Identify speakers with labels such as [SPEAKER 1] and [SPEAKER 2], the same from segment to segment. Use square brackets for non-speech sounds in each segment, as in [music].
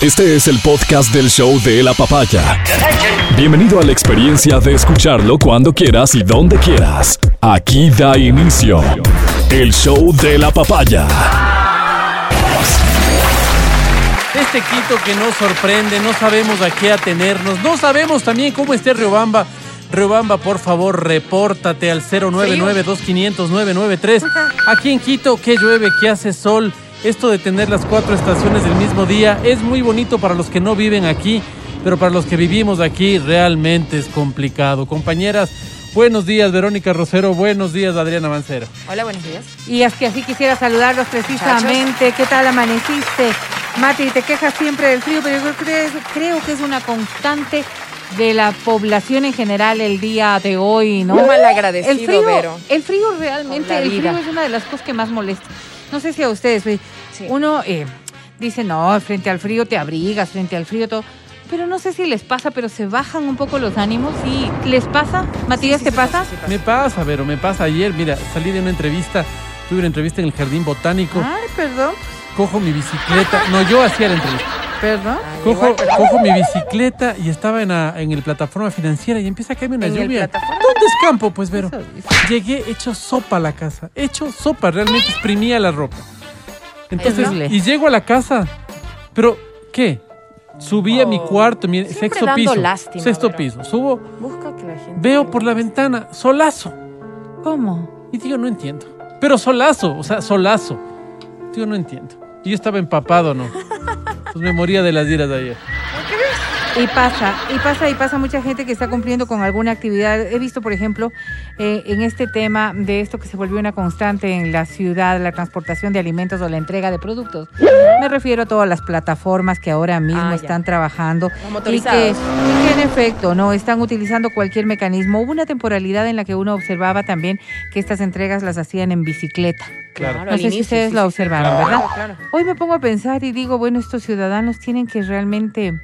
[SPEAKER 1] Este es el podcast del show de la papaya. Bienvenido a la experiencia de escucharlo cuando quieras y donde quieras. Aquí da inicio el show de la papaya.
[SPEAKER 2] Este Quito que nos sorprende, no sabemos a qué atenernos, no sabemos también cómo esté Riobamba. Riobamba, por favor, repórtate al 099-2500-993. Aquí en Quito, ¿qué llueve? ¿Qué hace sol? Esto de tener las cuatro estaciones del mismo día es muy bonito para los que no viven aquí, pero para los que vivimos aquí realmente es complicado. Compañeras, buenos días, Verónica Rosero. Buenos días, Adriana Mancero.
[SPEAKER 3] Hola, buenos días.
[SPEAKER 4] Y es que así quisiera saludarlos precisamente. ¿Qué tal amaneciste? Mati, te quejas siempre del frío, pero yo creo, creo que es una constante de la población en general el día de hoy, ¿no?
[SPEAKER 3] Muy mal agradecido,
[SPEAKER 4] el frío,
[SPEAKER 3] Vero.
[SPEAKER 4] El frío realmente, el frío es una de las cosas que más molesta. No sé si a ustedes,
[SPEAKER 3] Sí.
[SPEAKER 4] uno eh, dice, no, frente al frío te abrigas, frente al frío todo. Pero no sé si les pasa, pero se bajan un poco los ánimos. Sí, ¿les pasa? Matías,
[SPEAKER 3] Sí,
[SPEAKER 4] ¿te
[SPEAKER 3] sí,
[SPEAKER 4] pasa?
[SPEAKER 3] sí, sí,
[SPEAKER 2] Me pasa, Vero, me pasa ayer. Mira, salí de una entrevista, tuve una entrevista en el Jardín Botánico.
[SPEAKER 4] Ay, perdón,
[SPEAKER 2] Cojo mi bicicleta. No, yo hacía la entrevista.
[SPEAKER 4] perdón.
[SPEAKER 3] Ah,
[SPEAKER 2] Cojo, cojo mi bicicleta y estaba en, la, en el plataforma financiera y empieza a caerme una
[SPEAKER 3] ¿En el
[SPEAKER 2] lluvia.
[SPEAKER 3] plataforma?
[SPEAKER 2] ¿Dónde es campo, pues, Vero? Llegué hecho sopa a la casa. Hecho sopa, realmente exprimía la ropa. Entonces, y llego a la casa. Pero, ¿qué? Subí a mi
[SPEAKER 3] Oh.
[SPEAKER 2] cuarto, mi
[SPEAKER 3] Siempre
[SPEAKER 2] sexto
[SPEAKER 3] dando
[SPEAKER 2] piso.
[SPEAKER 3] lástima,
[SPEAKER 2] sexto
[SPEAKER 3] Vero.
[SPEAKER 2] piso. Subo,
[SPEAKER 3] Busca que la gente.
[SPEAKER 2] veo por la ventana, solazo.
[SPEAKER 4] ¿Cómo?
[SPEAKER 2] Y digo, no entiendo. Pero solazo, o sea, solazo. Digo, no entiendo. Yo estaba empapado, ¿no? Pues me moría de las iras de ayer.
[SPEAKER 4] Y pasa, y pasa, y pasa mucha gente que está cumpliendo con alguna actividad. He visto, por ejemplo, eh, en este tema de esto que se volvió una constante en la ciudad, la transportación de alimentos o la entrega de productos. Me refiero a todas las plataformas que ahora mismo
[SPEAKER 3] Ah, ya.
[SPEAKER 4] están trabajando y que,
[SPEAKER 3] motorizados.
[SPEAKER 4] y que en efecto no están utilizando cualquier mecanismo. Hubo una temporalidad en la que uno observaba también que estas entregas las hacían en bicicleta.
[SPEAKER 2] Claro.
[SPEAKER 4] No sé si ustedes
[SPEAKER 3] sí,
[SPEAKER 4] la
[SPEAKER 3] sí,
[SPEAKER 4] observaron,
[SPEAKER 3] claro,
[SPEAKER 4] ¿verdad?
[SPEAKER 3] Claro.
[SPEAKER 4] Hoy me pongo a pensar y digo, bueno, estos ciudadanos tienen que realmente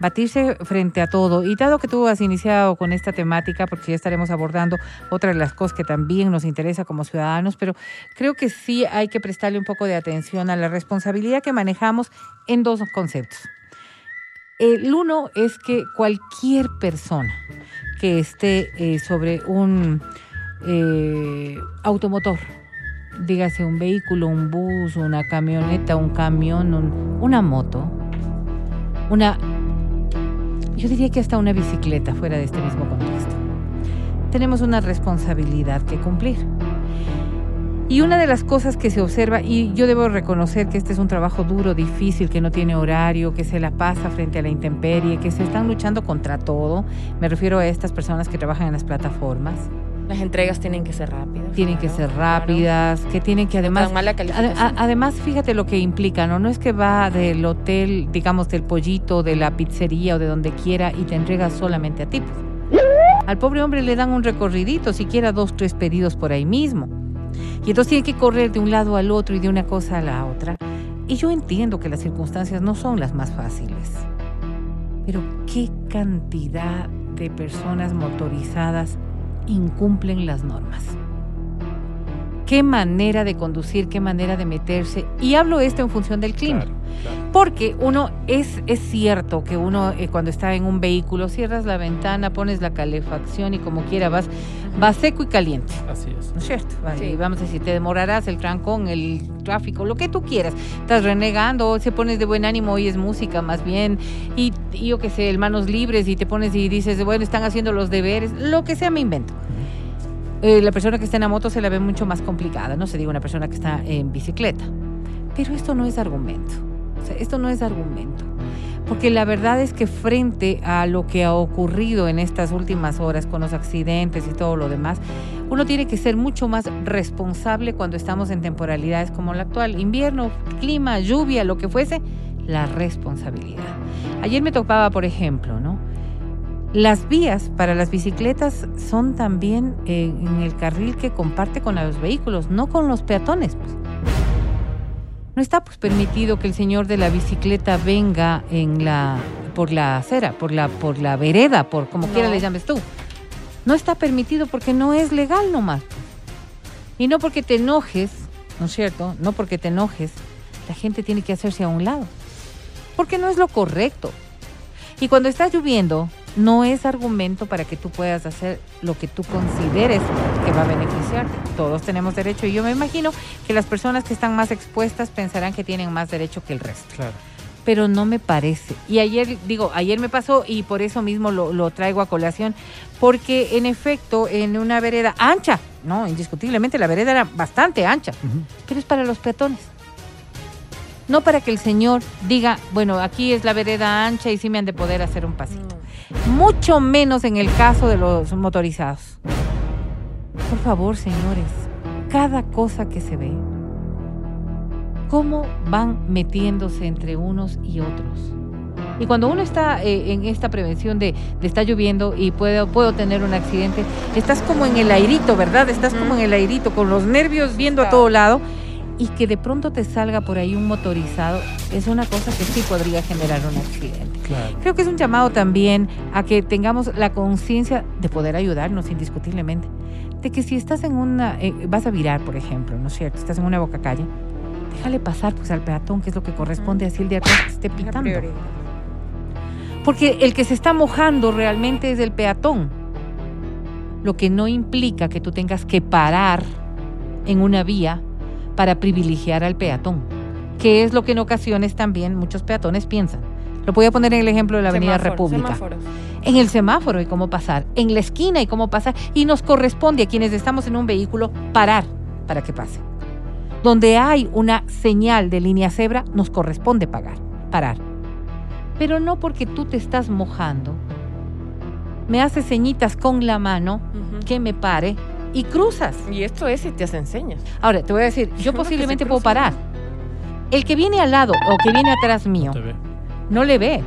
[SPEAKER 4] batirse frente a todo. Y dado que tú has iniciado con esta temática, porque ya estaremos abordando otra de las cosas que también nos interesa como ciudadanos, pero creo que sí hay que prestarle un poco de atención a la responsabilidad que manejamos en dos conceptos. El uno es que cualquier persona que esté eh, sobre un eh, automotor, dígase un vehículo, un bus, una camioneta, un camión, un- una moto, una, yo diría que hasta una bicicleta fuera de este mismo contexto. Tenemos una responsabilidad que cumplir. Y una de las cosas que se observa, y yo debo reconocer que este es un trabajo duro, difícil, que no tiene horario, que se la pasa frente a la intemperie, que se están luchando contra todo, me refiero a estas personas que trabajan en las plataformas,
[SPEAKER 3] Las entregas tienen que ser rápidas.
[SPEAKER 4] tienen que ser
[SPEAKER 3] claro.
[SPEAKER 4] rápidas, que tienen que además...
[SPEAKER 3] Mala
[SPEAKER 4] a- además, fíjate lo que implica, ¿no? No es que va del hotel, digamos, del pollito, de la pizzería o de donde quiera y te entrega solamente a ti. Al pobre hombre le dan un recorridito, siquiera dos, tres pedidos por ahí mismo. Y entonces tiene que correr de un lado al otro y de una cosa a la otra. Y yo entiendo que las circunstancias no son las más fáciles. Pero qué cantidad de personas motorizadas incumplen las normas qué manera de conducir, qué manera de meterse. Y hablo esto en función del clima.
[SPEAKER 2] Claro, claro.
[SPEAKER 4] Porque uno, es, es cierto que uno eh, cuando está en un vehículo, cierras la ventana, pones la calefacción y como quiera vas, vas seco y caliente.
[SPEAKER 2] Así es.
[SPEAKER 4] ¿No es cierto? Vale,
[SPEAKER 3] Sí.
[SPEAKER 4] y Vamos a decir, te demorarás el trancón, el tráfico, lo que tú quieras. Estás renegando, se pones de buen ánimo, oyes música más bien, y, y yo qué sé, el manos libres, y te pones y dices, bueno, están haciendo los deberes, lo que sea me invento. Eh, la persona que está en la moto se la ve mucho más complicada, no se diga una persona que está en bicicleta. Pero esto no es argumento. O sea, esto no es argumento. Porque la verdad es que frente a lo que ha ocurrido en estas últimas horas con los accidentes y todo lo demás, uno tiene que ser mucho más responsable cuando estamos en temporalidades como la actual. Invierno, clima, lluvia, lo que fuese, la responsabilidad. Ayer me topaba, por ejemplo, ¿no? Las vías para las bicicletas son también eh, en el carril que comparte con los vehículos, no con los peatones. pues. No está pues permitido que el señor de la bicicleta venga en la por la acera, por la por la vereda, por como
[SPEAKER 3] No.
[SPEAKER 4] quiera le llames tú. No está permitido porque no es legal nomás. pues. Y no porque te enojes, ¿no es cierto? No porque te enojes, la gente tiene que hacerse a un lado. porque no es lo correcto. Y cuando está lloviendo, no es argumento para que tú puedas hacer lo que tú consideres que va a beneficiarte. Todos tenemos derecho y yo me imagino que las personas que están más expuestas pensarán que tienen más derecho que el resto.
[SPEAKER 2] Claro.
[SPEAKER 4] Pero no me parece. Y ayer, digo, ayer me pasó y por eso mismo lo, lo traigo a colación, porque en efecto, en una vereda ancha, no, indiscutiblemente la vereda era bastante ancha, pero es para los peatones. No para que el señor diga, bueno, aquí es la vereda ancha y sí me han de poder hacer un pasito. Mucho menos en el caso de los motorizados. Por favor, señores, cada cosa que se ve, cómo van metiéndose entre unos y otros. Y cuando uno está eh, en esta prevención de, de está lloviendo y puedo, puedo tener un accidente, estás como en el airito, ¿verdad? Estás como en el airito, con los nervios viendo a todo lado y que de pronto te salga por ahí un motorizado, es una cosa que sí podría generar un accidente.
[SPEAKER 2] Claro.
[SPEAKER 4] Creo que es un llamado también a que tengamos la conciencia de poder ayudarnos indiscutiblemente. De que si estás en una, eh, vas a virar, por ejemplo, ¿no es cierto? Estás en una boca calle, déjale pasar pues al peatón, que es lo que corresponde, así el de atrás que esté pitando. Porque el que se está mojando realmente es el peatón. Lo que no implica que tú tengas que parar en una vía para privilegiar al peatón, que es lo que en ocasiones también muchos peatones piensan. Lo voy a poner en el ejemplo de la Avenida
[SPEAKER 3] Semáforos,
[SPEAKER 4] República.
[SPEAKER 3] semáforos.
[SPEAKER 4] En el semáforo hay cómo pasar, en la esquina hay cómo pasar y nos corresponde a quienes estamos en un vehículo parar para que pase. Donde hay una señal de línea cebra, nos corresponde pagar, parar. Pero no porque tú te estás mojando, me haces ceñitas con la mano que me pare y cruzas.
[SPEAKER 3] Y esto es si te hace enseñas.
[SPEAKER 4] Ahora, te voy a decir, yo posiblemente puedo parar. El que viene al lado o que viene atrás mío,
[SPEAKER 2] Te ve.
[SPEAKER 4] No le ve.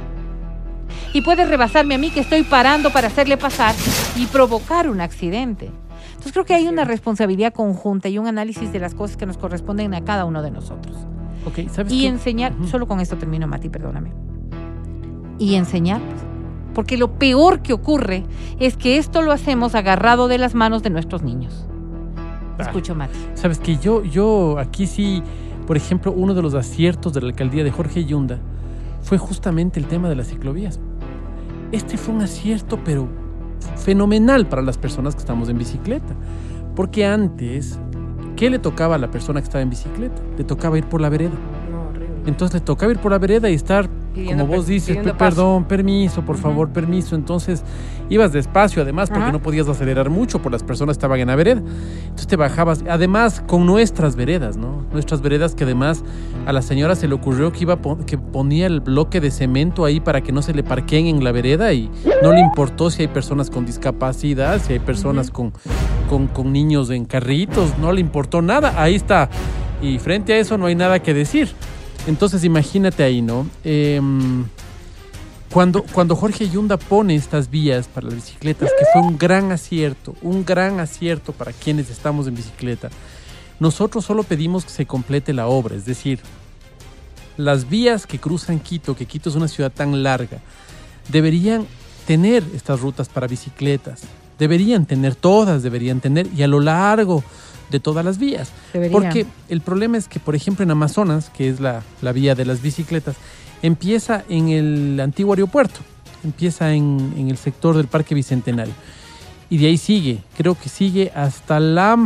[SPEAKER 4] Y puede rebasarme a mí que estoy parando para hacerle pasar y provocar un accidente. Entonces creo que hay una responsabilidad conjunta y un análisis de las cosas que nos corresponden a cada uno de nosotros.
[SPEAKER 2] Ok, ¿sabes
[SPEAKER 4] Y
[SPEAKER 2] qué?
[SPEAKER 4] enseñar, solo con esto termino, Mati, perdóname. Y enseñar. Porque lo peor que ocurre es que esto lo hacemos agarrado de las manos de nuestros niños.
[SPEAKER 2] Ah.
[SPEAKER 4] Escucho, Mati.
[SPEAKER 2] Sabes que yo, yo aquí sí, por ejemplo, uno de los aciertos de la alcaldía de Jorge Yunda fue justamente el tema de las ciclovías. Este fue un acierto, pero fenomenal para las personas que estamos en bicicleta. Porque antes, ¿qué le tocaba a la persona que estaba en bicicleta? Le tocaba ir por la vereda. Entonces le tocaba ir por la vereda y estar,
[SPEAKER 3] Pidiendo
[SPEAKER 2] como vos dices, perdón, permiso, por favor, permiso. Entonces ibas despacio, además, porque no podías acelerar mucho, por las personas estaban en la vereda. Entonces te bajabas, además con nuestras veredas, ¿no? Nuestras veredas que además a la señora se le ocurrió que iba que ponía el bloque de cemento ahí para que no se le parqueen en la vereda y no le importó si hay personas con discapacidad, si hay personas con, con, con niños en carritos, no le importó nada, ahí está. Y frente a eso no hay nada que decir. Entonces imagínate ahí, ¿no? Em, cuando, cuando Jorge Yunda pone estas vías para las bicicletas, que fue un gran acierto, un gran acierto para quienes estamos en bicicleta, nosotros solo pedimos que se complete la obra, es decir, las vías que cruzan Quito, que Quito es una ciudad tan larga, deberían tener estas rutas para bicicletas, deberían tener todas, deberían tener, y a lo largo de todas las vías. Porque el problema es que, por ejemplo, en Amazonas, que es la, la vía de las bicicletas, empieza en el antiguo aeropuerto, empieza en, en el sector del Parque Bicentenario. Y de ahí sigue, creo que sigue hasta la,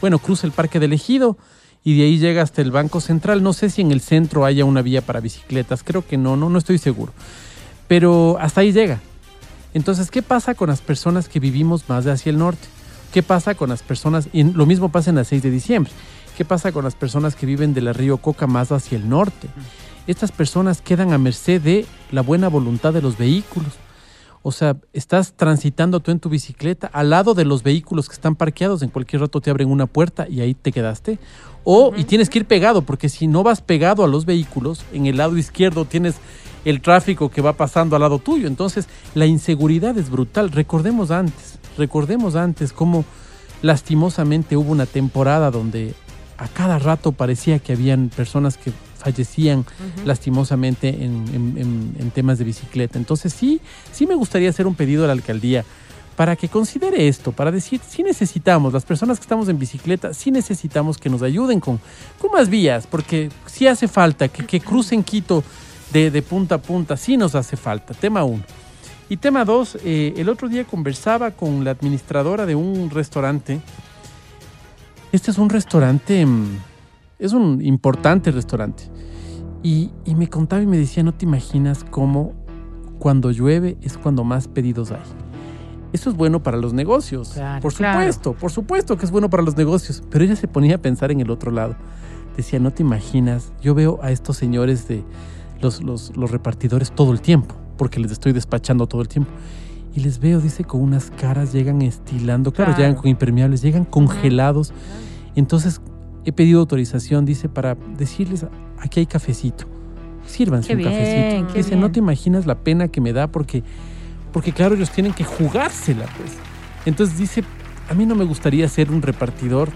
[SPEAKER 2] bueno, cruza el Parque del Ejido y de ahí llega hasta el Banco Central. No sé si en el centro haya una vía para bicicletas, creo que no, no, no estoy seguro. Pero hasta ahí llega. Entonces, ¿qué pasa con las personas que vivimos más hacia el norte? ¿Qué pasa con las personas? Y lo mismo pasa en la 6 de diciembre. ¿Qué pasa con las personas que viven de la Río Coca más hacia el norte? Estas personas quedan a merced de la buena voluntad de los vehículos. O sea, estás transitando tú en tu bicicleta al lado de los vehículos que están parqueados, en cualquier rato te abren una puerta y ahí te quedaste. O, y tienes que ir pegado, porque si no vas pegado a los vehículos, en el lado izquierdo tienes el tráfico que va pasando al lado tuyo. Entonces, la inseguridad es brutal. Recordemos antes, recordemos antes cómo lastimosamente hubo una temporada donde a cada rato parecía que habían personas que fallecían lastimosamente en, en- en- en temas de bicicleta. Entonces sí, sí me gustaría hacer un pedido a la alcaldía para que considere esto, para decir, sí necesitamos, las personas que estamos en bicicleta, sí necesitamos que nos ayuden con, con más vías, porque sí hace falta que, que crucen Quito de, de punta a punta. Sí nos hace falta. Tema uno. Y tema dos, eh, el otro día conversaba con la administradora de un restaurante. Este es un restaurante, mm, es un importante restaurante. Y, y me contaba y me decía, no te imaginas cómo cuando llueve es cuando más pedidos hay. Eso es bueno para los negocios.
[SPEAKER 4] Claro,
[SPEAKER 2] por
[SPEAKER 4] claro.
[SPEAKER 2] supuesto, por supuesto que es bueno para los negocios. Pero ella se ponía a pensar en el otro lado. Decía, no te imaginas, yo veo a estos señores de los, los, los repartidores todo el tiempo, porque les estoy despachando todo el tiempo. Y les veo, dice, con unas caras, llegan estilando, claro,
[SPEAKER 4] Claro.
[SPEAKER 2] llegan con impermeables, llegan congelados. Entonces, he pedido autorización, dice, para decirles, aquí hay cafecito. Sírvanse
[SPEAKER 4] Qué
[SPEAKER 2] un
[SPEAKER 4] bien,
[SPEAKER 2] cafecito. Dice,
[SPEAKER 4] bien.
[SPEAKER 2] no te imaginas la pena que me da porque, porque claro, ellos tienen que jugársela, pues. Entonces dice, a mí no me gustaría ser un repartidor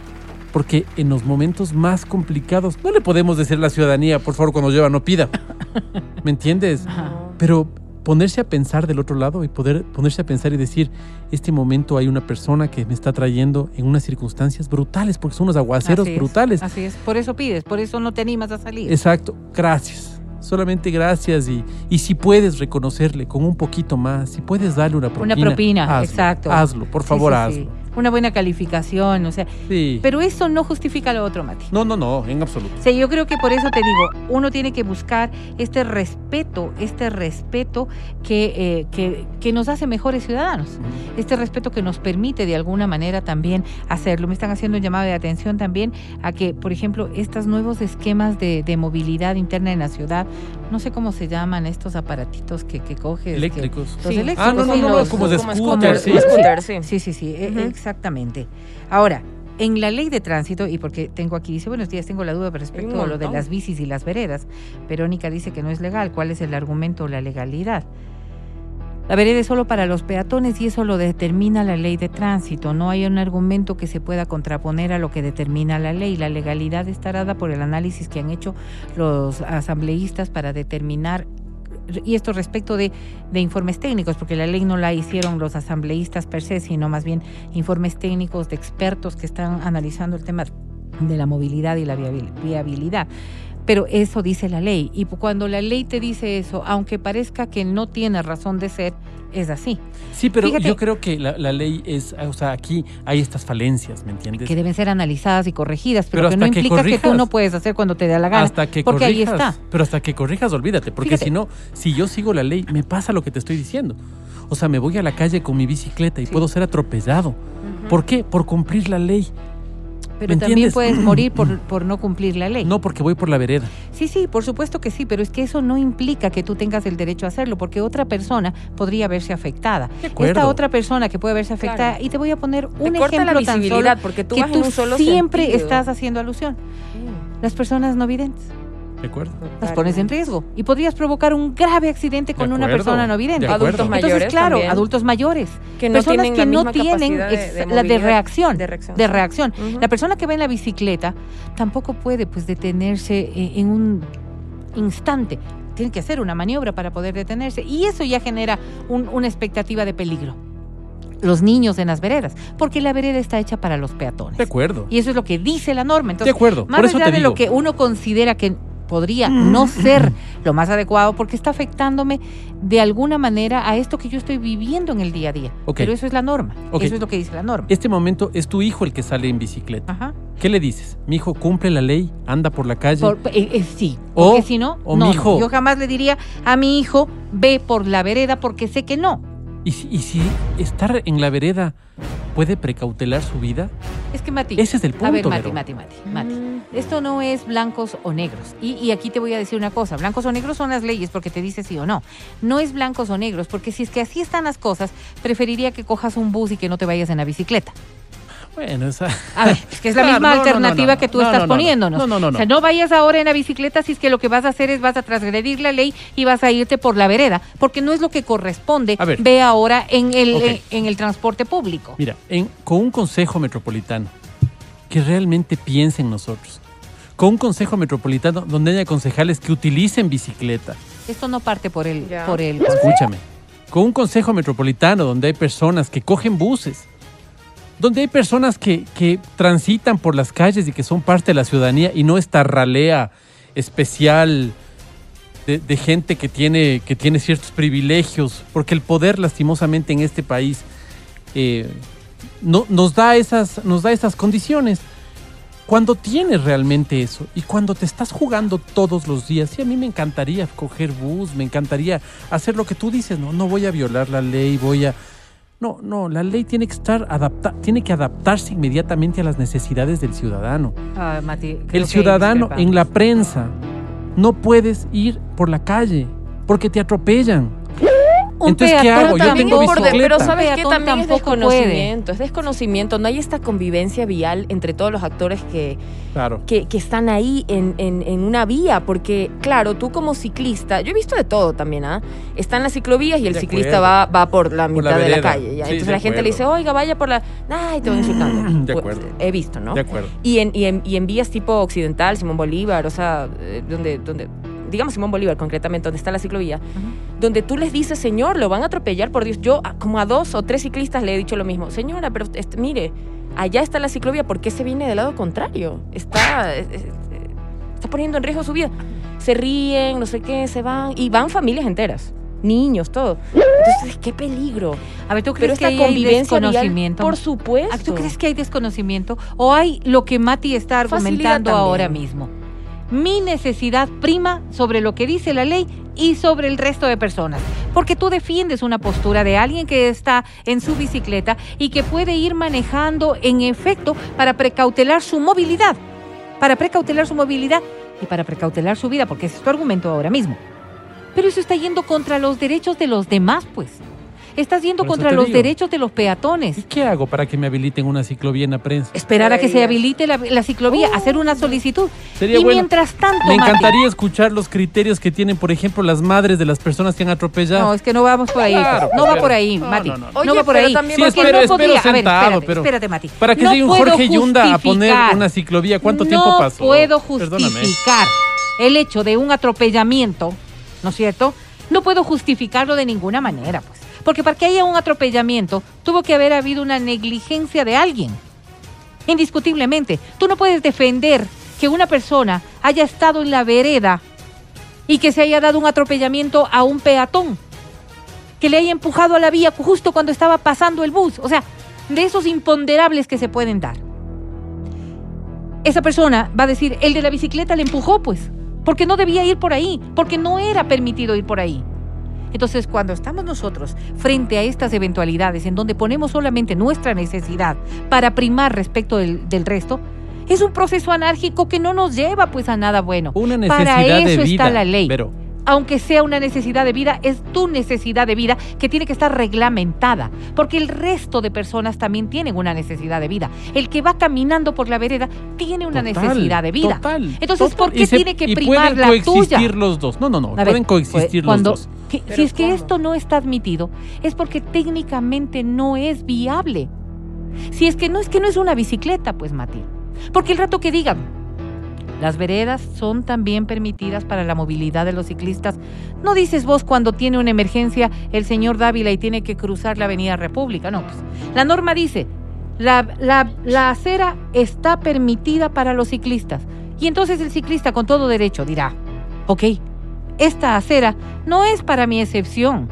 [SPEAKER 2] porque en los momentos más complicados no le podemos decir a la ciudadanía, por favor, cuando lleva no pida. ¿Me entiendes?
[SPEAKER 4] Ajá.
[SPEAKER 2] Pero ponerse a pensar del otro lado y poder ponerse a pensar y decir, este momento hay una persona que me está trayendo en unas circunstancias brutales, porque son unos aguaceros
[SPEAKER 4] Así es,
[SPEAKER 2] brutales.
[SPEAKER 4] Así es, por eso pides, por eso no te animas a salir.
[SPEAKER 2] Exacto, gracias. Solamente gracias y, y si puedes reconocerle con un poquito más, si puedes darle una propina.
[SPEAKER 4] Una propina,
[SPEAKER 2] hazlo,
[SPEAKER 4] exacto.
[SPEAKER 2] Hazlo, por favor,
[SPEAKER 4] sí, sí.
[SPEAKER 2] hazlo.
[SPEAKER 4] Una buena calificación, o sea,
[SPEAKER 2] Sí.
[SPEAKER 4] pero eso no justifica lo otro, Mati.
[SPEAKER 2] No, no, no, en absoluto.
[SPEAKER 4] O sea, yo creo que por eso te digo, uno tiene que buscar este respeto, este respeto que, eh, que, que nos hace mejores ciudadanos, este respeto que nos permite de alguna manera también hacerlo. Me están haciendo un llamado de atención también a que, por ejemplo, estos nuevos esquemas de, de movilidad interna en la ciudad, no sé cómo se llaman estos aparatitos que, que coges. que-
[SPEAKER 2] Eléctricos.
[SPEAKER 4] los
[SPEAKER 3] Sí.
[SPEAKER 4] eléctricos.
[SPEAKER 2] Ah, no, no,
[SPEAKER 4] sí,
[SPEAKER 2] no,
[SPEAKER 4] los-
[SPEAKER 2] como de scooter, sí.
[SPEAKER 3] scooter, sí.
[SPEAKER 4] Sí, sí, sí, e- exactamente. Ahora, en la ley de tránsito, y porque tengo aquí, dice, buenos días, tengo la duda respecto a lo de las bicis y las veredas. Verónica dice que no es legal. ¿Cuál es el argumento o la legalidad? La vereda es solo para los peatones y eso lo determina la ley de tránsito. No hay un argumento que se pueda contraponer a lo que determina la ley. La legalidad está dada por el análisis que han hecho los asambleístas para determinar y esto respecto de, de informes técnicos, porque la ley no la hicieron los asambleístas per se, sino más bien informes técnicos de expertos que están analizando el tema de la movilidad y la viabil- viabilidad. Pero eso dice la ley. Y cuando la ley te dice eso, aunque parezca que no tiene razón de ser, es así.
[SPEAKER 2] Sí, pero
[SPEAKER 4] Fíjate-
[SPEAKER 2] yo creo que la, la ley es, o sea, aquí hay estas falencias, ¿me entiendes?
[SPEAKER 4] Que deben ser analizadas y corregidas, pero,
[SPEAKER 2] Pero
[SPEAKER 4] que no
[SPEAKER 2] que
[SPEAKER 4] implica que, tú no puedes hacer cuando te dé la gana.
[SPEAKER 2] hasta que
[SPEAKER 4] porque ahí
[SPEAKER 2] corrijas,
[SPEAKER 4] está.
[SPEAKER 2] pero hasta que corrijas, olvídate, porque
[SPEAKER 4] Fíjate.
[SPEAKER 2] si no, si yo sigo la ley, me pasa lo que te estoy diciendo. O sea, me voy a la calle con mi bicicleta y
[SPEAKER 4] Sí.
[SPEAKER 2] puedo ser atropellado. ¿Por qué? Por cumplir la ley.
[SPEAKER 4] Pero
[SPEAKER 2] ¿me
[SPEAKER 4] también
[SPEAKER 2] entiendes?
[SPEAKER 4] puedes morir por, [clears throat] por no cumplir la ley.
[SPEAKER 2] No porque voy por la vereda.
[SPEAKER 4] Sí, sí, por supuesto que sí, pero es que eso no implica que tú tengas el derecho a hacerlo, porque otra persona podría verse afectada. Esta otra persona que puede verse afectada,
[SPEAKER 3] Claro.
[SPEAKER 4] y te voy a poner un
[SPEAKER 3] Te corta la
[SPEAKER 4] ejemplo tan solo
[SPEAKER 3] porque tú
[SPEAKER 4] que
[SPEAKER 3] vas en
[SPEAKER 4] tú
[SPEAKER 3] un solo
[SPEAKER 4] siempre
[SPEAKER 3] sentido.
[SPEAKER 4] estás haciendo alusión. Las personas no videntes
[SPEAKER 2] ¿De acuerdo?
[SPEAKER 4] las pones en riesgo y podrías provocar un grave accidente con
[SPEAKER 2] De
[SPEAKER 4] una persona no vidente.
[SPEAKER 2] de.
[SPEAKER 3] Adultos
[SPEAKER 4] Entonces,
[SPEAKER 3] mayores
[SPEAKER 4] claro,
[SPEAKER 3] también.
[SPEAKER 4] adultos mayores,
[SPEAKER 3] que no
[SPEAKER 4] personas
[SPEAKER 3] tienen
[SPEAKER 4] que
[SPEAKER 3] la
[SPEAKER 4] no
[SPEAKER 3] misma
[SPEAKER 4] tienen
[SPEAKER 3] de- de
[SPEAKER 4] la de reacción,
[SPEAKER 3] de reacción,
[SPEAKER 4] de. La persona que va en la bicicleta tampoco puede pues detenerse eh, en un instante. Tiene que hacer una maniobra para poder detenerse y eso ya genera un- una expectativa de peligro. Los niños en las veredas, porque la vereda está hecha para los peatones.
[SPEAKER 2] De acuerdo.
[SPEAKER 4] Y eso es lo que dice la norma.
[SPEAKER 2] De
[SPEAKER 4] Entonces,
[SPEAKER 2] acuerdo.
[SPEAKER 4] más
[SPEAKER 2] Por eso
[SPEAKER 4] allá
[SPEAKER 2] te
[SPEAKER 4] de
[SPEAKER 2] digo.
[SPEAKER 4] lo que uno considera que podría no ser [clears throat] lo más adecuado porque está afectándome de alguna manera a esto que yo estoy viviendo en el día a día. Pero eso es la norma. Eso es lo que dice la norma.
[SPEAKER 2] Este momento es tu hijo el que sale en bicicleta.
[SPEAKER 4] Ajá.
[SPEAKER 2] ¿Qué le dices? Mi hijo cumple la ley, anda por la calle.
[SPEAKER 4] Por- eh, eh, sí,
[SPEAKER 2] O-
[SPEAKER 4] porque si no,
[SPEAKER 2] o
[SPEAKER 4] no, no. yo jamás le diría a mi hijo ve por la vereda porque sé que no.
[SPEAKER 2] ¿Y si, y si estar en la vereda puede precautelar su vida?
[SPEAKER 4] Es que Mati,
[SPEAKER 2] Ese es el
[SPEAKER 4] a ver
[SPEAKER 2] punto,
[SPEAKER 4] Mati. Mati, Mati, Mati. Esto no es blancos o negros. Y, y aquí te voy a decir una cosa, blancos o negros son las leyes porque te dice sí o no. No es blancos o negros, porque si es que así están las cosas, preferiría que cojas un bus y que no te vayas en la bicicleta.
[SPEAKER 2] Bueno, esa...
[SPEAKER 4] A ver, es que es la
[SPEAKER 2] Claro,
[SPEAKER 4] misma
[SPEAKER 2] no, no, no,
[SPEAKER 4] alternativa
[SPEAKER 2] no.
[SPEAKER 4] que tú
[SPEAKER 2] No,
[SPEAKER 4] estás
[SPEAKER 2] no, no, no.
[SPEAKER 4] poniéndonos.
[SPEAKER 2] No, no, no, no.
[SPEAKER 4] O sea, no vayas ahora en la bicicleta si es que lo que vas a hacer es vas a transgredir la ley y vas a irte por la vereda, porque no es lo que corresponde.
[SPEAKER 2] A ver.
[SPEAKER 4] Ve ahora en el,
[SPEAKER 2] Ok.
[SPEAKER 4] en, en el transporte público.
[SPEAKER 2] Mira, en- con un consejo metropolitano que realmente piense en nosotros. Con un consejo metropolitano donde haya concejales que utilicen bicicleta.
[SPEAKER 4] Esto no parte por el,
[SPEAKER 3] Ya.
[SPEAKER 4] por el
[SPEAKER 2] Escúchame. Con un consejo metropolitano donde hay personas que cogen buses. Donde hay personas que, que transitan por las calles y que son parte de la ciudadanía y no esta ralea especial de, de gente que tiene, que tiene ciertos privilegios, porque el poder lastimosamente en este país eh, no, nos, da esas, nos da esas condiciones. Cuando tienes realmente eso y cuando te estás jugando todos los días, sí, a mí me encantaría coger bus, me encantaría hacer lo que tú dices, no, no voy a violar la ley, voy a... No, no, la ley tiene que estar adapta tiene que adaptarse inmediatamente a las necesidades del ciudadano.
[SPEAKER 4] Ah, Mati,
[SPEAKER 2] El ciudadano en la prensa no puedes ir por la calle porque te atropellan.
[SPEAKER 4] Un
[SPEAKER 2] Entonces, ¿qué hago? Yo
[SPEAKER 3] También
[SPEAKER 2] tengo bicicleta.
[SPEAKER 3] pero sabes que
[SPEAKER 4] Peatón
[SPEAKER 3] también es desconocimiento, es desconocimiento, no hay esta convivencia vial entre todos los actores que,
[SPEAKER 2] Claro.
[SPEAKER 3] que, que están ahí en, en- en una vía, porque claro, tú como ciclista, yo he visto de todo también, ¿ah? Están las ciclovías y el
[SPEAKER 2] De
[SPEAKER 3] ciclista va, va por la
[SPEAKER 2] Por
[SPEAKER 3] mitad
[SPEAKER 2] la
[SPEAKER 3] de la calle. ¿ya?
[SPEAKER 2] Sí,
[SPEAKER 3] Entonces la gente le dice, oiga, vaya por la... Ay, te van insultando. [clears throat]
[SPEAKER 2] De
[SPEAKER 3] Pues,
[SPEAKER 2] acuerdo.
[SPEAKER 3] he visto, ¿no?
[SPEAKER 2] De acuerdo.
[SPEAKER 3] Y en, y, en, y en vías tipo occidental, Simón Bolívar, o sea, eh, donde, donde, digamos Simón Bolívar concretamente, donde está la ciclovía, donde tú les dices, señor, lo van a atropellar, por Dios. Yo, a- como a dos o tres ciclistas le he dicho lo mismo, señora, pero este, mire, allá está la ciclovía, ¿por qué se viene del lado contrario? Está, eh, eh, está poniendo en riesgo su vida. Se ríen, no sé qué, se van, y van familias enteras, niños, todo. Entonces, qué peligro.
[SPEAKER 4] A ver, ¿tú
[SPEAKER 3] Pero
[SPEAKER 4] crees que hay
[SPEAKER 3] vial,
[SPEAKER 4] desconocimiento?
[SPEAKER 3] por supuesto.
[SPEAKER 4] Ah, ¿Tú crees que hay desconocimiento? ¿O hay lo que Mati está argumentando ahora mismo? Mi necesidad prima sobre lo que dice la ley y sobre el resto de personas. Porque tú defiendes una postura de alguien que está en su bicicleta y que puede ir manejando en efecto para precautelar su movilidad. Para precautelar su movilidad y para precautelar su vida, porque ese es tu argumento ahora mismo. Pero eso está yendo contra los derechos de los demás, pues. Estás yendo
[SPEAKER 2] Por
[SPEAKER 4] contra los
[SPEAKER 2] digo.
[SPEAKER 4] derechos de los peatones.
[SPEAKER 2] ¿Y qué hago para que me habiliten una ciclovía en la prensa?
[SPEAKER 4] Esperar a que se habilite la, la ciclovía, hacer una solicitud.
[SPEAKER 2] Sería
[SPEAKER 4] y
[SPEAKER 2] bueno.
[SPEAKER 4] mientras tanto,
[SPEAKER 2] Me
[SPEAKER 4] Mati-
[SPEAKER 2] encantaría escuchar los criterios que tienen, por ejemplo, las madres de las personas que han atropellado.
[SPEAKER 4] No, es que no vamos por ahí.
[SPEAKER 2] Claro,
[SPEAKER 4] pues. no va por ahí,
[SPEAKER 2] no,
[SPEAKER 4] Mati.
[SPEAKER 2] no,
[SPEAKER 4] No,
[SPEAKER 2] no,
[SPEAKER 3] no. Oye,
[SPEAKER 4] va por ahí.
[SPEAKER 3] también
[SPEAKER 2] Sí, espero,
[SPEAKER 4] no
[SPEAKER 2] espero
[SPEAKER 4] podía. A ver,
[SPEAKER 2] sentado,
[SPEAKER 4] espérate,
[SPEAKER 2] pero
[SPEAKER 4] espérate, Mati.
[SPEAKER 2] para que
[SPEAKER 4] No
[SPEAKER 2] llegue un Jorge Yunda a poner una ciclovía, ¿cuánto
[SPEAKER 4] no
[SPEAKER 2] tiempo pasó?
[SPEAKER 4] puedo
[SPEAKER 2] Perdóname.
[SPEAKER 4] justificar el hecho de un atropellamiento, ¿no es cierto? No puedo justificarlo de ninguna manera, pues. Porque para que haya un atropellamiento, tuvo que haber habido una negligencia de alguien. Indiscutiblemente. Tú no puedes defender que una persona haya estado en la vereda y que se haya dado un atropellamiento a un peatón. Que le haya empujado a la vía justo cuando estaba pasando el bus. O sea, de esos imponderables que se pueden dar esa persona va a decir, el de la bicicleta le empujó, pues, porque no debía ir por ahí, porque no era permitido ir por ahí. Entonces, cuando estamos nosotros frente a estas eventualidades en donde ponemos solamente nuestra necesidad para primar respecto del, del resto, es un proceso anárquico que no nos lleva pues a nada bueno.
[SPEAKER 2] Una
[SPEAKER 4] Para
[SPEAKER 2] necesidad
[SPEAKER 4] eso
[SPEAKER 2] de vida.
[SPEAKER 4] está la ley.
[SPEAKER 2] Pero
[SPEAKER 4] Aunque sea una necesidad de vida, es tu necesidad de vida que tiene que estar reglamentada, porque el resto de personas también tienen una necesidad de vida. El que va caminando por la vereda tiene una
[SPEAKER 2] total,
[SPEAKER 4] necesidad de vida.
[SPEAKER 2] total,
[SPEAKER 4] Entonces,
[SPEAKER 2] total.
[SPEAKER 4] ¿por qué
[SPEAKER 2] se-
[SPEAKER 4] tiene que primar
[SPEAKER 2] pueden
[SPEAKER 4] la
[SPEAKER 2] coexistir
[SPEAKER 4] tuya?
[SPEAKER 2] los dos. No, no, no.
[SPEAKER 4] A ver,
[SPEAKER 2] pueden coexistir
[SPEAKER 4] cuando-
[SPEAKER 2] los dos.
[SPEAKER 4] que-
[SPEAKER 3] ¿Pero
[SPEAKER 4] si es que esto no está admitido, es porque técnicamente no es viable. Si es que no es que no es una bicicleta, pues Mati. Porque el rato que digan, las veredas son también permitidas para la movilidad de los ciclistas. No dices vos cuando tiene una emergencia el señor Dávila y tiene que cruzar la Avenida República, no. Pues, la norma dice, la, la- la acera está permitida para los ciclistas. Y entonces el ciclista con todo derecho dirá, ok, esta acera no es para mi excepción,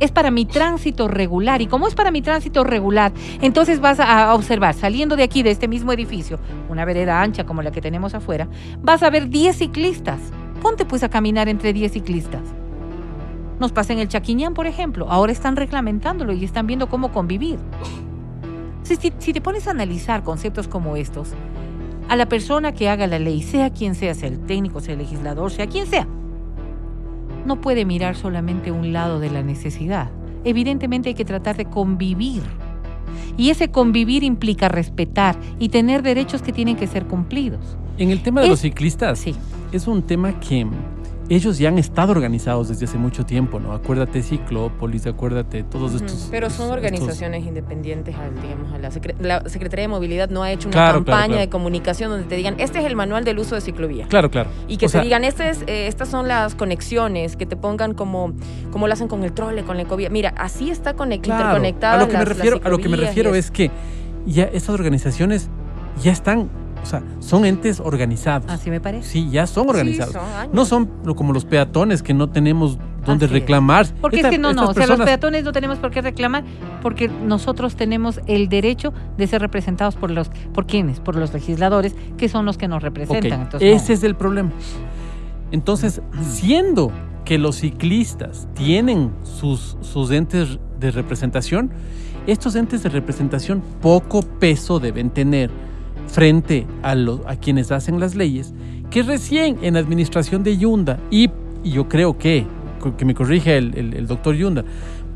[SPEAKER 4] es para mi tránsito regular. Y como es para mi tránsito regular, entonces vas a observar, saliendo de aquí, de este mismo edificio, una vereda ancha como la que tenemos afuera, vas a ver 10 ciclistas. Ponte pues a caminar entre 10 ciclistas. Nos pasa en el Chaquiñán, por ejemplo. Ahora están reglamentándolo y están viendo cómo convivir. Si, si- si te pones a analizar conceptos como estos, a la persona que haga la ley, sea quien sea, sea el técnico, sea el legislador, sea quien sea, no puede mirar solamente un lado de la necesidad. Evidentemente hay que tratar de convivir. Y ese convivir implica respetar y tener derechos que tienen que ser cumplidos.
[SPEAKER 2] En el tema de
[SPEAKER 4] Es-
[SPEAKER 2] los ciclistas,
[SPEAKER 4] Sí.
[SPEAKER 2] es un tema que ellos ya han estado organizados desde hace mucho tiempo, ¿no? Acuérdate Ciclópolis, acuérdate todos estos.
[SPEAKER 3] Pero son
[SPEAKER 2] estos-
[SPEAKER 3] organizaciones independientes, al, digamos, a la, la Secretaría de Movilidad no ha hecho una
[SPEAKER 2] Claro,
[SPEAKER 3] campaña
[SPEAKER 2] claro.
[SPEAKER 3] de comunicación donde te digan, este es el manual del uso de ciclovía.
[SPEAKER 2] Claro, claro.
[SPEAKER 3] Y que
[SPEAKER 2] O
[SPEAKER 3] te
[SPEAKER 2] sea,
[SPEAKER 3] digan, este es, eh, estas son las conexiones, que te pongan como, como lo hacen con el trole, con la ecovía. Mira, así está interconectada
[SPEAKER 2] a lo que me
[SPEAKER 3] las-
[SPEAKER 2] refiero, a lo que me refiero es que ya estas organizaciones ya están O sea, son entes organizados.
[SPEAKER 4] Así me parece.
[SPEAKER 2] Sí, ya son organizados.
[SPEAKER 3] son
[SPEAKER 2] no son como los peatones que no tenemos
[SPEAKER 4] Así es.
[SPEAKER 2] reclamar.
[SPEAKER 4] Porque
[SPEAKER 2] Esta-
[SPEAKER 4] es que no, no, o sea, los peatones no tenemos por qué reclamar porque nosotros tenemos el derecho de ser representados por los, ¿por quiénes? Por los legisladores, que son los que nos representan. Entonces,
[SPEAKER 2] ese es el problema. Entonces, siendo que los ciclistas tienen sus, sus entes de representación, estos entes de representación poco peso deben tener frente a, lo- a quienes hacen las leyes, que recién en administración de Yunda, y, y yo creo que, que me corrige el, el- el doctor Yunda,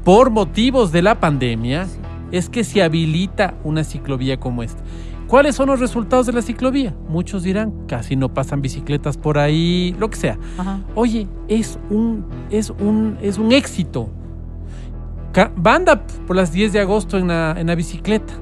[SPEAKER 2] por motivos de la pandemia, es que se habilita una ciclovía como esta. ¿Cuáles son los resultados de la ciclovía? Muchos dirán, casi no pasan bicicletas por ahí, lo que sea.
[SPEAKER 4] Ajá.
[SPEAKER 2] Oye, es un, es un, es un éxito. Banda por las 10 de agosto en la, en la bicicleta.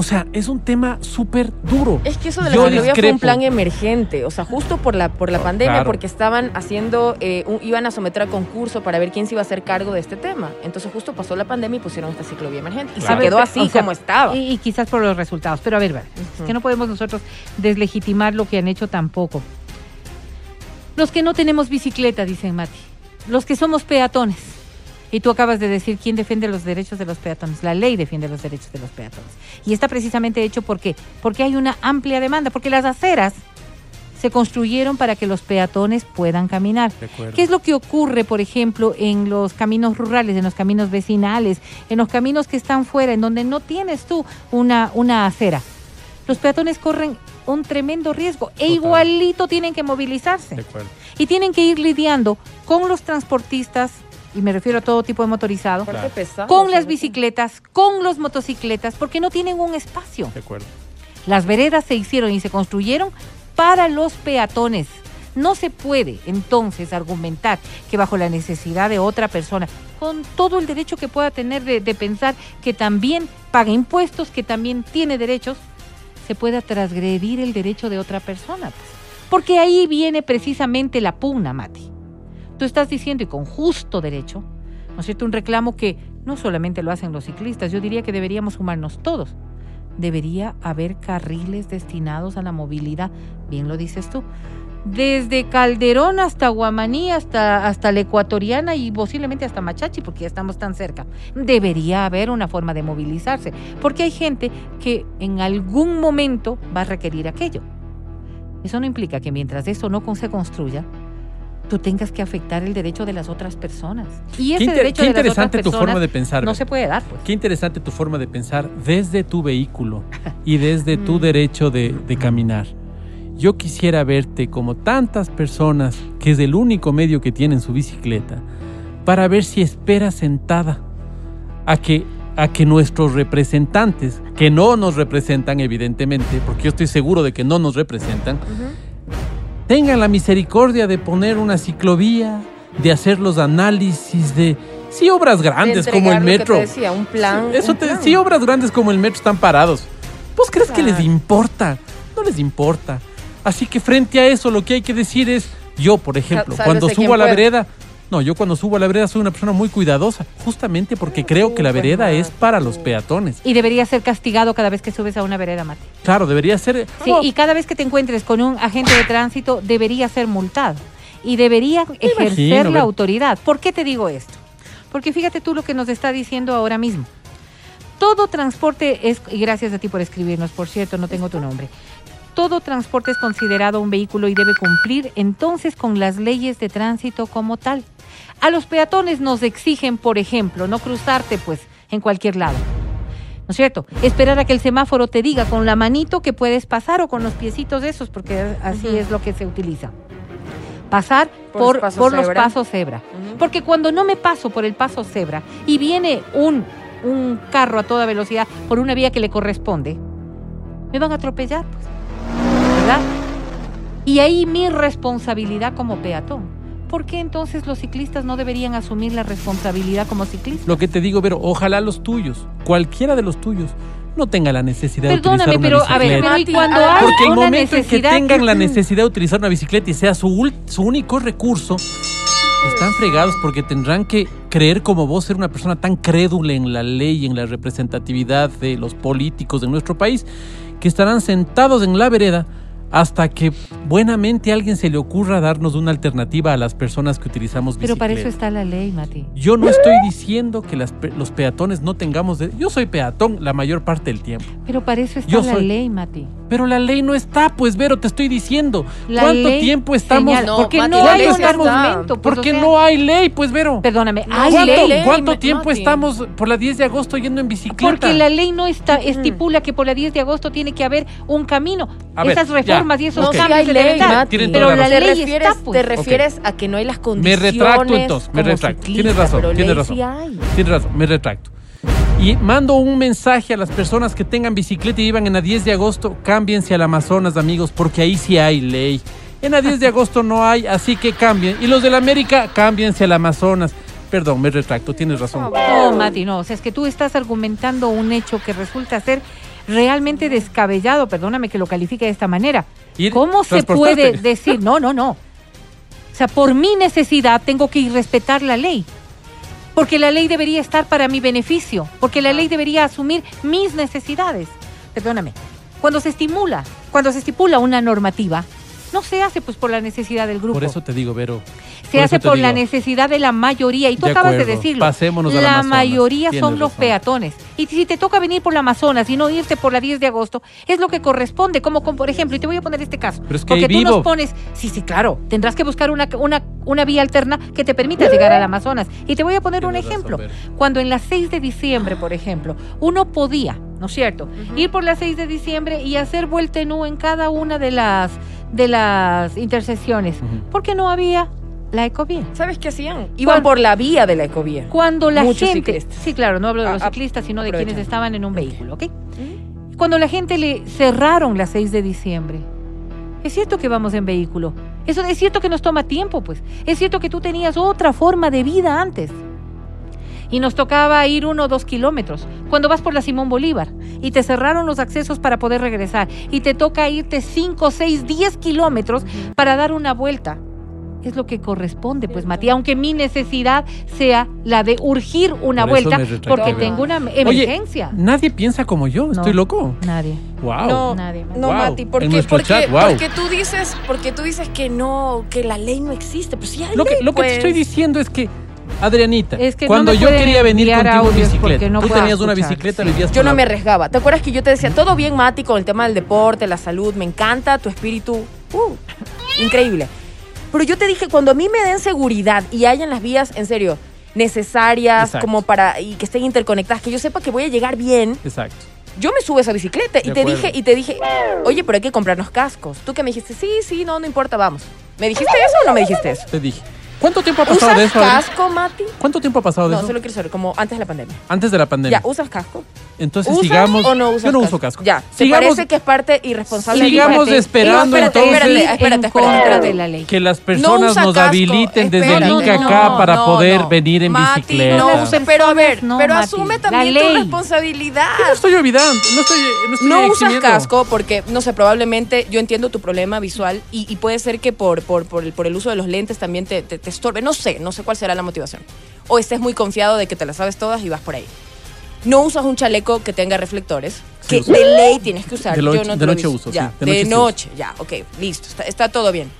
[SPEAKER 2] O sea, es un tema súper duro.
[SPEAKER 3] Es que eso de la ciclovía fue un plan emergente, o sea, justo por la, por la
[SPEAKER 2] Oh,
[SPEAKER 3] pandemia,
[SPEAKER 2] claro.
[SPEAKER 3] porque estaban haciendo, eh, un- iban a someter a concurso para ver quién se iba a hacer cargo de este tema. Entonces justo pasó la pandemia y pusieron esta ciclovía emergente. Y
[SPEAKER 2] Claro.
[SPEAKER 3] se quedó
[SPEAKER 4] ver,
[SPEAKER 3] así
[SPEAKER 4] o sea,
[SPEAKER 3] como estaba.
[SPEAKER 4] Y, y quizás por los resultados. Pero a ver, vale, es que no podemos nosotros deslegitimar lo que han hecho tampoco. Los que no tenemos bicicleta, dicen Mati. Los que somos peatones. Y tú acabas de decir quién defiende los derechos de los peatones. La ley defiende los derechos de los peatones. Y está precisamente hecho ¿por qué? Porque hay una amplia demanda, porque las aceras se construyeron para que los peatones puedan caminar. ¿Qué es lo que ocurre, por ejemplo, en los caminos rurales, en los caminos vecinales, en los caminos que están fuera, en donde no tienes tú una, una acera? Los peatones corren un tremendo riesgo e
[SPEAKER 2] Total.
[SPEAKER 4] igualito tienen que movilizarse
[SPEAKER 2] De acuerdo.
[SPEAKER 4] y tienen que ir lidiando con los transportistas, y me refiero a todo tipo de motorizado,
[SPEAKER 2] Claro.
[SPEAKER 4] con las bicicletas, con los motocicletas, porque no tienen un espacio.
[SPEAKER 2] De acuerdo.
[SPEAKER 4] Las veredas se hicieron y se construyeron para los peatones. No se puede entonces argumentar que bajo la necesidad de otra persona, con todo el derecho que pueda tener de, de pensar que también paga impuestos, que también tiene derechos, se pueda transgredir el derecho de otra persona. pues. Porque ahí viene precisamente la pugna, Mati. Tú estás diciendo, y con justo derecho, ¿no es cierto? Un reclamo que no solamente lo hacen los ciclistas, yo diría que deberíamos sumarnos todos. Debería haber carriles destinados a la movilidad, bien lo dices tú. Desde Calderón hasta Guamaní, hasta, hasta la Ecuatoriana y posiblemente hasta Machachi, porque ya estamos tan cerca. Debería haber una forma de movilizarse, porque hay gente que en algún momento va a requerir aquello. Eso no implica que mientras eso no se construya, tú tengas que afectar el derecho de las otras personas. Y ese derecho de las otras
[SPEAKER 2] interesante tu forma de pensar.
[SPEAKER 4] no se puede dar, pues.
[SPEAKER 2] Qué interesante tu forma de pensar desde tu vehículo y desde tu [laughs]
[SPEAKER 4] Mm.
[SPEAKER 2] derecho de, de caminar. Yo quisiera verte como tantas personas que es el único medio que tienen su bicicleta para ver si esperas sentada a que, a que nuestros representantes, que no nos representan evidentemente, porque yo estoy seguro de que no nos representan. Tengan la misericordia de poner una ciclovía, de hacer los análisis de sí obras grandes
[SPEAKER 3] De
[SPEAKER 2] como el
[SPEAKER 3] entregar lo que
[SPEAKER 2] metro.
[SPEAKER 3] te decía, un plan.
[SPEAKER 2] Sí, Eso
[SPEAKER 3] un
[SPEAKER 2] te,
[SPEAKER 3] plan.
[SPEAKER 2] sí, obras grandes como el metro están parados. ¿Vos crees que les importa? No les importa. Así que frente a eso lo que hay que decir es, yo por ejemplo, cuando subo a la vereda, no, yo cuando subo a la vereda soy una persona muy cuidadosa, justamente porque creo que la vereda es para los peatones.
[SPEAKER 4] Y debería ser castigado cada vez que subes a una vereda, Mati.
[SPEAKER 2] Claro, debería ser...
[SPEAKER 4] Sí, y cada vez que te encuentres con un agente de tránsito, debería ser multado. Y debería ejercer
[SPEAKER 2] imagino,
[SPEAKER 4] la autoridad. ¿Por qué te digo esto? Porque fíjate tú lo que nos está diciendo ahora mismo. Todo transporte es, y gracias a ti por escribirnos, por cierto, no tengo tu nombre. Todo transporte es considerado un vehículo y debe cumplir entonces con las leyes de tránsito como tal. A los peatones nos exigen, por ejemplo, no cruzarte pues en cualquier lado. ¿No es cierto? Esperar a que el semáforo te diga con la manito que puedes pasar o con los piecitos de esos, porque así es lo que se utiliza. Pasar
[SPEAKER 3] Por
[SPEAKER 4] por,
[SPEAKER 3] los pasos
[SPEAKER 4] por los
[SPEAKER 3] cebra.
[SPEAKER 4] pasos cebra.
[SPEAKER 3] Ujú.
[SPEAKER 4] Porque cuando no me paso por el paso cebra y viene un, un carro a toda velocidad por una vía que le corresponde, me van a atropellar, pues. ¿Verdad? Y ahí mi responsabilidad como peatón. ¿Por qué entonces los ciclistas no deberían asumir la responsabilidad como ciclistas?
[SPEAKER 2] Lo que te digo, pero ojalá los tuyos, cualquiera de los tuyos, no tenga la necesidad
[SPEAKER 4] Perdóname,
[SPEAKER 2] de utilizar
[SPEAKER 4] pero
[SPEAKER 2] una
[SPEAKER 4] a ver,
[SPEAKER 2] bicicleta.
[SPEAKER 4] pero cuando hay
[SPEAKER 2] Porque el
[SPEAKER 4] una
[SPEAKER 2] momento en que tengan la necesidad de utilizar una bicicleta y sea su, su único recurso, están fregados porque tendrán que creer como vos ser una persona tan crédula en la ley y en la representatividad de los políticos de nuestro país que estarán sentados en la vereda hasta que buenamente a alguien se le ocurra darnos una alternativa a las personas que utilizamos
[SPEAKER 4] Pero
[SPEAKER 2] bicicleta.
[SPEAKER 4] para eso está la ley, Mati.
[SPEAKER 2] Yo no estoy diciendo que las los peatones no tengamos... de- Yo soy peatón la mayor parte del tiempo.
[SPEAKER 4] Pero para eso está
[SPEAKER 2] Yo
[SPEAKER 4] la
[SPEAKER 2] soy-
[SPEAKER 4] ley, Mati.
[SPEAKER 2] Pero la ley no está, pues, Vero, te estoy diciendo.
[SPEAKER 4] La
[SPEAKER 2] ¿Cuánto
[SPEAKER 4] ley
[SPEAKER 2] tiempo estamos...?
[SPEAKER 4] señala-
[SPEAKER 3] No,
[SPEAKER 4] porque
[SPEAKER 3] Mati,
[SPEAKER 4] no
[SPEAKER 3] la
[SPEAKER 4] hay
[SPEAKER 3] ley
[SPEAKER 4] un argumento. pues,
[SPEAKER 2] Porque
[SPEAKER 4] o sea,
[SPEAKER 2] no hay ley, pues, Vero.
[SPEAKER 4] Perdóname,
[SPEAKER 3] No,
[SPEAKER 4] hay
[SPEAKER 2] ¿Cuánto,
[SPEAKER 4] ley.
[SPEAKER 3] ley,
[SPEAKER 2] cuánto
[SPEAKER 3] Mati.
[SPEAKER 2] tiempo estamos por la 10 de agosto yendo en bicicleta?
[SPEAKER 4] Porque la ley no está, estipula que por la 10 de agosto tiene que haber un camino.
[SPEAKER 2] A ver,
[SPEAKER 4] Esas
[SPEAKER 2] ya,
[SPEAKER 4] reformas y esos
[SPEAKER 3] sí
[SPEAKER 4] cambios
[SPEAKER 3] hay
[SPEAKER 4] se
[SPEAKER 3] ley. Mati.
[SPEAKER 2] Tienen
[SPEAKER 4] Pero
[SPEAKER 2] toda
[SPEAKER 4] la ley
[SPEAKER 3] refieres,
[SPEAKER 4] está, pues.
[SPEAKER 3] te refieres a que no hay las
[SPEAKER 2] Me
[SPEAKER 3] condiciones.
[SPEAKER 2] retracto entonces, me
[SPEAKER 3] como
[SPEAKER 2] retracto.
[SPEAKER 3] ciclista,
[SPEAKER 2] Tienes razón,
[SPEAKER 3] pero
[SPEAKER 2] tienes
[SPEAKER 3] ley
[SPEAKER 2] razón.
[SPEAKER 3] sí hay.
[SPEAKER 2] Tienes razón, me retracto. Y mando un mensaje a las personas que tengan bicicleta y iban en la 10 de agosto, cámbiense al Amazonas, amigos, porque ahí sí hay ley. En la 10 de agosto no hay, así que cambien. Y los de la América, cámbiense al Amazonas. Perdón, me retracto, tienes razón.
[SPEAKER 4] No, Mati, no. O sea, es que tú estás argumentando un hecho que resulta ser realmente descabellado. Perdóname que lo califique de esta manera. ¿Cómo se puede decir? No, no, no. O sea, por mi necesidad tengo que ir respetar la ley. Porque la ley debería estar para mi beneficio. Porque la ley debería asumir mis necesidades. Perdóname. Cuando se estimula, cuando se estipula una normativa, no se hace pues por la necesidad del grupo.
[SPEAKER 2] Por eso te digo, Vero.
[SPEAKER 4] Se
[SPEAKER 2] Por
[SPEAKER 4] hace por la necesidad de la mayoría. Y tú
[SPEAKER 2] De
[SPEAKER 4] acabas de decirlo.
[SPEAKER 2] Pasémonos
[SPEAKER 4] la
[SPEAKER 2] Amazonas.
[SPEAKER 4] mayoría
[SPEAKER 2] Tienes
[SPEAKER 4] son los
[SPEAKER 2] razón.
[SPEAKER 4] peatones. Y si te toca venir por la Amazonas y no irte por la 10 de agosto, es lo que corresponde. Como, con, por ejemplo, y te voy a poner este caso.
[SPEAKER 2] Pero es que
[SPEAKER 4] porque tú
[SPEAKER 2] vivo.
[SPEAKER 4] nos pones. Sí, sí, claro. Tendrás que buscar una, una, una vía alterna que te permita llegar al Amazonas. Y te voy a poner un
[SPEAKER 2] Tienes
[SPEAKER 4] ejemplo. Cuando en las 6 de diciembre, por ejemplo, uno podía, ¿no es cierto? Ir por las 6 de diciembre y hacer vuelta en U en cada una de las, de las intersecciones.
[SPEAKER 2] Ujú.
[SPEAKER 4] Porque no había la ecovía.
[SPEAKER 3] ¿Sabes qué hacían? Iban por la vía de la ecovía.
[SPEAKER 4] Cuando la
[SPEAKER 3] Muchos
[SPEAKER 4] gente.
[SPEAKER 3] ciclistas.
[SPEAKER 4] Sí, claro, no hablo de los ciclistas, sino de quienes estaban en un vehículo, ¿ok? Cuando la gente le cerraron la 6 de diciembre. Es cierto que vamos en vehículo. Eso es cierto que nos toma tiempo, pues. Es cierto que tú tenías otra forma de vida antes. Y nos tocaba ir uno o dos kilómetros. Cuando vas por la Simón Bolívar y te cerraron los accesos para poder regresar y te toca irte 5, 6, 10 kilómetros para dar una vuelta. Es lo que corresponde, pues, Mati, aunque mi necesidad sea la de urgir una
[SPEAKER 2] Por
[SPEAKER 4] vuelta porque tengo una
[SPEAKER 2] Oye,
[SPEAKER 4] emergencia.
[SPEAKER 2] nadie piensa como yo, estoy
[SPEAKER 4] No.
[SPEAKER 2] loco.
[SPEAKER 4] Nadie.
[SPEAKER 2] Wow.
[SPEAKER 3] No,
[SPEAKER 4] Nadie, Mati.
[SPEAKER 3] no,
[SPEAKER 2] Wow.
[SPEAKER 3] Mati, porque, porque,
[SPEAKER 2] chat, wow.
[SPEAKER 3] porque tú dices, porque tú dices que no, que la ley no existe, pues sí hay
[SPEAKER 2] Lo que, lo que te
[SPEAKER 3] pues.
[SPEAKER 2] estoy diciendo es que, Adrianita,
[SPEAKER 4] Es que
[SPEAKER 2] cuando yo quería venir contigo en bicicleta,
[SPEAKER 4] no
[SPEAKER 2] tú tenías una bicicleta,
[SPEAKER 4] sí.
[SPEAKER 3] Yo no
[SPEAKER 2] la-
[SPEAKER 3] me arriesgaba. ¿Te acuerdas que yo te decía, todo bien, Mati, con el tema del deporte, la salud, me encanta tu espíritu? Uh, increíble. Pero yo te dije, cuando a mí me den seguridad y hayan las vías, en serio, necesarias,
[SPEAKER 2] Exacto.
[SPEAKER 3] como para, y que estén interconectadas, que yo sepa que voy a llegar bien,
[SPEAKER 2] Exacto.
[SPEAKER 3] yo me subo a esa bicicleta y te
[SPEAKER 2] acuerdo.
[SPEAKER 3] dije, y te dije, oye, pero hay que comprarnos cascos. Tú que me dijiste, sí, sí, no, no importa, vamos. ¿Me dijiste eso o no me dijiste eso?
[SPEAKER 2] Te dije. ¿Cuánto tiempo ha pasado
[SPEAKER 3] ¿Usas
[SPEAKER 2] de eso? Adri?
[SPEAKER 3] casco, Mati?
[SPEAKER 2] ¿Cuánto tiempo ha pasado de
[SPEAKER 3] No,
[SPEAKER 2] eso?
[SPEAKER 3] solo quiero saber, como antes de la pandemia.
[SPEAKER 2] Antes de la pandemia.
[SPEAKER 3] Ya, ¿usas casco?
[SPEAKER 2] Entonces
[SPEAKER 3] ¿Usas
[SPEAKER 2] sigamos.
[SPEAKER 3] o no usas
[SPEAKER 2] yo no
[SPEAKER 3] casco?
[SPEAKER 2] uso casco.
[SPEAKER 3] Ya, ¿te
[SPEAKER 2] sigamos
[SPEAKER 3] parece que es parte irresponsable? de
[SPEAKER 2] sigamos
[SPEAKER 3] Fíjate.
[SPEAKER 2] esperando,
[SPEAKER 3] No, espérate,
[SPEAKER 2] entonces,
[SPEAKER 3] espérate, espérate, espérate,
[SPEAKER 4] de la ley.
[SPEAKER 2] que las
[SPEAKER 3] No
[SPEAKER 2] personas
[SPEAKER 3] usa
[SPEAKER 2] nos
[SPEAKER 3] casco.
[SPEAKER 2] habiliten desde
[SPEAKER 3] no,
[SPEAKER 2] acá para
[SPEAKER 3] no,
[SPEAKER 2] poder
[SPEAKER 3] no.
[SPEAKER 2] venir en
[SPEAKER 3] Mati,
[SPEAKER 2] bicicleta.
[SPEAKER 3] no usa, pero a ver,
[SPEAKER 4] no,
[SPEAKER 3] pero
[SPEAKER 4] Mati.
[SPEAKER 3] asume también tu responsabilidad.
[SPEAKER 2] Yo no estoy olvidando, no estoy, no estoy
[SPEAKER 3] No usas casco porque, no sé, probablemente yo entiendo tu problema visual y, y puede ser que por, por, por, el, por el uso de los lentes también te, te, te estorbe. No sé, no sé cuál será la motivación. O estés muy confiado de que te las sabes todas y vas por ahí. No usas un chaleco que tenga reflectores,
[SPEAKER 2] Sí
[SPEAKER 3] que
[SPEAKER 2] uso.
[SPEAKER 3] de ley tienes que usar.
[SPEAKER 2] De
[SPEAKER 3] yo
[SPEAKER 2] noche-
[SPEAKER 3] no te
[SPEAKER 2] de
[SPEAKER 3] lo he
[SPEAKER 2] noche uso,
[SPEAKER 3] ya,
[SPEAKER 2] sí, de
[SPEAKER 3] de
[SPEAKER 2] noche sí
[SPEAKER 3] noche, ya, ok, listo, está, está todo bien.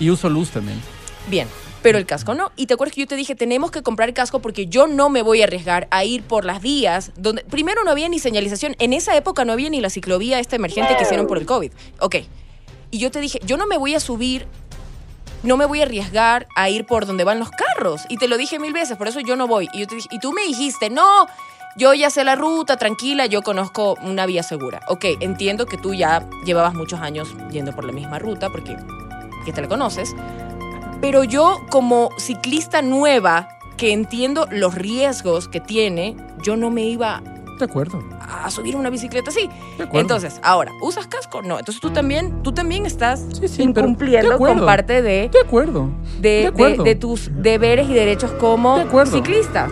[SPEAKER 2] Y uso luz también.
[SPEAKER 3] Bien, pero el casco no. Y te acuerdas que yo te dije, tenemos que comprar casco porque yo no me voy a arriesgar a ir por las vías donde primero no había ni señalización. En esa época no había ni la ciclovía esta emergente que hicieron por el COVID. Ok. Y yo te dije, yo no me voy a subir, no me voy a arriesgar a ir por donde van los carros. Y te lo dije mil veces, por eso yo no voy. Y, tú me dijiste, no, yo ya sé la ruta, tranquila, yo conozco una vía segura. Ok, entiendo que tú ya llevabas muchos años yendo por la misma ruta porque que te la conoces. Pero yo como ciclista nueva, que entiendo los riesgos que tiene, yo no me iba
[SPEAKER 2] De acuerdo.
[SPEAKER 3] a subir una bicicleta así.
[SPEAKER 2] De acuerdo.
[SPEAKER 3] Entonces, ahora, ¿usas casco? No. Entonces tú también, tú también estás
[SPEAKER 2] Sí, sí, pero
[SPEAKER 3] incumpliendo
[SPEAKER 2] acuerdo.
[SPEAKER 3] con parte de,
[SPEAKER 2] De acuerdo.
[SPEAKER 3] de,
[SPEAKER 2] acuerdo.
[SPEAKER 3] de tus deberes y derechos como ciclista.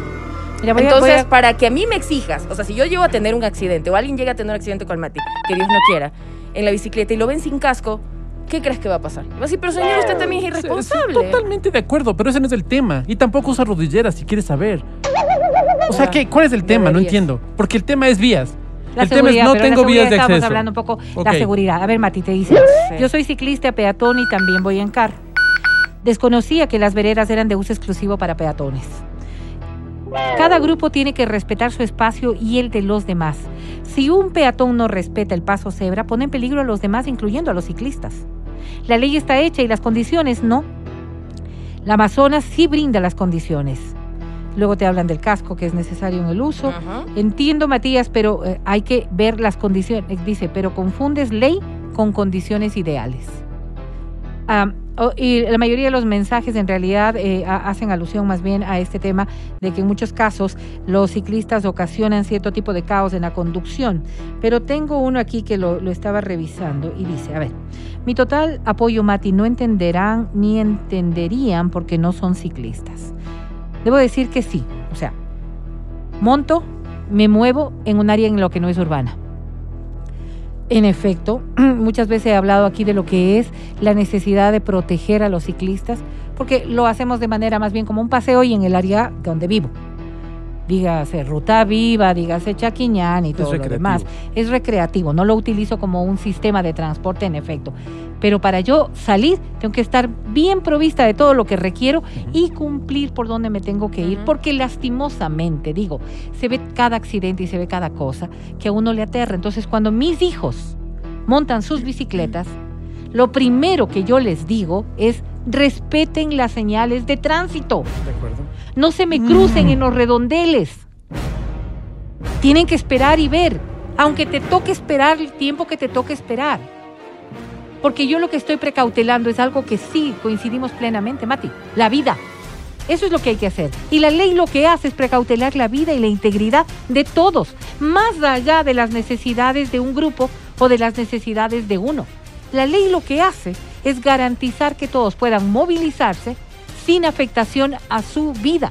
[SPEAKER 4] Mira, voy a-
[SPEAKER 3] Entonces,
[SPEAKER 4] voy a-
[SPEAKER 3] para que a mí me exijas, o sea, si yo llego a tener un accidente o alguien llega a tener un accidente con Mati, que Dios no quiera, en la bicicleta y lo ven sin casco, ¿qué crees que va a pasar? Va a decir, pero señor, usted también es
[SPEAKER 2] Sí, sí,
[SPEAKER 3] irresponsable.
[SPEAKER 2] totalmente de acuerdo, pero ese no es el tema. Y tampoco usa rodilleras si quieres saber. O sea, ¿qué, ¿cuál es el tema? No entiendo. Porque el tema es vías.
[SPEAKER 4] La
[SPEAKER 2] El tema es no tengo vías de
[SPEAKER 4] Estamos
[SPEAKER 2] acceso.
[SPEAKER 4] hablando un poco la seguridad. A ver, Mati, te dice, yo soy ciclista, peatón y también voy en carro. Desconocía que las veredas eran de uso exclusivo para peatones. Cada grupo tiene que respetar su espacio y el de los demás. Si un peatón no respeta el paso cebra, pone en peligro a los demás, incluyendo a los ciclistas. La ley está hecha y las condiciones no. La Amazonas sí brinda las condiciones. Luego te hablan del casco que es necesario en el uso.
[SPEAKER 3] Ajá.
[SPEAKER 4] Entiendo, Matías, pero eh, hay que ver las condiciones. Dice, pero confundes ley con condiciones ideales. O- y la mayoría de los mensajes en realidad eh, ha- hacen alusión más bien a este tema de que en muchos casos los ciclistas ocasionan cierto tipo de caos en la conducción. Pero tengo uno aquí que lo, lo estaba revisando y dice, a ver, mi total apoyo, Mati, no entenderán ni entenderían porque no son ciclistas. Debo decir que sí, o sea, monto, me muevo en un área en lo que no es urbana. En efecto, [clears throat] muchas veces he hablado aquí de lo que es la necesidad de proteger a los ciclistas, porque lo hacemos de manera más bien como un paseo y en el área donde vivo. Dígase Ruta Viva, dígase Chaquiñán y todo lo demás. Es recreativo, no lo utilizo como un sistema de transporte en efecto. Pero para yo salir, tengo que estar bien provista de todo lo que requiero y cumplir por donde me tengo que ir, porque lastimosamente, digo, se ve cada accidente y se ve cada cosa que a uno le aterra. Entonces, cuando mis hijos montan sus bicicletas, lo primero que yo les digo es respeten las señales de tránsito.
[SPEAKER 2] De acuerdo.
[SPEAKER 4] No se me crucen en los redondeles. Tienen que esperar y ver, aunque te toque esperar el tiempo que te toque esperar. Porque yo lo que estoy precautelando es algo que sí coincidimos plenamente, Mati, la vida. Eso es lo que hay que hacer. Y la ley lo que hace es precautelar la vida y la integridad de todos, más allá de las necesidades de un grupo o de las necesidades de uno. La ley lo que hace es garantizar que todos puedan movilizarse sin afectación a su vida.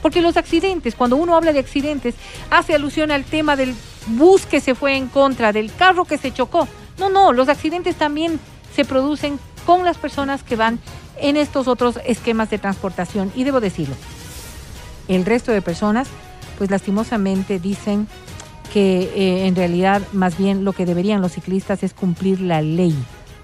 [SPEAKER 4] Porque los accidentes, cuando uno habla de accidentes, hace alusión al tema del bus que se fue en contra, del carro que se chocó. No, no, los accidentes también se producen con las personas que van en estos otros esquemas de transportación. Y debo decirlo, el resto de personas, pues lastimosamente dicen que eh, en realidad más bien lo que deberían los ciclistas es cumplir la ley,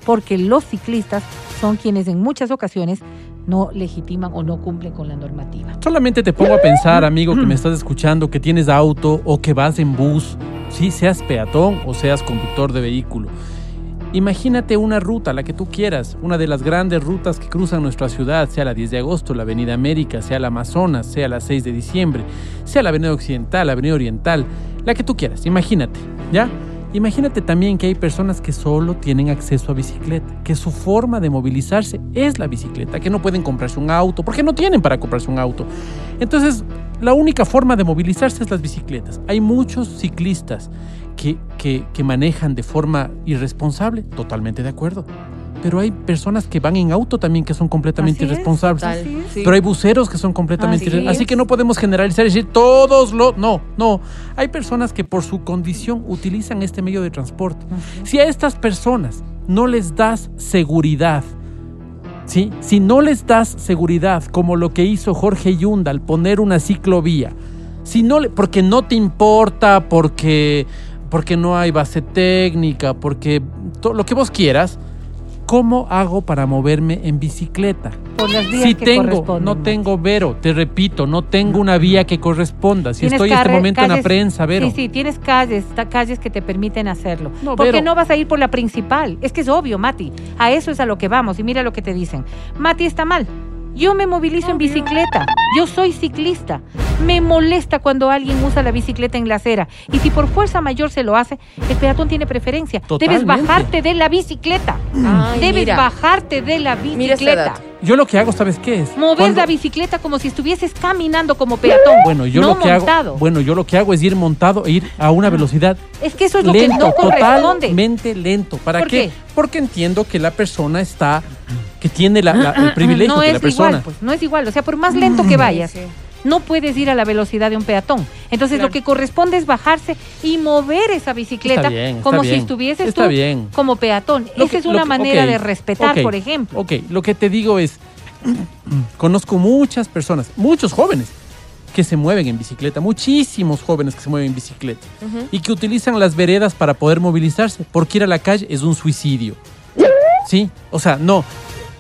[SPEAKER 4] porque los ciclistas son quienes en muchas ocasiones no legitiman o no cumplen con la normativa.
[SPEAKER 2] Solamente te pongo a pensar, amigo, que me estás escuchando, que tienes auto o que vas en bus, si seas peatón o seas conductor de vehículo. Imagínate una ruta, la que tú quieras, una de las grandes rutas que cruzan nuestra ciudad, sea la 10 de agosto, la Avenida América, sea la Amazonas, sea la 6 de diciembre, sea la Avenida Occidental, la Avenida Oriental, la que tú quieras, imagínate, ¿ya? Imagínate también que hay personas que solo tienen acceso a bicicleta, que su forma de movilizarse es la bicicleta, que no pueden comprarse un auto, porque no tienen para comprarse un auto. Entonces, la única forma de movilizarse es las bicicletas. Hay muchos ciclistas que, que, que manejan de forma irresponsable, totalmente de acuerdo. Pero hay personas que van en auto también que son completamente
[SPEAKER 4] Así
[SPEAKER 2] irresponsables.
[SPEAKER 3] Sí.
[SPEAKER 2] Pero hay buceros que son completamente
[SPEAKER 4] Así
[SPEAKER 2] Así que no podemos generalizar y decir todos lo. No, no. Hay personas que por su condición utilizan este medio de transporte. Si a estas personas no les das seguridad, ¿sí? Si no les das seguridad, como lo que hizo Jorge Yunda al poner una ciclovía, si no le- porque no te importa, porque, porque no hay base técnica, porque todo lo que vos quieras, ¿cómo hago para moverme en bicicleta?
[SPEAKER 4] Por las vías
[SPEAKER 2] Si
[SPEAKER 4] que
[SPEAKER 2] tengo, no tengo Vero, te repito, no tengo una vía que corresponda. Si estoy en este momento en la prensa, Vero.
[SPEAKER 4] Sí, sí, tienes calles, calles que te permiten hacerlo.
[SPEAKER 2] No,
[SPEAKER 4] ¿Por qué no vas a ir por la principal? Es que es obvio, Mati. A eso es a lo que vamos. Y mira lo que te dicen. Mati está mal. Yo me movilizo en bicicleta. Yo soy ciclista. Me molesta cuando alguien usa la bicicleta en la acera. Y si por fuerza mayor se lo hace, el peatón tiene preferencia. Debes bajarte de la bicicleta.
[SPEAKER 3] Ay,
[SPEAKER 4] Debes
[SPEAKER 3] mira.
[SPEAKER 4] bajarte de la bicicleta.
[SPEAKER 2] Yo lo que hago, ¿sabes qué es?
[SPEAKER 4] Mover
[SPEAKER 2] Cuando-
[SPEAKER 4] la bicicleta como si estuvieses caminando como peatón.
[SPEAKER 2] Bueno, yo
[SPEAKER 4] no
[SPEAKER 2] lo que
[SPEAKER 4] montado.
[SPEAKER 2] hago, bueno, yo lo que hago es ir montado e ir a una velocidad
[SPEAKER 4] Es que eso es lo
[SPEAKER 2] lento,
[SPEAKER 4] que no corresponde.
[SPEAKER 2] totalmente lento. ¿Para
[SPEAKER 4] ¿Por
[SPEAKER 2] qué?
[SPEAKER 4] qué?
[SPEAKER 2] Porque entiendo que la persona está, que tiene la- la- el privilegio
[SPEAKER 4] no
[SPEAKER 2] de
[SPEAKER 4] es
[SPEAKER 2] la persona.
[SPEAKER 4] igual, pues, no es igual. O sea, por más lento que vayas,
[SPEAKER 3] Sí.
[SPEAKER 4] No puedes ir a la velocidad de un peatón. Entonces,
[SPEAKER 3] Claro.
[SPEAKER 4] lo que corresponde es bajarse y mover esa bicicleta
[SPEAKER 2] Está bien, está
[SPEAKER 4] como si estuvieses
[SPEAKER 2] Está
[SPEAKER 4] tú
[SPEAKER 2] bien.
[SPEAKER 4] como peatón.
[SPEAKER 2] Lo
[SPEAKER 4] Esa
[SPEAKER 2] que-
[SPEAKER 4] es una
[SPEAKER 2] que-
[SPEAKER 4] manera de respetar, por ejemplo.
[SPEAKER 2] Ok, lo que te digo es, [clears throat] conozco muchas personas, muchos jóvenes, que se mueven en bicicleta, muchísimos jóvenes que se mueven en bicicleta y que utilizan las veredas para poder movilizarse, porque ir a la calle es un suicidio. Sí, o sea, no.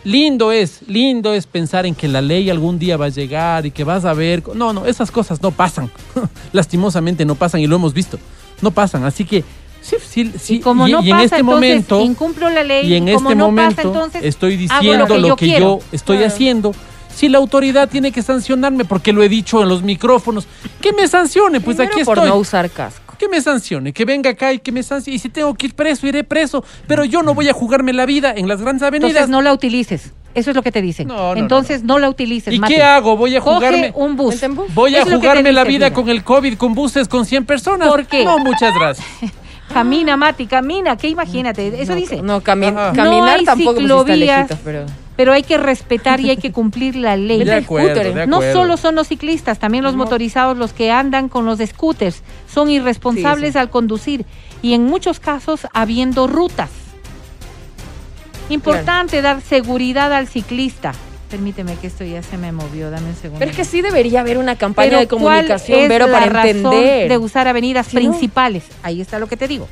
[SPEAKER 2] Lindo es, lindo es pensar en que la ley algún día va a llegar y que vas a ver. No, no, esas cosas no pasan. [laughs] Lastimosamente no pasan y lo hemos visto. No pasan, así que sí, sí, sí.
[SPEAKER 4] y como
[SPEAKER 2] y-
[SPEAKER 4] no
[SPEAKER 2] y en
[SPEAKER 4] pasa,
[SPEAKER 2] este
[SPEAKER 4] entonces
[SPEAKER 2] momento
[SPEAKER 4] incumplo la ley.
[SPEAKER 2] y en
[SPEAKER 4] como
[SPEAKER 2] este
[SPEAKER 4] no
[SPEAKER 2] momento
[SPEAKER 4] pasa, entonces
[SPEAKER 2] estoy diciendo
[SPEAKER 4] lo que yo
[SPEAKER 2] que
[SPEAKER 4] quiero.
[SPEAKER 2] yo estoy
[SPEAKER 3] Claro.
[SPEAKER 2] haciendo. Si la autoridad tiene que sancionarme porque lo he dicho en los micrófonos, que me sancione, pues
[SPEAKER 3] Primero
[SPEAKER 2] aquí
[SPEAKER 3] por
[SPEAKER 2] estoy.
[SPEAKER 3] no usar casco.
[SPEAKER 2] Que me sancione, que venga acá y que me sancione. Y si tengo que ir preso, iré preso. Pero yo no voy a jugarme la vida en las grandes avenidas.
[SPEAKER 4] Entonces no la utilices. Eso es lo que te dicen.
[SPEAKER 2] No, no, no,
[SPEAKER 4] entonces no, la utilices.
[SPEAKER 2] ¿Y qué hago? Voy a
[SPEAKER 4] Coge
[SPEAKER 2] jugarme.
[SPEAKER 4] un bus.
[SPEAKER 2] Voy a
[SPEAKER 4] Eso
[SPEAKER 2] jugarme la vida
[SPEAKER 4] mira.
[SPEAKER 2] con el COVID, con buses con 100 personas.
[SPEAKER 4] ¿Por qué?
[SPEAKER 2] No, muchas gracias. [laughs]
[SPEAKER 4] Camina, Mati, camina. ¿Qué imagínate? Eso
[SPEAKER 3] no,
[SPEAKER 4] dice.
[SPEAKER 3] No, cami-
[SPEAKER 2] Ajá.
[SPEAKER 3] caminar
[SPEAKER 4] No hay
[SPEAKER 3] tampoco pues, está
[SPEAKER 4] ciclovías.
[SPEAKER 3] lejitos, pero...
[SPEAKER 4] Pero hay que respetar y hay que cumplir la [laughs] ley.
[SPEAKER 2] De acuerdo,
[SPEAKER 3] scooter,
[SPEAKER 2] de.
[SPEAKER 4] No solo son los ciclistas, también los
[SPEAKER 3] No.
[SPEAKER 4] motorizados los que andan con los scooters. Son irresponsables
[SPEAKER 3] Sí, sí.
[SPEAKER 4] al conducir y en muchos casos habiendo rutas. Importante dar seguridad al ciclista. Permíteme que esto ya se me movió, dame un segundo.
[SPEAKER 3] Pero es que sí debería haber una campaña
[SPEAKER 4] Pero
[SPEAKER 3] de
[SPEAKER 4] ¿cuál
[SPEAKER 3] comunicación, Vero,
[SPEAKER 4] la
[SPEAKER 3] para
[SPEAKER 4] razón
[SPEAKER 3] entender.
[SPEAKER 4] de usar avenidas
[SPEAKER 3] Si no-
[SPEAKER 4] principales. Ahí está lo que te digo.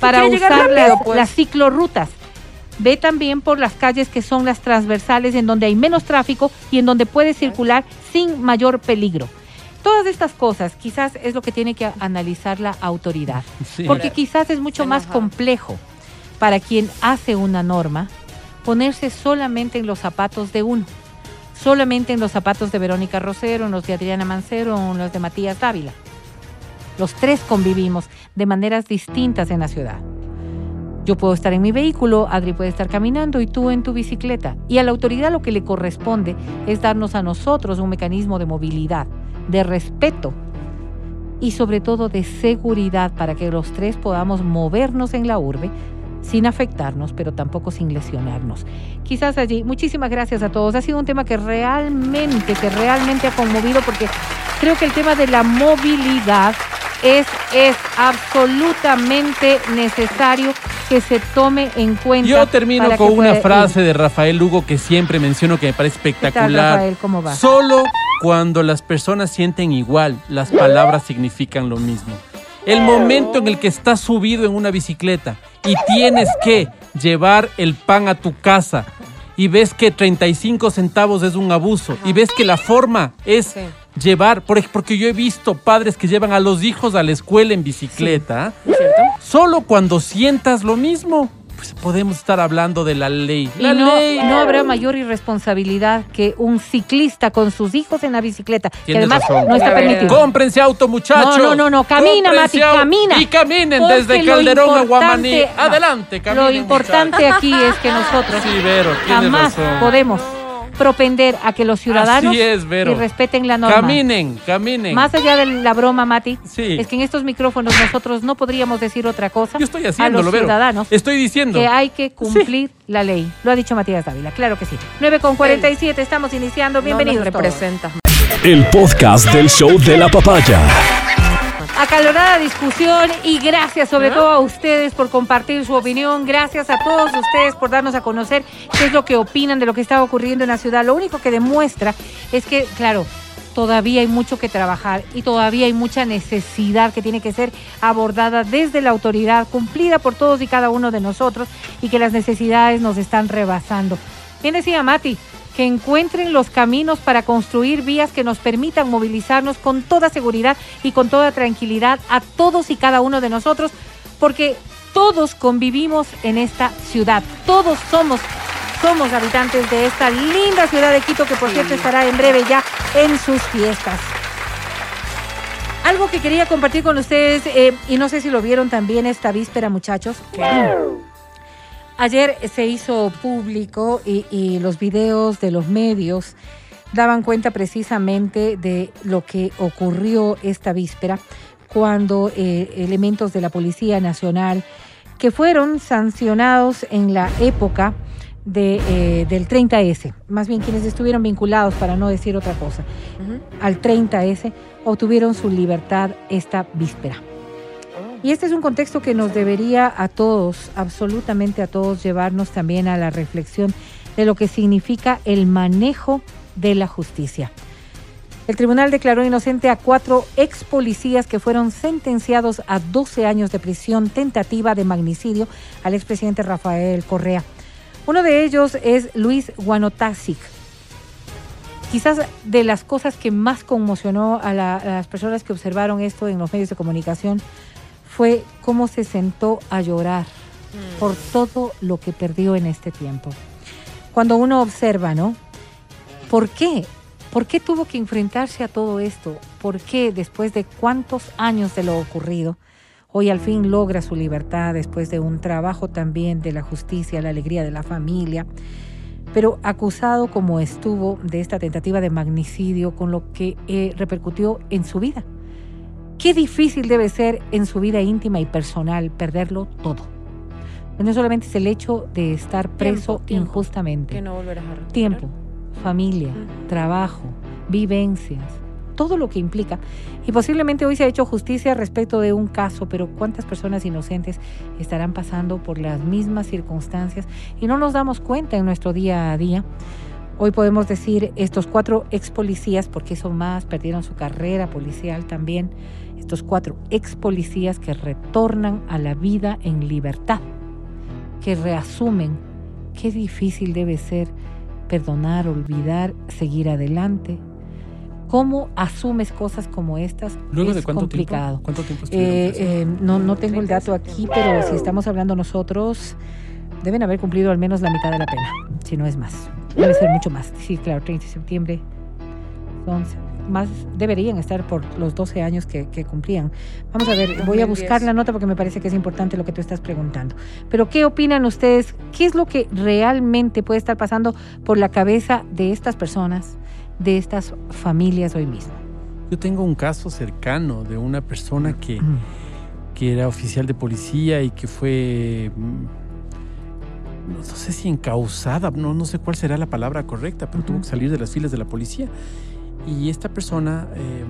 [SPEAKER 4] Para usar
[SPEAKER 3] rápido,
[SPEAKER 4] las,
[SPEAKER 3] pues.
[SPEAKER 4] las ciclorrutas. Ve también por las calles que son las transversales en donde hay menos tráfico y en donde puedes circular sin mayor peligro. Todas estas cosas quizás es lo que tiene que analizar la autoridad.
[SPEAKER 2] Sí.
[SPEAKER 4] Porque quizás es mucho más complejo para quien hace una norma ponerse solamente en los zapatos de uno. Solamente en los zapatos de Verónica Rosero, en los de Adriana Mancero en los de Matías Dávila. Los tres convivimos de maneras distintas en la ciudad. Yo puedo estar en mi vehículo, Adri puede estar caminando y tú en tu bicicleta. Y a la autoridad lo que le corresponde es darnos a nosotros un mecanismo de movilidad, de respeto y sobre todo de seguridad para que los tres podamos movernos en la urbe sin afectarnos, pero tampoco sin lesionarnos. Quizás allí, muchísimas gracias a todos. Ha sido un tema que realmente, que realmente ha conmovido porque creo que el tema de la movilidad es, es absolutamente necesario que se tome en cuenta.
[SPEAKER 2] Yo termino con una frase de Rafael Lugo que siempre menciono que me parece
[SPEAKER 4] ¿Qué tal,
[SPEAKER 2] espectacular.
[SPEAKER 4] Rafael? ¿Cómo va?
[SPEAKER 2] Solo cuando las personas sienten igual, las palabras significan lo mismo. El momento en el que estás subido en una bicicleta y tienes que llevar el pan a tu casa y ves que 35 centavos es un abuso y ves que la forma es
[SPEAKER 3] Sí.
[SPEAKER 2] llevar, porque yo he visto padres que llevan a los hijos a la escuela en bicicleta,
[SPEAKER 3] ¿No es cierto?
[SPEAKER 2] solo cuando sientas lo mismo, podemos estar hablando de la ley.
[SPEAKER 4] Y
[SPEAKER 2] La
[SPEAKER 4] no,
[SPEAKER 2] ley.
[SPEAKER 4] no habrá mayor irresponsabilidad que un ciclista con sus hijos en la bicicleta, que además
[SPEAKER 2] razón.
[SPEAKER 4] no está permitido.
[SPEAKER 2] Cómprense auto, muchachos.
[SPEAKER 4] No, no, no, no, camina, Mati, camina.
[SPEAKER 2] Y caminen
[SPEAKER 4] Porque
[SPEAKER 2] desde Calderón a Guamaní. Adelante, caminen.
[SPEAKER 4] Lo importante
[SPEAKER 2] muchachos.
[SPEAKER 4] aquí es que nosotros
[SPEAKER 2] Sí, Vero, tienes
[SPEAKER 4] jamás
[SPEAKER 2] razón.
[SPEAKER 4] podemos propender a que los ciudadanos
[SPEAKER 2] Así es, Vero.
[SPEAKER 4] y respeten la norma.
[SPEAKER 2] Caminen, caminen.
[SPEAKER 4] Más allá de la broma, Mati,
[SPEAKER 2] Sí.
[SPEAKER 4] es que en estos micrófonos nosotros no podríamos decir otra cosa
[SPEAKER 2] Yo estoy
[SPEAKER 4] a los
[SPEAKER 2] Vero.
[SPEAKER 4] ciudadanos
[SPEAKER 2] Estoy diciendo.
[SPEAKER 4] que hay que cumplir la ley. Lo ha dicho Matías Dávila, claro que sí. 9 con 47, estamos iniciando. Bienvenidos
[SPEAKER 3] No representas.
[SPEAKER 1] El podcast del show de la papaya.
[SPEAKER 4] Acalorada discusión y gracias sobre todo a ustedes por compartir su opinión. Gracias a todos ustedes por darnos a conocer qué es lo que opinan de lo que está ocurriendo en la ciudad. Lo único que demuestra es que, claro, todavía hay mucho que trabajar y todavía hay mucha necesidad que tiene que ser abordada desde la autoridad, cumplida por todos y cada uno de nosotros y que las necesidades nos están rebasando. Bien decía Mati, que encuentren los caminos para construir vías que nos permitan movilizarnos con toda seguridad y con toda tranquilidad a todos y cada uno de nosotros, porque todos convivimos en esta ciudad, todos somos somos habitantes de esta linda ciudad de Quito, que por cierto estará en breve ya en sus fiestas. Algo que quería compartir con ustedes, eh, y no sé si lo vieron también esta víspera, muchachos. Ayer se hizo público y, y los videos de los medios daban cuenta precisamente de lo que ocurrió esta víspera cuando eh, elementos de la Policía Nacional que fueron sancionados en la época de, eh, del 30S, más bien quienes estuvieron vinculados, para no decir otra cosa, al 30S, obtuvieron su libertad esta víspera. Y este es un contexto que nos debería a todos, absolutamente a todos, llevarnos también a la reflexión de lo que significa el manejo de la justicia. El tribunal declaró inocente a cuatro ex policías que fueron sentenciados a 12 años de prisión tentativa de magnicidio al expresidente Rafael Correa. Uno de ellos es Luis Guanotasic. Quizás de las cosas que más conmocionó a, la- a las personas que observaron esto en los medios de comunicación fue cómo se sentó a llorar por todo lo que perdió en este tiempo. Cuando uno observa, ¿no? ¿Por qué? ¿Por qué tuvo que enfrentarse a todo esto? ¿Por qué después de cuántos años de lo ocurrido, hoy al fin logra su libertad después de un trabajo también de la justicia, la alegría de la familia? Pero acusado como estuvo de esta tentativa de magnicidio con lo que eh, repercutió en su vida. Qué difícil debe ser en su vida íntima y personal perderlo todo. No solamente es el hecho de estar preso
[SPEAKER 3] tiempo.
[SPEAKER 4] injustamente
[SPEAKER 3] Que no volverás a recuperar.
[SPEAKER 4] tiempo, familia, trabajo, vivencias, todo lo que implica. Y posiblemente hoy se ha hecho justicia respecto de un caso, pero ¿cuántas personas inocentes estarán pasando por las mismas circunstancias y no nos damos cuenta en nuestro día a día? Hoy podemos decir estos cuatro ex policías, porque son más, perdieron su carrera policial también, estos cuatro ex policías que retornan a la vida en libertad, que reasumen qué difícil debe ser perdonar, olvidar, seguir adelante. ¿Cómo asumes cosas como estas?
[SPEAKER 2] ¿Luego
[SPEAKER 4] es
[SPEAKER 2] de cuánto
[SPEAKER 4] complicado.
[SPEAKER 2] tiempo? ¿Cuánto tiempo
[SPEAKER 4] Eh, eh, no, no tengo el dato aquí, pero si estamos hablando nosotros, deben haber cumplido al menos la mitad de la pena, si no es más. Debe ser mucho más. Sí, claro, 30 de septiembre. Son más, deberían estar por los 12 años que, que cumplían. Vamos a ver, voy a
[SPEAKER 3] 2010.
[SPEAKER 4] buscar la nota porque me parece que es importante lo que tú estás preguntando. Pero, ¿qué opinan ustedes? ¿Qué es lo que realmente puede estar pasando por la cabeza de estas personas, de estas familias hoy mismo?
[SPEAKER 2] Yo tengo un caso cercano de una persona que, que era oficial de policía y que fue, mm, no sé si encausada, no, no sé cuál será la palabra correcta, pero
[SPEAKER 4] Ujú.
[SPEAKER 2] tuvo que salir de las filas de la policía. Y esta persona, eh,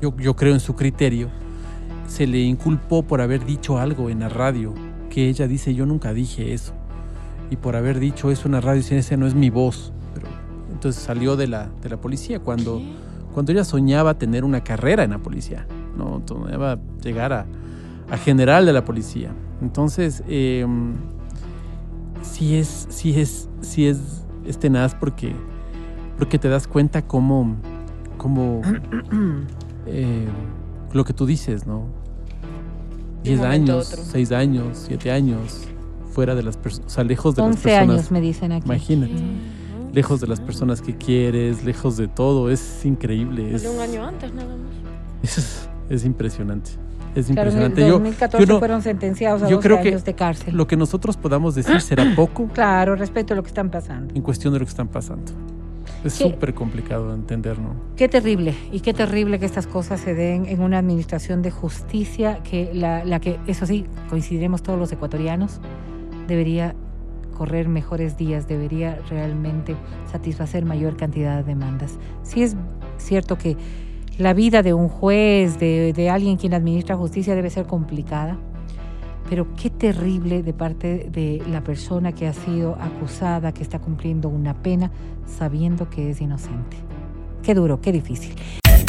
[SPEAKER 2] yo, yo creo en su criterio, se le inculpó por haber dicho algo en la radio, que ella dice, yo nunca dije eso. Y por haber dicho eso en la radio, dice, esa no es mi voz. Pero, entonces salió de la, de la policía cuando cuando ella soñaba tener una carrera en la policía, ¿no? Soñaba llegar a, a general de la policía. Entonces, eh, sí es, sí es, sí es, es tenaz porque, porque te das cuenta cómo, cómo [clears throat] eh, lo que tú dices, ¿no?
[SPEAKER 3] De un
[SPEAKER 2] 10
[SPEAKER 3] momento a
[SPEAKER 2] años,
[SPEAKER 3] otro.
[SPEAKER 2] 6 años, 7 años, fuera de las personas, o sea, lejos de las
[SPEAKER 4] 11
[SPEAKER 2] personas.
[SPEAKER 4] años me dicen aquí.
[SPEAKER 2] Imagínate lejos de las personas que quieres, lejos de todo, es increíble, es,
[SPEAKER 3] un año antes nada más.
[SPEAKER 2] es, es impresionante, es
[SPEAKER 4] Claro, en el
[SPEAKER 2] impresionante. Yo,
[SPEAKER 4] 2014
[SPEAKER 2] yo no-
[SPEAKER 4] fueron sentenciados a
[SPEAKER 2] yo
[SPEAKER 4] 12
[SPEAKER 2] creo que
[SPEAKER 4] años de cárcel.
[SPEAKER 2] lo que nosotros podamos decir será [clears throat] poco
[SPEAKER 4] Claro, respecto a lo que están pasando.
[SPEAKER 2] en cuestión de lo que están pasando. Es súper complicado de entender, ¿no?
[SPEAKER 4] Qué terrible, y qué terrible que estas cosas se den en una administración de justicia que la, la que, eso sí, coincidiremos todos los ecuatorianos, debería correr mejores días, debería realmente satisfacer mayor cantidad de demandas. Sí es cierto que la vida de un juez, de, de alguien quien administra justicia debe ser complicada, pero qué terrible de parte de la persona que ha sido acusada, que está cumpliendo una pena, sabiendo que es inocente. Qué duro, qué difícil.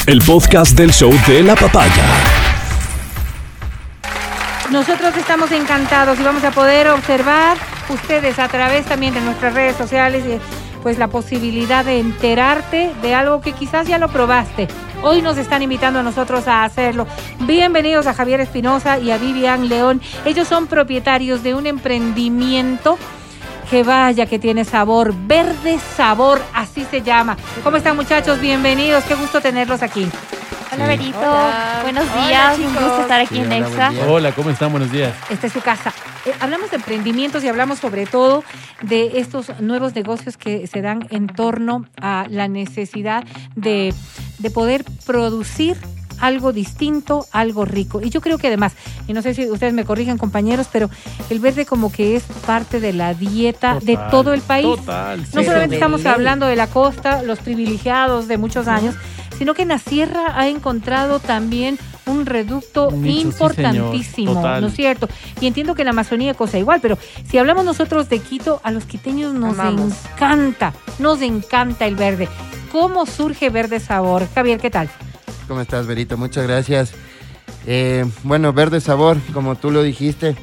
[SPEAKER 1] El podcast del show de la papaya.
[SPEAKER 4] Nosotros estamos encantados y vamos a poder observar ustedes a través también de nuestras redes sociales eh, pues la posibilidad de enterarte de algo que quizás ya lo probaste. Hoy nos están invitando a nosotros a hacerlo. Bienvenidos a Javier Espinosa y a Vivian León. Ellos son propietarios de un emprendimiento que vaya que tiene sabor, verde sabor, así se llama. ¿Cómo están muchachos? Bienvenidos, qué gusto tenerlos aquí.
[SPEAKER 5] Hola, Berito.
[SPEAKER 3] Hola.
[SPEAKER 5] Buenos
[SPEAKER 3] Hola,
[SPEAKER 5] días. Un
[SPEAKER 3] chicos.
[SPEAKER 5] gusto estar aquí en Nexa.
[SPEAKER 2] Hola, ¿cómo están? Buenos días.
[SPEAKER 4] Esta es su casa. Eh, hablamos de emprendimientos y hablamos sobre todo de estos nuevos negocios que se dan en torno a la necesidad de, de poder producir algo distinto, algo rico. Y yo creo que además, y no sé si ustedes me corrigen compañeros, pero el verde como que es parte de la dieta de todo el país.
[SPEAKER 2] Total.
[SPEAKER 4] No
[SPEAKER 2] sí.
[SPEAKER 4] solamente estamos
[SPEAKER 3] ley.
[SPEAKER 4] hablando de la costa, los privilegiados de muchos años, sino que en la sierra ha encontrado también un reducto
[SPEAKER 2] Un nicho, sí,
[SPEAKER 4] importantísimo. ¿no es cierto? Y entiendo que en la Amazonía cosa igual, pero si hablamos nosotros de Quito, a los quiteños nos
[SPEAKER 3] Amamos.
[SPEAKER 4] encanta, nos encanta el verde. ¿Cómo surge Verde Sabor? Javier, ¿qué tal?
[SPEAKER 6] ¿Cómo estás, Berito? Muchas gracias. Eh, bueno, Verde Sabor, como tú lo dijiste,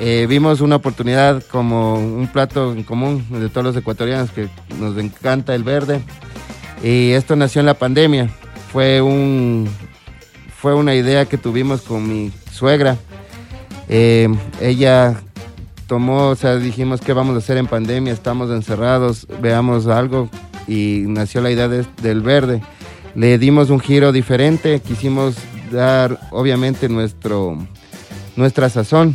[SPEAKER 6] eh, vimos una oportunidad como un plato en común de todos los ecuatorianos que nos encanta el verde. Y esto nació en la pandemia. Fue, un, fue una idea que tuvimos con mi suegra. Eh, ella tomó, o sea, dijimos qué vamos a hacer en pandemia, estamos encerrados, veamos algo y nació la idea de- del verde. Le dimos un giro diferente, quisimos dar obviamente nuestro, nuestra sazón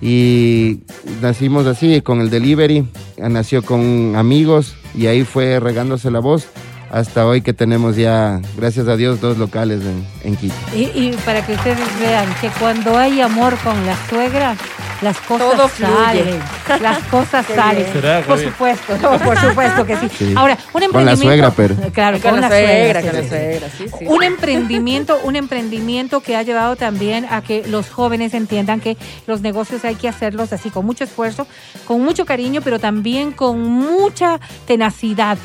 [SPEAKER 6] y nacimos así con el delivery, nació con amigos y ahí fue regándose la voz hasta hoy que tenemos ya, gracias a Dios, dos locales en, en Quito.
[SPEAKER 4] Y, y para que ustedes vean que cuando hay amor con la suegra, las cosas
[SPEAKER 3] Todo fluye.
[SPEAKER 4] salen. Las cosas [laughs] salen.
[SPEAKER 3] bien.
[SPEAKER 2] ¿Será,
[SPEAKER 4] Por supuesto, no, por supuesto que sí.
[SPEAKER 6] Sí.
[SPEAKER 4] Ahora, un
[SPEAKER 6] Con la
[SPEAKER 4] emprendimiento.
[SPEAKER 6] suegra, pero.
[SPEAKER 4] Claro,
[SPEAKER 3] Con, la suegra,
[SPEAKER 4] sí,
[SPEAKER 3] con la suegra, sí, sí.
[SPEAKER 4] Un emprendimiento, un emprendimiento que ha llevado también a que los jóvenes entiendan que los negocios hay que hacerlos así con mucho esfuerzo, con mucho cariño, pero también con mucha tenacidad.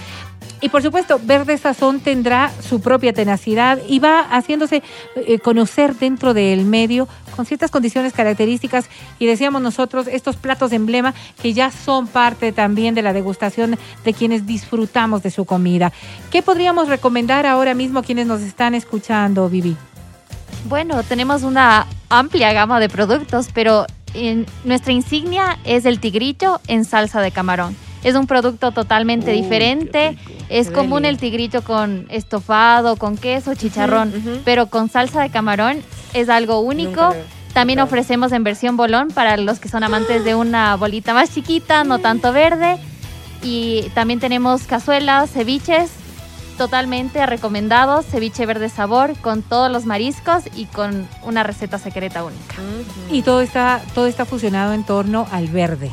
[SPEAKER 4] Y por supuesto, Verde Sazón tendrá su propia tenacidad y va haciéndose eh, conocer dentro del medio con ciertas condiciones características y decíamos nosotros estos platos de emblema que ya son parte también de la degustación de quienes disfrutamos de su comida. ¿Qué podríamos recomendar ahora mismo a quienes nos están escuchando, Vivi?
[SPEAKER 5] Bueno, tenemos una amplia gama de productos, pero en- nuestra insignia es el tigrillo en salsa de camarón. Es un producto totalmente diferente. Es
[SPEAKER 3] Qué
[SPEAKER 5] común el tigrillo con estofado, con queso, chicharrón, pero con salsa de camarón es algo único. También ofrecemos en versión bolón para los que son amantes de una bolita más chiquita, no tanto verde. Y también tenemos cazuelas, ceviches, totalmente recomendados, ceviche verde sabor con todos los mariscos y con una receta secreta única.
[SPEAKER 4] Y todo está, todo está fusionado en torno al verde.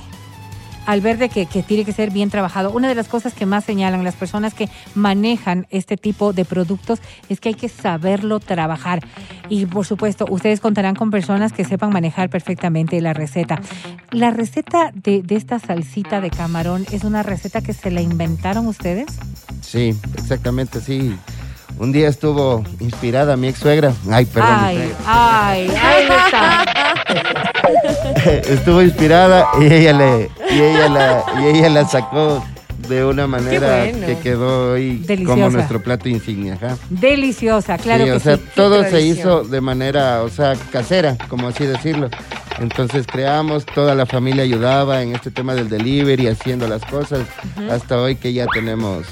[SPEAKER 4] Al verde que, que tiene que ser bien trabajado. Una de las cosas que más señalan las personas que manejan este tipo de productos es que hay que saberlo trabajar. Y por supuesto, ustedes contarán con personas que sepan manejar perfectamente la receta. La receta de, de esta salsita de camarón es una receta que se la inventaron ustedes.
[SPEAKER 6] Sí, exactamente, sí. Un día estuvo inspirada mi ex suegra. Ay, perdón.
[SPEAKER 4] ay, ay, ahí está. [laughs]
[SPEAKER 6] estuvo inspirada y ella le y ella la y ella la sacó de una manera
[SPEAKER 3] bueno.
[SPEAKER 6] que quedó hoy
[SPEAKER 4] Deliciosa.
[SPEAKER 6] como nuestro plato insignia, ajá.
[SPEAKER 4] Deliciosa, claro
[SPEAKER 6] sí,
[SPEAKER 4] que
[SPEAKER 6] o sea,
[SPEAKER 4] sí.
[SPEAKER 6] todo se hizo de manera, o sea, casera, como así decirlo. Entonces creamos, toda la familia ayudaba en este tema del delivery, haciendo las cosas, hasta hoy que ya tenemos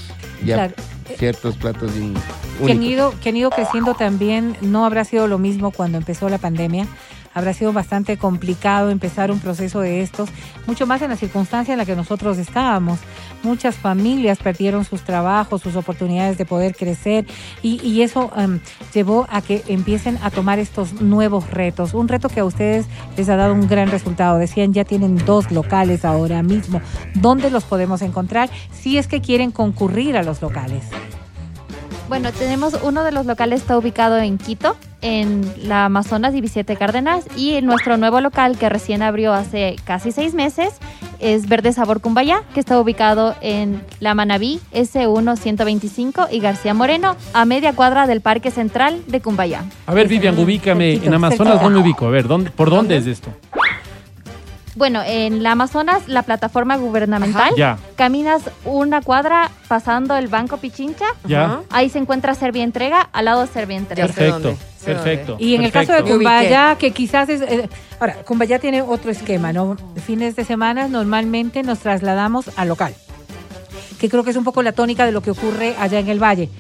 [SPEAKER 6] ya
[SPEAKER 4] Claro.
[SPEAKER 6] ciertos platos in-
[SPEAKER 4] que han, ido, que han ido creciendo también, no habrá sido lo mismo cuando empezó la pandemia. Habrá sido bastante complicado empezar un proceso de estos, mucho más en la circunstancia en la que nosotros estábamos. Muchas familias perdieron sus trabajos, sus oportunidades de poder crecer y, eso em, llevó a que empiecen a tomar estos nuevos retos. Un reto que a ustedes les ha dado un gran resultado. Decían, ya tienen dos locales ahora mismo. ¿Dónde los podemos encontrar si es que quieren concurrir a los locales?
[SPEAKER 5] Bueno, tenemos uno de los locales está ubicado en Quito, en la Amazonas 17 Cárdenas, y nuestro nuevo local que recién abrió hace casi seis meses es Verde Sabor Cumbayá, que está ubicado en la Manabí S1 125 y García Moreno, a media cuadra del Parque Central de Cumbayá.
[SPEAKER 2] A ver, Vivian, ubícame. En Amazonas,
[SPEAKER 4] cerquita.
[SPEAKER 2] ¿dónde ubico? A ver, ¿dónde, ¿por dónde es esto?
[SPEAKER 5] Bueno, en la Amazonas, la plataforma gubernamental,
[SPEAKER 2] Ya,
[SPEAKER 5] caminas una cuadra pasando el Banco Pichincha,
[SPEAKER 2] ya.
[SPEAKER 3] Ajá.
[SPEAKER 5] ahí se encuentra Servientrega, al lado de Servientrega.
[SPEAKER 3] Ya sé
[SPEAKER 2] Perfecto, perfecto.
[SPEAKER 4] Y en el caso de Cumbaya, que quizás es... eh, ahora, Cumbaya tiene otro esquema, ¿no? Fines de semana normalmente nos trasladamos al local, que creo que es un poco la tónica de lo que ocurre allá en el Valle.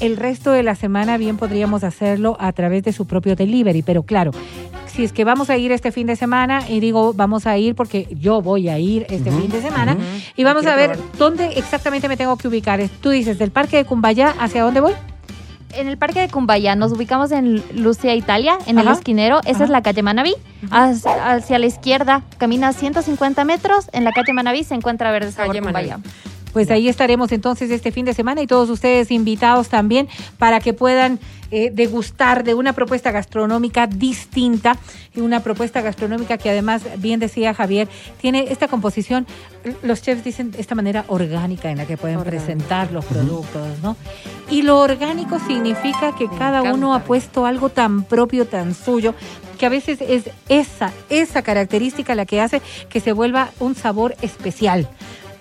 [SPEAKER 4] El resto de la semana bien podríamos hacerlo a través de su propio delivery, pero claro, si es que vamos a ir este fin de semana, y digo vamos a ir porque yo voy a ir este fin de semana, y vamos a ver
[SPEAKER 3] probar.
[SPEAKER 4] dónde exactamente me tengo que ubicar. Tú dices, del parque de Cumbaya, ¿hacia dónde voy?
[SPEAKER 5] En el parque de Cumbayá nos ubicamos en Lucia, Italia, en el esquinero. Esa
[SPEAKER 4] Ajá.
[SPEAKER 5] es la calle Manabí. Hacia, hacia la izquierda, camina 150 metros. En la calle Manabí se encuentra Verde Sabor
[SPEAKER 3] Calle.
[SPEAKER 5] Cumbayá.
[SPEAKER 4] Pues ahí estaremos entonces este fin de semana y todos ustedes invitados también para que puedan eh, degustar de una propuesta gastronómica distinta y una propuesta gastronómica que además, bien decía Javier, tiene esta composición, los chefs dicen esta manera orgánica en la que pueden presentar los productos, ¿no? Y lo orgánico significa que
[SPEAKER 3] Me
[SPEAKER 4] cada uno ha puesto algo tan propio, tan suyo, que a veces es esa, esa característica la que hace que se vuelva un sabor especial.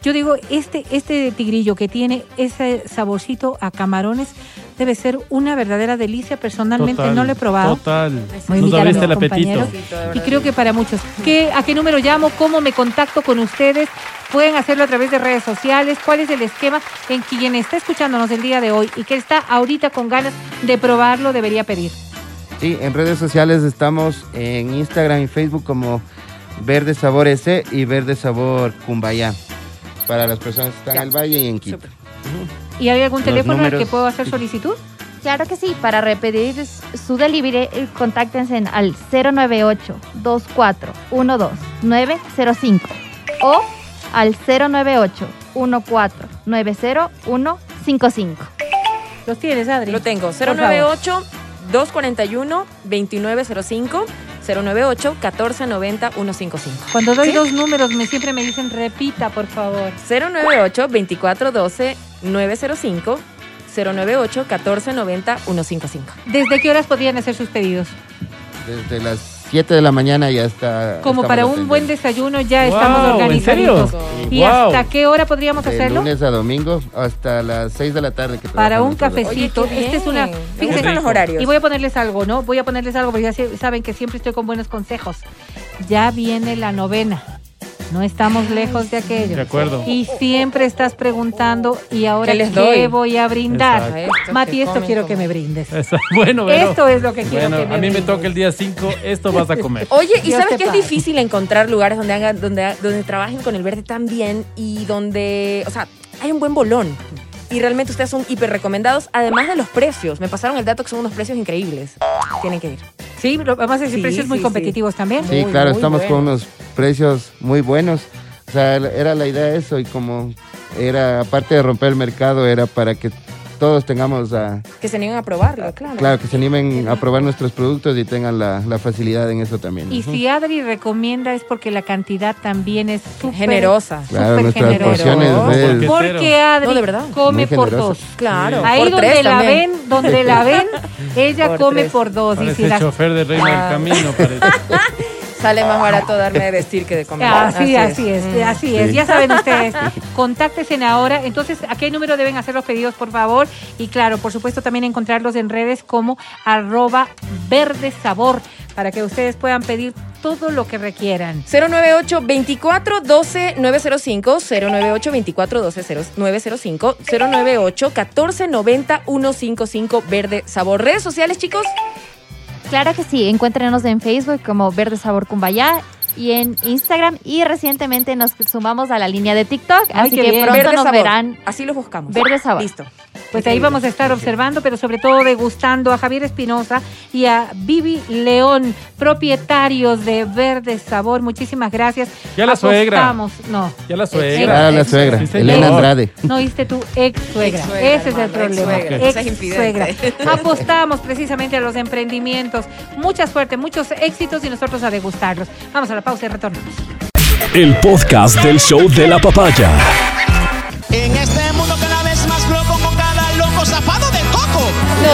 [SPEAKER 4] Yo digo, este, este tigrillo que tiene ese saborcito a camarones debe ser una verdadera delicia. Personalmente
[SPEAKER 2] Total,
[SPEAKER 4] no lo he probado.
[SPEAKER 2] Total.
[SPEAKER 4] A
[SPEAKER 2] Nos abriste el apetito.
[SPEAKER 4] Y creo que para muchos. ¿Qué, ¿A qué número llamo? ¿Cómo me contacto con ustedes? Pueden hacerlo a través de redes sociales. ¿Cuál es el esquema en quien está escuchándonos el día de hoy y que está ahorita con ganas de probarlo debería pedir?
[SPEAKER 6] Sí, en redes sociales estamos en Instagram y Facebook como Verde Sabor S y Verde Sabor Cumbayá. Para las personas que están
[SPEAKER 3] Ya.
[SPEAKER 6] en el Valle y en Quito.
[SPEAKER 3] Súper.
[SPEAKER 4] ¿Y hay algún
[SPEAKER 6] Los
[SPEAKER 4] teléfono al que
[SPEAKER 6] números.
[SPEAKER 4] puedo hacer solicitud?
[SPEAKER 5] Claro que sí, para repetir su delivery, eh, contáctense al 098-2412-905 o al 098-1490-155.
[SPEAKER 4] Los tienes, Adri.
[SPEAKER 3] Lo tengo.
[SPEAKER 4] Por favor.
[SPEAKER 3] 098 241 2905 098 1490 155.
[SPEAKER 4] Cuando doy
[SPEAKER 3] ¿Sí?
[SPEAKER 4] dos números, me siempre me dicen repita, por favor.
[SPEAKER 3] 098 2412 905 098 1490 155.
[SPEAKER 4] ¿Desde qué horas podrían hacer sus pedidos?
[SPEAKER 6] Desde las 7 de la mañana ya está.
[SPEAKER 4] Como para un
[SPEAKER 6] atendiendo.
[SPEAKER 4] buen desayuno ya
[SPEAKER 2] Wow,
[SPEAKER 4] estamos
[SPEAKER 2] ¿en
[SPEAKER 4] organizaditos.
[SPEAKER 2] serio?
[SPEAKER 4] ¿Y
[SPEAKER 2] Wow.
[SPEAKER 4] hasta qué hora podríamos
[SPEAKER 6] De
[SPEAKER 4] hacerlo?
[SPEAKER 6] lunes a domingo hasta las 6 de la tarde. Que
[SPEAKER 4] Para un cafecito.
[SPEAKER 3] Oye,
[SPEAKER 4] Esta es una. fíjense,
[SPEAKER 3] gustan los horarios.
[SPEAKER 4] Y voy a ponerles algo, ¿no? Voy a ponerles algo porque ya se- saben que siempre estoy con buenos consejos. Ya viene la novena. No estamos lejos de aquello.
[SPEAKER 2] De acuerdo.
[SPEAKER 4] Y siempre estás preguntando, ¿y ahora
[SPEAKER 3] ¿Qué les
[SPEAKER 4] qué
[SPEAKER 3] doy?
[SPEAKER 4] voy a brindar?
[SPEAKER 2] Exacto.
[SPEAKER 3] Esto
[SPEAKER 4] Mati, esto
[SPEAKER 3] comen
[SPEAKER 4] quiero que me brindes.
[SPEAKER 2] Está- [laughs] Bueno, pero-
[SPEAKER 4] Esto es lo que quiero
[SPEAKER 2] Bueno,
[SPEAKER 4] que me
[SPEAKER 2] a mí me toca el día 5, esto vas a comer. [laughs]
[SPEAKER 3] Oye, ¿y
[SPEAKER 4] Dios
[SPEAKER 3] sabes que es difícil encontrar lugares donde hagan, donde, donde trabajen con el verde tan bien y donde, o sea, hay un buen bolón? Y realmente ustedes son hiper recomendados, además de los precios. Me pasaron el dato que son unos precios increíbles. Tienen que ir.
[SPEAKER 4] Sí, lo- vamos a decir
[SPEAKER 3] Sí,
[SPEAKER 4] precios muy
[SPEAKER 3] sí,
[SPEAKER 4] competitivos también.
[SPEAKER 6] Sí,
[SPEAKER 3] Muy,
[SPEAKER 6] claro,
[SPEAKER 3] muy
[SPEAKER 6] estamos
[SPEAKER 3] bueno.
[SPEAKER 6] con unos precios muy buenos. O sea, era la idea eso y como era, aparte de romper el mercado, era para que todos tengamos, a,
[SPEAKER 3] Que se niegan a probarlo, claro.
[SPEAKER 6] claro, que se animen a probar nuestros productos y tengan la, la facilidad en eso también.
[SPEAKER 4] Y si Adri recomienda es porque la cantidad también es
[SPEAKER 3] Generosa.
[SPEAKER 6] Claro,
[SPEAKER 4] súper
[SPEAKER 6] nuestras
[SPEAKER 4] generosa.
[SPEAKER 6] porciones, ves,
[SPEAKER 2] Porque-
[SPEAKER 4] Adri
[SPEAKER 3] No, de verdad.
[SPEAKER 4] come por dos.
[SPEAKER 3] Claro.
[SPEAKER 4] Ahí
[SPEAKER 3] por
[SPEAKER 4] donde
[SPEAKER 3] tres
[SPEAKER 4] la
[SPEAKER 3] también.
[SPEAKER 4] ven, donde la [laughs] ven, ella
[SPEAKER 3] Por
[SPEAKER 4] come
[SPEAKER 3] tres.
[SPEAKER 4] por dos. Y si
[SPEAKER 2] el
[SPEAKER 4] las-
[SPEAKER 2] chofer de Reina
[SPEAKER 3] Ah.
[SPEAKER 2] del Camino, parece. [laughs]
[SPEAKER 3] Sale más barato darme de vestir que de comer.
[SPEAKER 4] Así, así es,
[SPEAKER 3] Mm.
[SPEAKER 4] así es.
[SPEAKER 6] Sí.
[SPEAKER 4] Ya saben ustedes, [laughs] contáctense ahora. Entonces, ¿a qué número deben hacer los pedidos, por favor? Y claro, por supuesto, también encontrarlos en redes como arroba verde sabor para que ustedes puedan pedir todo lo que requieran.
[SPEAKER 3] 098 24 12 905 098 24 12 905 098 14 90 155 Verde Sabor. Redes sociales, chicos.
[SPEAKER 5] Claro que sí, encuéntrenos en Facebook como Verde Sabor Cumbayá y en Instagram y recientemente nos sumamos a la línea de TikTok,
[SPEAKER 4] Ay,
[SPEAKER 5] así que
[SPEAKER 4] bien.
[SPEAKER 5] pronto
[SPEAKER 3] Verde
[SPEAKER 5] nos
[SPEAKER 3] Sabor.
[SPEAKER 5] verán
[SPEAKER 3] Así los buscamos.
[SPEAKER 5] Verde Sabor.
[SPEAKER 3] Listo.
[SPEAKER 4] Pues ahí vamos a estar observando, pero sobre todo degustando a Javier Espinosa y a Vivi León, propietarios de Verde Sabor. Muchísimas gracias.
[SPEAKER 2] Ya la suegra.
[SPEAKER 4] Apostamos- No,
[SPEAKER 2] Ya la
[SPEAKER 6] Ah,
[SPEAKER 2] suegra.
[SPEAKER 6] la suegra,
[SPEAKER 2] Sí.
[SPEAKER 6] Elena Andrade.
[SPEAKER 4] no oíste tu ex suegra. Ese es el problema. Ex suegra. Apostamos precisamente a los emprendimientos. Mucha suerte, muchos éxitos y nosotros a degustarlos. Vamos a la pausa y retornamos.
[SPEAKER 1] El podcast del show de la papaya.
[SPEAKER 7] En este mundo zafado de coco.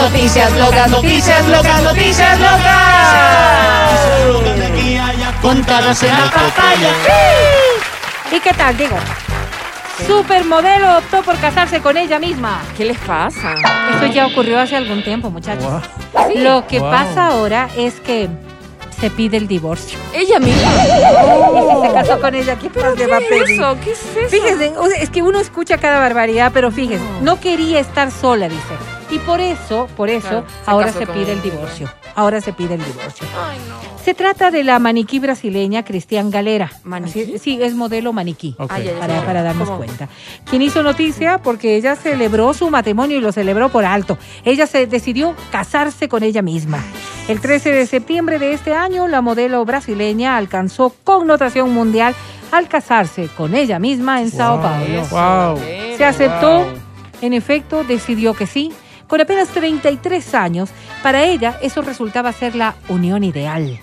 [SPEAKER 3] Noticias locas, noticias locas, noticias locas.
[SPEAKER 7] Locas de aquí a allá, contadas en la papaya.
[SPEAKER 4] ¿Y qué tal? Digo, supermodelo optó por casarse con ella misma.
[SPEAKER 3] ¿Qué les pasa?
[SPEAKER 4] Eso ya ocurrió hace algún tiempo, muchachos.
[SPEAKER 2] Wow.
[SPEAKER 4] Lo que
[SPEAKER 2] Wow.
[SPEAKER 4] pasa ahora es que se pide el divorcio.
[SPEAKER 3] Ella misma.
[SPEAKER 4] Y si [laughs] se casó con ella, ¿qué más le va a
[SPEAKER 3] ¿Qué
[SPEAKER 4] pedir?
[SPEAKER 3] es eso? ¿Qué es eso?
[SPEAKER 4] Fíjense, es que uno escucha cada barbaridad, pero fíjense, no quería estar sola, dice. Y por eso, por eso,
[SPEAKER 3] Claro, se
[SPEAKER 4] ahora se pide el divorcio. Ahora se pide el divorcio.
[SPEAKER 3] Ay, no.
[SPEAKER 4] Se trata de la maniquí brasileña Cristian Galera.
[SPEAKER 3] ¿Maniquí?
[SPEAKER 4] Así- sí, es modelo maniquí. Para, para darnos
[SPEAKER 3] ¿Cómo?
[SPEAKER 4] cuenta. Quien hizo noticia porque ella celebró su matrimonio y lo celebró por alto. Ella se decidió casarse con ella misma. El 13 de septiembre de este año, la modelo brasileña alcanzó connotación mundial al casarse con ella misma en Sao Paulo.
[SPEAKER 2] Wow.
[SPEAKER 4] Se aceptó,
[SPEAKER 2] Wow.
[SPEAKER 4] en efecto, decidió que sí. Con apenas 33 años, para ella eso resultaba ser la unión ideal.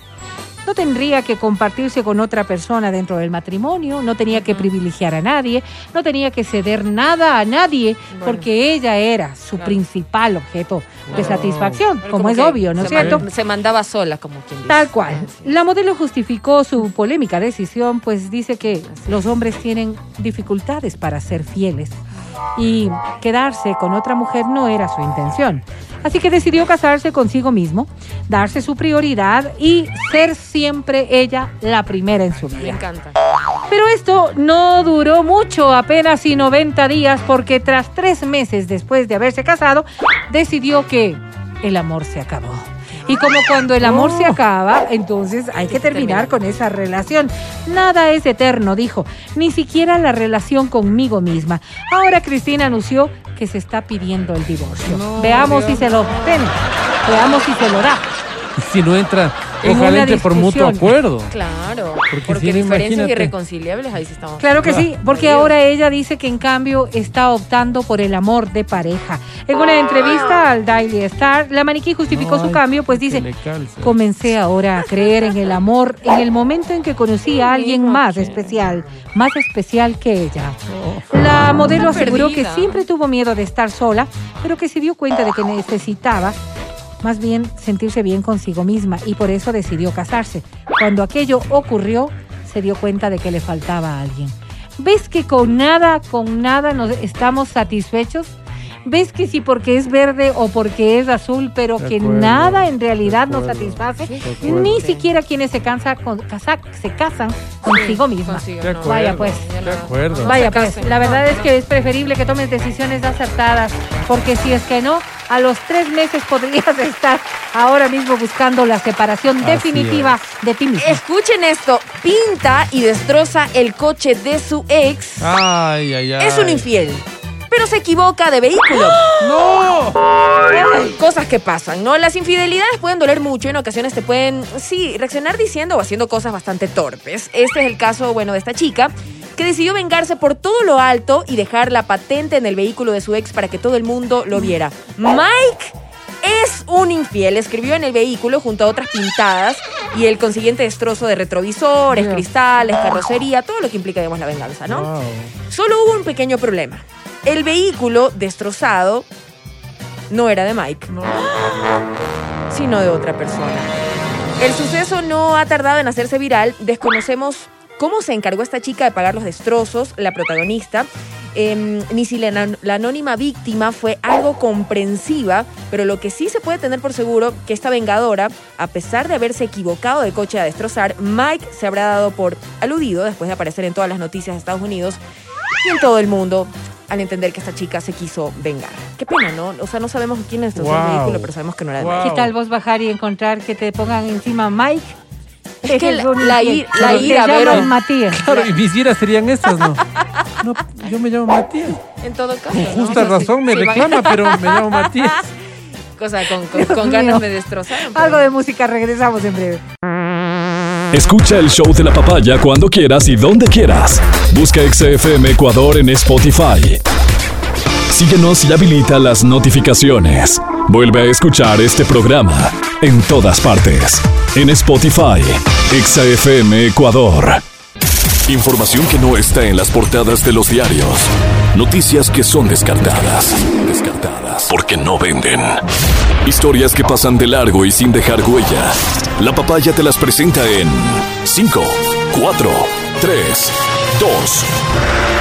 [SPEAKER 4] No tendría que compartirse con otra persona dentro del matrimonio, no tenía que privilegiar a nadie, no tenía que ceder nada a nadie,
[SPEAKER 3] Bueno.
[SPEAKER 4] porque ella era su
[SPEAKER 3] Claro.
[SPEAKER 4] principal objeto de satisfacción, como, es obvio, ¿no es cierto?
[SPEAKER 3] man- se mandaba sola, como quien dice.
[SPEAKER 4] Tal cual.
[SPEAKER 3] Es.
[SPEAKER 4] La modelo justificó su polémica decisión, pues dice que los hombres tienen dificultades para ser fieles y quedarse con otra mujer no era su intención. Así que decidió casarse consigo mismo, darse su prioridad y ser siempre ella la primera en su
[SPEAKER 3] Me
[SPEAKER 4] vida.
[SPEAKER 3] encanta.
[SPEAKER 4] Pero esto no duró mucho, apenas y 90 días, porque tras tres meses después de haberse casado, decidió que el amor se acabó. Y como cuando el amor se acaba, entonces hay que terminar con esa relación. Nada es eterno, dijo, ni siquiera la relación conmigo misma. Ahora Cristina anunció que se está pidiendo el divorcio.
[SPEAKER 2] No,
[SPEAKER 4] Veamos si se lo. Veamos si se lo da. [laughs]
[SPEAKER 2] Si no entra,
[SPEAKER 4] En
[SPEAKER 2] ojalá por mutuo acuerdo.
[SPEAKER 3] Claro.
[SPEAKER 2] Porque
[SPEAKER 3] Porque,
[SPEAKER 2] si
[SPEAKER 3] diferencias
[SPEAKER 2] imagínate.
[SPEAKER 3] irreconciliables, ahí sí estamos.
[SPEAKER 4] Claro que sí, porque
[SPEAKER 3] Dios.
[SPEAKER 4] ahora ella dice que en cambio está optando por el amor de pareja. En una entrevista al Daily Star, la maniquí justificó su cambio, pues dice, comencé ahora a creer en el amor en el momento en que conocí a alguien más especial, más especial que ella. La modelo aseguró que siempre tuvo miedo de estar sola, pero que se dio cuenta de que necesitaba más bien sentirse bien consigo misma y por eso decidió casarse. Cuando aquello ocurrió, se dio cuenta de que le faltaba a alguien. ¿Ves que con nada, con nada nos estamos satisfechos? ¿Ves que sí porque es verde o porque es azul, pero
[SPEAKER 2] De
[SPEAKER 4] que
[SPEAKER 2] acuerdo,
[SPEAKER 4] nada en realidad nos satisface? Ni siquiera quienes se, cansa con, casa- se casan consigo misma.
[SPEAKER 3] Consigo,
[SPEAKER 2] De
[SPEAKER 3] no.
[SPEAKER 2] acuerdo,
[SPEAKER 4] Vaya, pues.
[SPEAKER 2] De acuerdo.
[SPEAKER 4] Vaya, pues,
[SPEAKER 3] casen.
[SPEAKER 4] la verdad es que es preferible que tomes decisiones acertadas, porque si es que no, a los tres meses podrías [laughs] estar ahora mismo buscando la separación
[SPEAKER 2] Así
[SPEAKER 4] definitiva de ti mismo.
[SPEAKER 3] Escuchen esto, pinta y destroza el coche de su ex.
[SPEAKER 2] Ay, ay, ay.
[SPEAKER 3] Es un infiel, pero se equivoca de vehículo. [gasps]
[SPEAKER 2] ¡No!
[SPEAKER 3] Cosas que pasan, ¿no? Las infidelidades pueden doler mucho y en ocasiones te pueden, sí, reaccionar diciendo o haciendo cosas bastante torpes. Este es el caso, bueno, de esta chica que decidió vengarse por todo lo alto y dejar la patente en el vehículo de su ex para que todo el mundo lo viera. Mike es un infiel, escribió en el vehículo junto a otras pintadas y el consiguiente destrozo de retrovisores, cristales, carrocería, todo lo que implica, digamos, la venganza, ¿no?
[SPEAKER 2] Wow.
[SPEAKER 3] Solo hubo un pequeño problema. El vehículo destrozado no era de Mike, sino de otra persona. El suceso no ha tardado en hacerse viral. Desconocemos cómo se encargó esta chica de pagar los destrozos, la protagonista, em, ni si la, la anónima víctima fue algo comprensiva, pero lo que sí se puede tener por seguro que esta vengadora, a pesar de haberse equivocado de coche a destrozar, Mike se habrá dado por aludido después de aparecer en todas las noticias de Estados Unidos y en todo el mundo al entender que esta chica se quiso vengar. Qué pena, ¿no? O sea, no sabemos quién destrozó
[SPEAKER 2] Wow.
[SPEAKER 3] el vehículo, pero sabemos que no era de
[SPEAKER 2] Wow.
[SPEAKER 3] Mike.
[SPEAKER 4] ¿Qué tal vos bajar y encontrar que te pongan encima Mike?
[SPEAKER 3] Es que
[SPEAKER 4] Eres
[SPEAKER 3] la- la ir- ira, Vero.
[SPEAKER 4] Matías.
[SPEAKER 2] Claro, y mis iras serían estas, ¿no? No, yo me llamo Matías.
[SPEAKER 3] En todo caso.
[SPEAKER 2] Con
[SPEAKER 3] ¿no?
[SPEAKER 2] justa
[SPEAKER 3] O sea, sí-
[SPEAKER 2] razón me
[SPEAKER 3] sí, van-
[SPEAKER 2] reclama, pero me llamo Matías. [laughs]
[SPEAKER 3] Cosa con, con, con ganas me destrozaron. pero-
[SPEAKER 4] Algo de música, regresamos en breve.
[SPEAKER 1] Escucha el show de la papaya cuando quieras y donde quieras. Busca XFM Ecuador en Spotify. Síguenos y habilita las notificaciones. Vuelve a escuchar este programa en todas partes. En Spotify, XFM Ecuador. Información que no está en las portadas de los diarios. Noticias que son descartadas. Descartadas. Porque no venden. Historias que pasan de largo y sin dejar huella. La papaya te las presenta en 5, 4, 3, 2.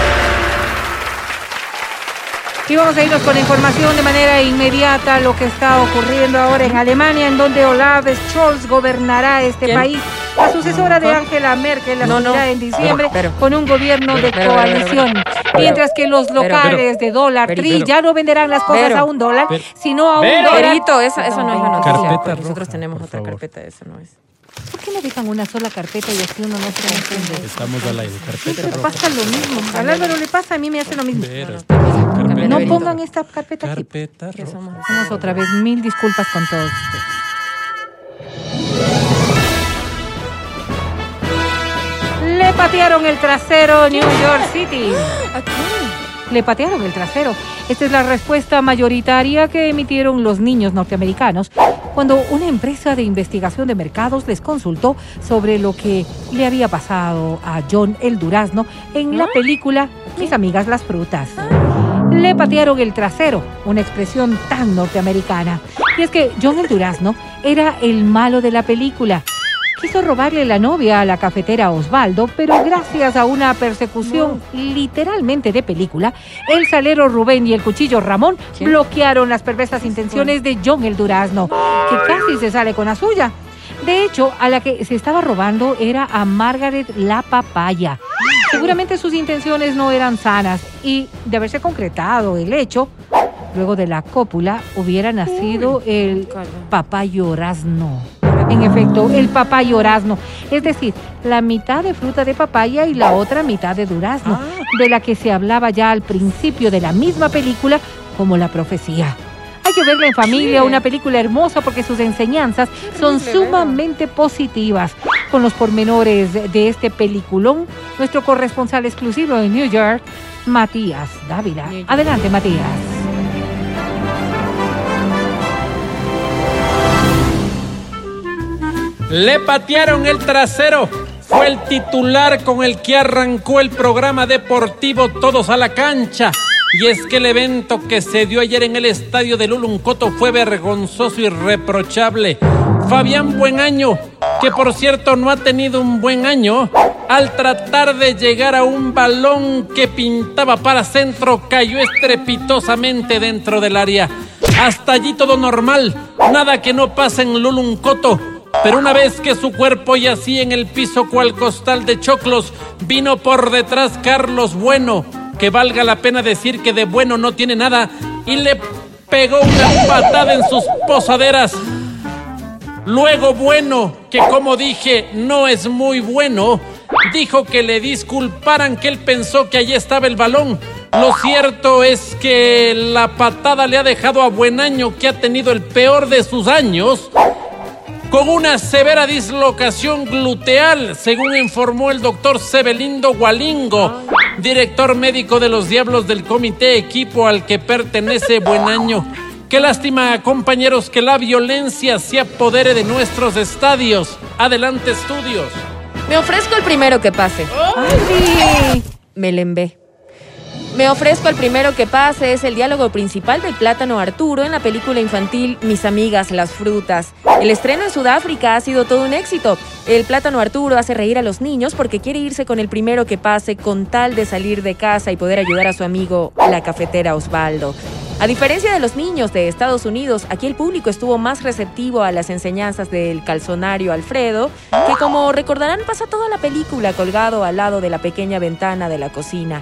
[SPEAKER 4] Y vamos a irnos con información de manera inmediata lo que está ocurriendo ahora en Alemania, en donde Olaf Scholz gobernará este
[SPEAKER 3] ¿Quién?
[SPEAKER 4] país. La sucesora de
[SPEAKER 3] ¿Ah?
[SPEAKER 4] Angela Merkel
[SPEAKER 3] No, no.
[SPEAKER 4] en diciembre
[SPEAKER 3] Pero, pero.
[SPEAKER 4] con un gobierno
[SPEAKER 3] Pero,
[SPEAKER 4] de coalición. Mientras que los locales de tri
[SPEAKER 2] pero.
[SPEAKER 4] ya no venderán las cosas a un dólar, sino a un dólar.
[SPEAKER 3] Perito, esa, esa no es la noticia. Nosotros
[SPEAKER 2] roja,
[SPEAKER 3] tenemos otra
[SPEAKER 2] favor.
[SPEAKER 3] carpeta, esa no es.
[SPEAKER 4] ¿Por qué no dejan una sola carpeta y así uno no se entiende?
[SPEAKER 2] Estamos al aire. Carpeta
[SPEAKER 4] Siempre
[SPEAKER 2] roja.
[SPEAKER 4] pasa lo mismo. Al Álvaro le pasa, a mí me hace lo mismo.
[SPEAKER 2] Pero,
[SPEAKER 3] Carpeta
[SPEAKER 4] No pongan esta carpeta aquí.
[SPEAKER 2] Carpeta roja.
[SPEAKER 3] somos-
[SPEAKER 4] otra vez, mil disculpas con todos ustedes. Le patearon el trasero New York City.
[SPEAKER 3] ¿A quién?
[SPEAKER 4] Le patearon el trasero. Esta es la respuesta mayoritaria que emitieron los niños norteamericanos cuando una empresa de investigación de mercados les consultó sobre lo que le había pasado a John el Durazno en la película Mis amigas las frutas. Le patearon el trasero, una expresión tan norteamericana. Y es que John el Durazno era el malo de la película. Quiso robarle la novia a la cafetera Osvaldo, pero gracias a una persecución literalmente de película, el salero Rubén y el cuchillo Ramón bloquearon las perversas intenciones de John el Durazno, que casi se sale con la suya. De hecho, a la que se estaba robando era a Margaret la papaya. Seguramente sus intenciones no eran sanas y de haberse concretado el hecho, luego de la cópula hubiera nacido el papayorazno. En efecto, el papayorazno, es decir, la mitad de fruta de papaya y la otra mitad de durazno, de la que se hablaba ya al principio de la misma película como la profecía. Hay que verla en familia, una película hermosa porque sus enseñanzas son sumamente positivas. Con los pormenores de este peliculón, nuestro corresponsal exclusivo en New York, Matías Dávila. Adelante, Matías.
[SPEAKER 2] Le patearon el trasero. Fue el titular con el que arrancó el programa deportivo Todos a la cancha. Y es que el evento que se dio ayer en el estadio de Luluncoto fue vergonzoso y reprochable. Fabián Buenaño, que por cierto no ha tenido un buen año, al tratar de llegar a un balón que pintaba para centro, cayó estrepitosamente dentro del área. Hasta allí todo normal, nada que no pase en Luluncoto. Pero una vez que su cuerpo yacía en el piso cual costal de choclos, vino por detrás Carlos Bueno, que valga la pena decir que de bueno no tiene nada, y le pegó una patada en sus posaderas. Luego Bueno, que como dije no es muy bueno, dijo que le disculparan que él pensó que allí estaba el balón. Lo cierto es que la patada le ha dejado a Buenaño, que ha tenido el peor de sus años, con una severa dislocación gluteal, según informó el doctor Sebelindo Gualingo, director médico de los Diablos del comité equipo al que pertenece Buenaño. Qué lástima, compañeros, que la violencia se apodere de nuestros estadios. Adelante, estudios.
[SPEAKER 3] Me ofrezco el primero que pase. Me lembé. Me ofrezco el primero que pase es el diálogo principal del plátano Arturo en la película infantil Mis amigas las frutas. El estreno en Sudáfrica ha sido todo un éxito. El plátano Arturo hace reír a los niños porque quiere irse con el primero que pase con tal de salir de casa y poder ayudar a su amigo la cafetera Osvaldo. A diferencia de los niños de Estados Unidos, aquí el público estuvo más receptivo a las enseñanzas del calzonario Alfredo, que como recordarán pasa toda la película colgado al lado de la pequeña ventana de la cocina.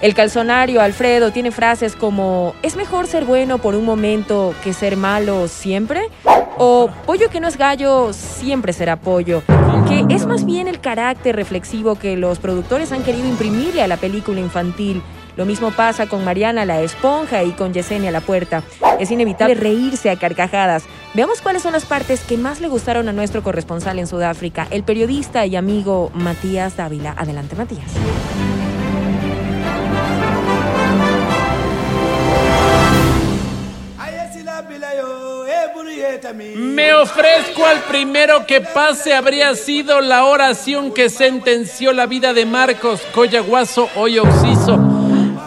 [SPEAKER 3] El calzonario Alfredo tiene frases como ¿es mejor ser bueno por un momento que ser malo siempre? O pollo que no es gallo siempre será pollo, que es más bien el carácter reflexivo que los productores han querido imprimirle a la película infantil. Lo mismo pasa con Mariana la esponja y con Yesenia la puerta. Es inevitable reírse a carcajadas. Veamos cuáles son las partes que más le gustaron a nuestro corresponsal en Sudáfrica, el periodista y amigo Matías Dávila. Adelante, Matías.
[SPEAKER 2] Me ofrezco al primero que pase habría sido la oración que sentenció la vida de Marcos Coyaguazo, hoy Oxiso.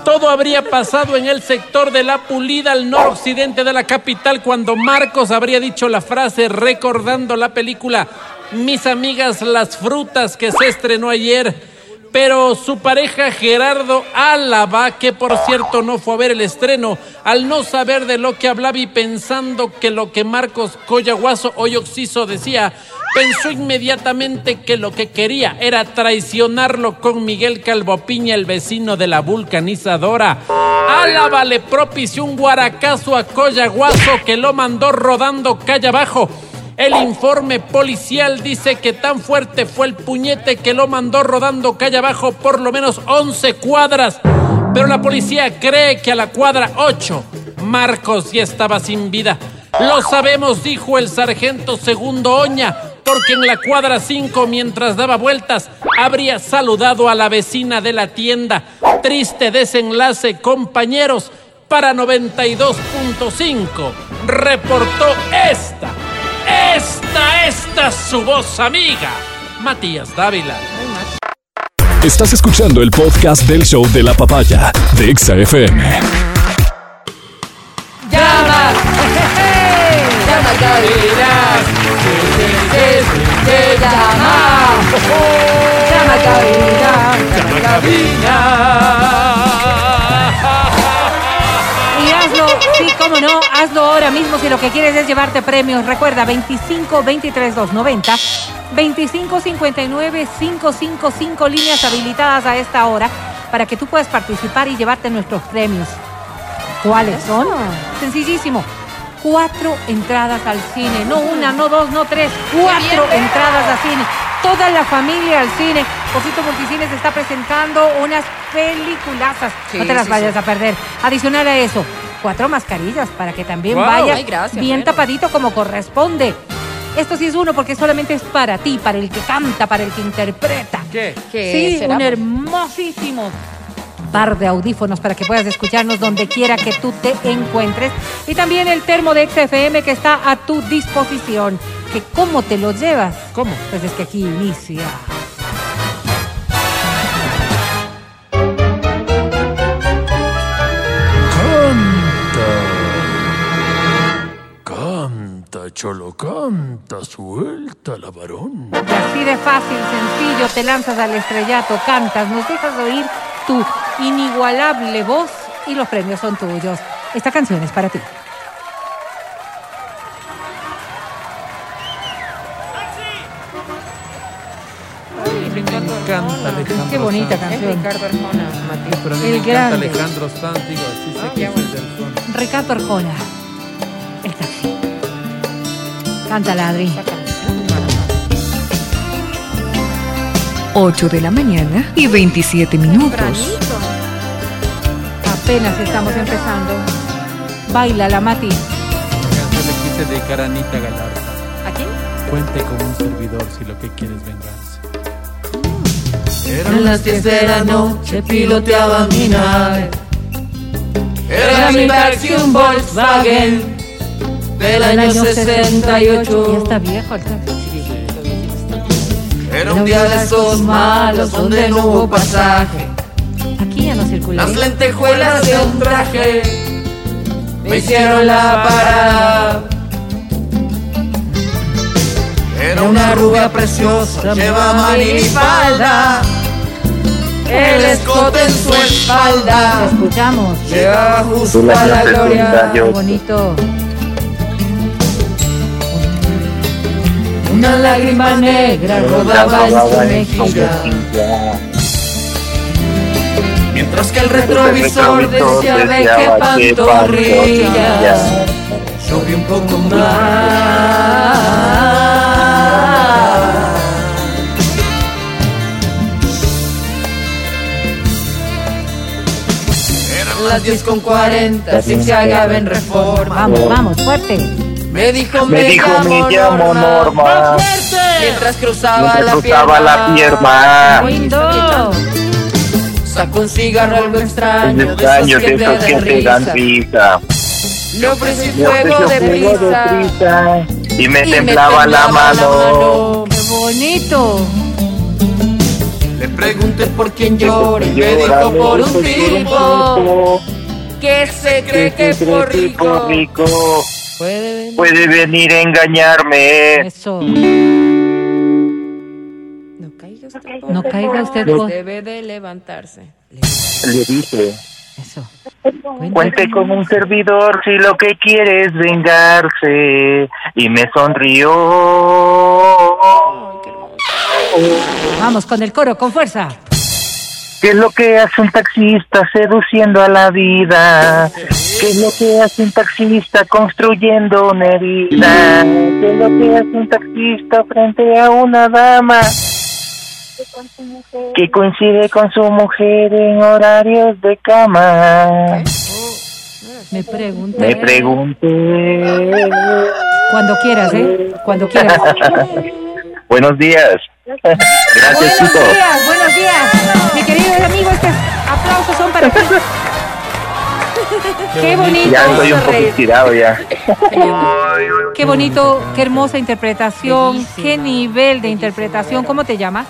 [SPEAKER 2] Todo habría pasado en el sector de la pulida al noroccidente de la capital cuando Marcos habría dicho la frase recordando la película Mis amigas las frutas que se estrenó ayer. Pero su pareja Gerardo Álava, que por cierto no fue a ver el estreno, al no saber de lo que hablaba y pensando que lo que Marcos Coyaguazo hoy Oxiso decía, pensó inmediatamente que lo que quería era traicionarlo con Miguel Calvopiña, el vecino de la vulcanizadora. Álava le propició un guaracazo a Coyaguazo que lo mandó rodando calle abajo. El informe policial dice que tan fuerte fue el puñete que lo mandó rodando calle abajo por lo menos 11 cuadras. Pero la policía cree que a la cuadra 8 Marcos ya estaba sin vida. Lo sabemos, dijo el sargento segundo Oña, porque en la cuadra 5, mientras daba vueltas, habría saludado a la vecina de la tienda. Triste desenlace, compañeros. Para 92.5 reportó esta, esta, esta su voz amiga, Matías Dávila.
[SPEAKER 1] Estás escuchando el podcast del show de la papaya de Exa FM.
[SPEAKER 3] Llama, llama cabina. Se llama, llama cabina, llama
[SPEAKER 4] Y cómo no, hazlo ahora mismo si lo que quieres es llevarte premios. Recuerda, 25 23 290, 25 59 555 líneas habilitadas a esta hora para que tú puedas participar y llevarte nuestros premios. ¿Cuáles son? Sencillísimo. Cuatro entradas al cine. No una, no dos, no tres. Cuatro entradas al cine. Toda la familia al cine. Cosito Multicines está presentando unas peliculazas.
[SPEAKER 3] Sí,
[SPEAKER 4] no te las
[SPEAKER 3] sí,
[SPEAKER 4] vayas
[SPEAKER 3] sí.
[SPEAKER 4] a perder. Adicional a eso, cuatro mascarillas para que también
[SPEAKER 2] Wow.
[SPEAKER 3] Ay, gracias,
[SPEAKER 4] bien
[SPEAKER 3] bueno.
[SPEAKER 4] tapadito como corresponde. Esto sí es uno porque solamente es para ti, para el que canta, para el que interpreta.
[SPEAKER 2] ¿Qué?
[SPEAKER 3] ¿Qué
[SPEAKER 4] Sí,
[SPEAKER 3] será?
[SPEAKER 4] un hermosísimo par de audífonos para que puedas escucharnos donde quiera que tú te encuentres. Y también el termo de XFM que está a tu disposición. Que ¿Cómo te lo llevas?
[SPEAKER 2] ¿Cómo?
[SPEAKER 4] Pues es que aquí inicia.
[SPEAKER 2] Cholo, canta, suelta la varón.
[SPEAKER 4] Y así de fácil, sencillo, te lanzas al estrellato, cantas, nos dejas oír tu inigualable voz y los premios son tuyos. Esta canción es para ti.
[SPEAKER 2] Canta Alejandro
[SPEAKER 4] Qué bonita.
[SPEAKER 3] Es
[SPEAKER 4] canción.
[SPEAKER 3] Ricardo Arjona, Matías.
[SPEAKER 2] Pero a mí
[SPEAKER 4] El
[SPEAKER 2] me encanta
[SPEAKER 4] grande.
[SPEAKER 2] Alejandro Sanz, digo, así sé que es el.
[SPEAKER 4] Ricardo Arjona. Cántala, Adri.
[SPEAKER 8] 8 de la mañana y 27 minutos.
[SPEAKER 4] Apenas estamos empezando. Baila la Mati.
[SPEAKER 2] Le quise dedicar a Anita Galarza.
[SPEAKER 3] ¿A quién?
[SPEAKER 2] Cuente con un servidor si lo que quieres es vengarse.
[SPEAKER 9] Eran las 10 de la noche, piloteaba mi nave. Era mi taxi un Volkswagen del año 68.
[SPEAKER 4] Ya está viejo el.
[SPEAKER 9] Era un día de esos malos donde no hubo pasaje.
[SPEAKER 4] Aquí ya no circula.
[SPEAKER 9] Las lentejuelas de un traje me hicieron la parada. Era una rubia preciosa, llevaba minifalda. El escote en su
[SPEAKER 4] Te
[SPEAKER 9] espalda
[SPEAKER 4] escuchamos.
[SPEAKER 9] llegaba justo a la gloria.
[SPEAKER 4] Qué bonito.
[SPEAKER 9] Una lágrima negra rodaba en su mejilla. Mientras que el retrovisor decía ve qué pantorrillas. Yo vi un poco más. Eran las 10 con 40, si se hagaba en reforma.
[SPEAKER 4] Vamos, vamos, fuerte.
[SPEAKER 9] Me dijo,
[SPEAKER 10] Me dijo, me llamo Norma.
[SPEAKER 9] Mientras cruzaba,
[SPEAKER 10] Mientras
[SPEAKER 9] la,
[SPEAKER 10] cruzaba la pierna.
[SPEAKER 9] Sacó un cigarro algo
[SPEAKER 10] Es
[SPEAKER 9] extraño,
[SPEAKER 10] extraño de esos que te dan
[SPEAKER 9] risa. Le ofrecí
[SPEAKER 10] Me
[SPEAKER 9] fuego de prisa.
[SPEAKER 10] y me
[SPEAKER 9] y
[SPEAKER 10] temblaba la mano.
[SPEAKER 4] Qué bonito.
[SPEAKER 9] Le pregunté por quién llora y me dijo por un tipo que se cree que es por rico.
[SPEAKER 10] rico
[SPEAKER 9] Puede venir.
[SPEAKER 10] puede venir a engañarme.
[SPEAKER 4] Eso.
[SPEAKER 3] No caiga usted.
[SPEAKER 4] No caiga usted.
[SPEAKER 3] Debe de levantarse.
[SPEAKER 10] Le dije,
[SPEAKER 4] Eso.
[SPEAKER 10] cuente con un servidor si lo que quiere es vengarse. Y me sonrió.
[SPEAKER 3] Ay, qué hermoso.
[SPEAKER 4] Vamos con el coro, con fuerza.
[SPEAKER 10] ¿Qué es lo que hace un taxista seduciendo a la vida? ¿Qué es lo que hace un taxista construyendo una herida? ¿Qué es lo que hace un taxista frente a una dama? Que coincide con su mujer en horarios de cama.
[SPEAKER 4] Me pregunté.
[SPEAKER 10] Me pregunté.
[SPEAKER 4] Cuando quieras, ¿eh? Cuando quieras. [laughs]
[SPEAKER 10] Buenos días. Gracias,
[SPEAKER 4] Buenos
[SPEAKER 10] chicos.
[SPEAKER 4] días, buenos días. Mi querido amigo, estos aplausos son para ti. Qué bonito.
[SPEAKER 10] Ya estoy un poco inspirado ya.
[SPEAKER 4] Qué bonito, qué hermosa interpretación, qué nivel de interpretación. ¿Cómo te llamas?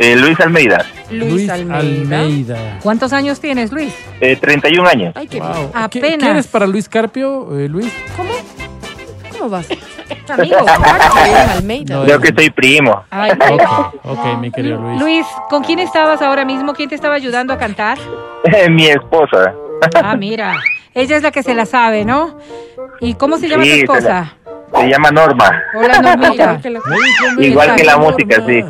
[SPEAKER 10] Eh, Luis Almeida,
[SPEAKER 3] Luis, Almeida.
[SPEAKER 4] ¿Cuántos años tienes, Luis?
[SPEAKER 10] eh, 31 años.
[SPEAKER 3] Ay, qué
[SPEAKER 2] Wow.
[SPEAKER 3] bien.
[SPEAKER 2] ¿Qué-
[SPEAKER 4] Apenas.
[SPEAKER 2] ¿Quieres para Luis Carpio, eh, Luis?
[SPEAKER 3] ¿Cómo? ¿Cómo vas? Amigo, Almeida.
[SPEAKER 2] No,
[SPEAKER 10] Creo que soy primo.
[SPEAKER 4] Ay,
[SPEAKER 2] Ok, ok, mi querido Luis.
[SPEAKER 4] Luis, ¿con quién estabas ahora mismo? ¿Quién te estaba ayudando a cantar? [laughs]
[SPEAKER 10] Mi esposa.
[SPEAKER 4] Ah, mira. Ella es la que se la sabe, ¿no? ¿Y cómo se llama
[SPEAKER 10] Sí,
[SPEAKER 4] tu
[SPEAKER 10] se
[SPEAKER 4] esposa?
[SPEAKER 10] Se llama Norma.
[SPEAKER 4] Hola, Normita. [laughs]
[SPEAKER 10] Igual que la música, sí.
[SPEAKER 2] Qué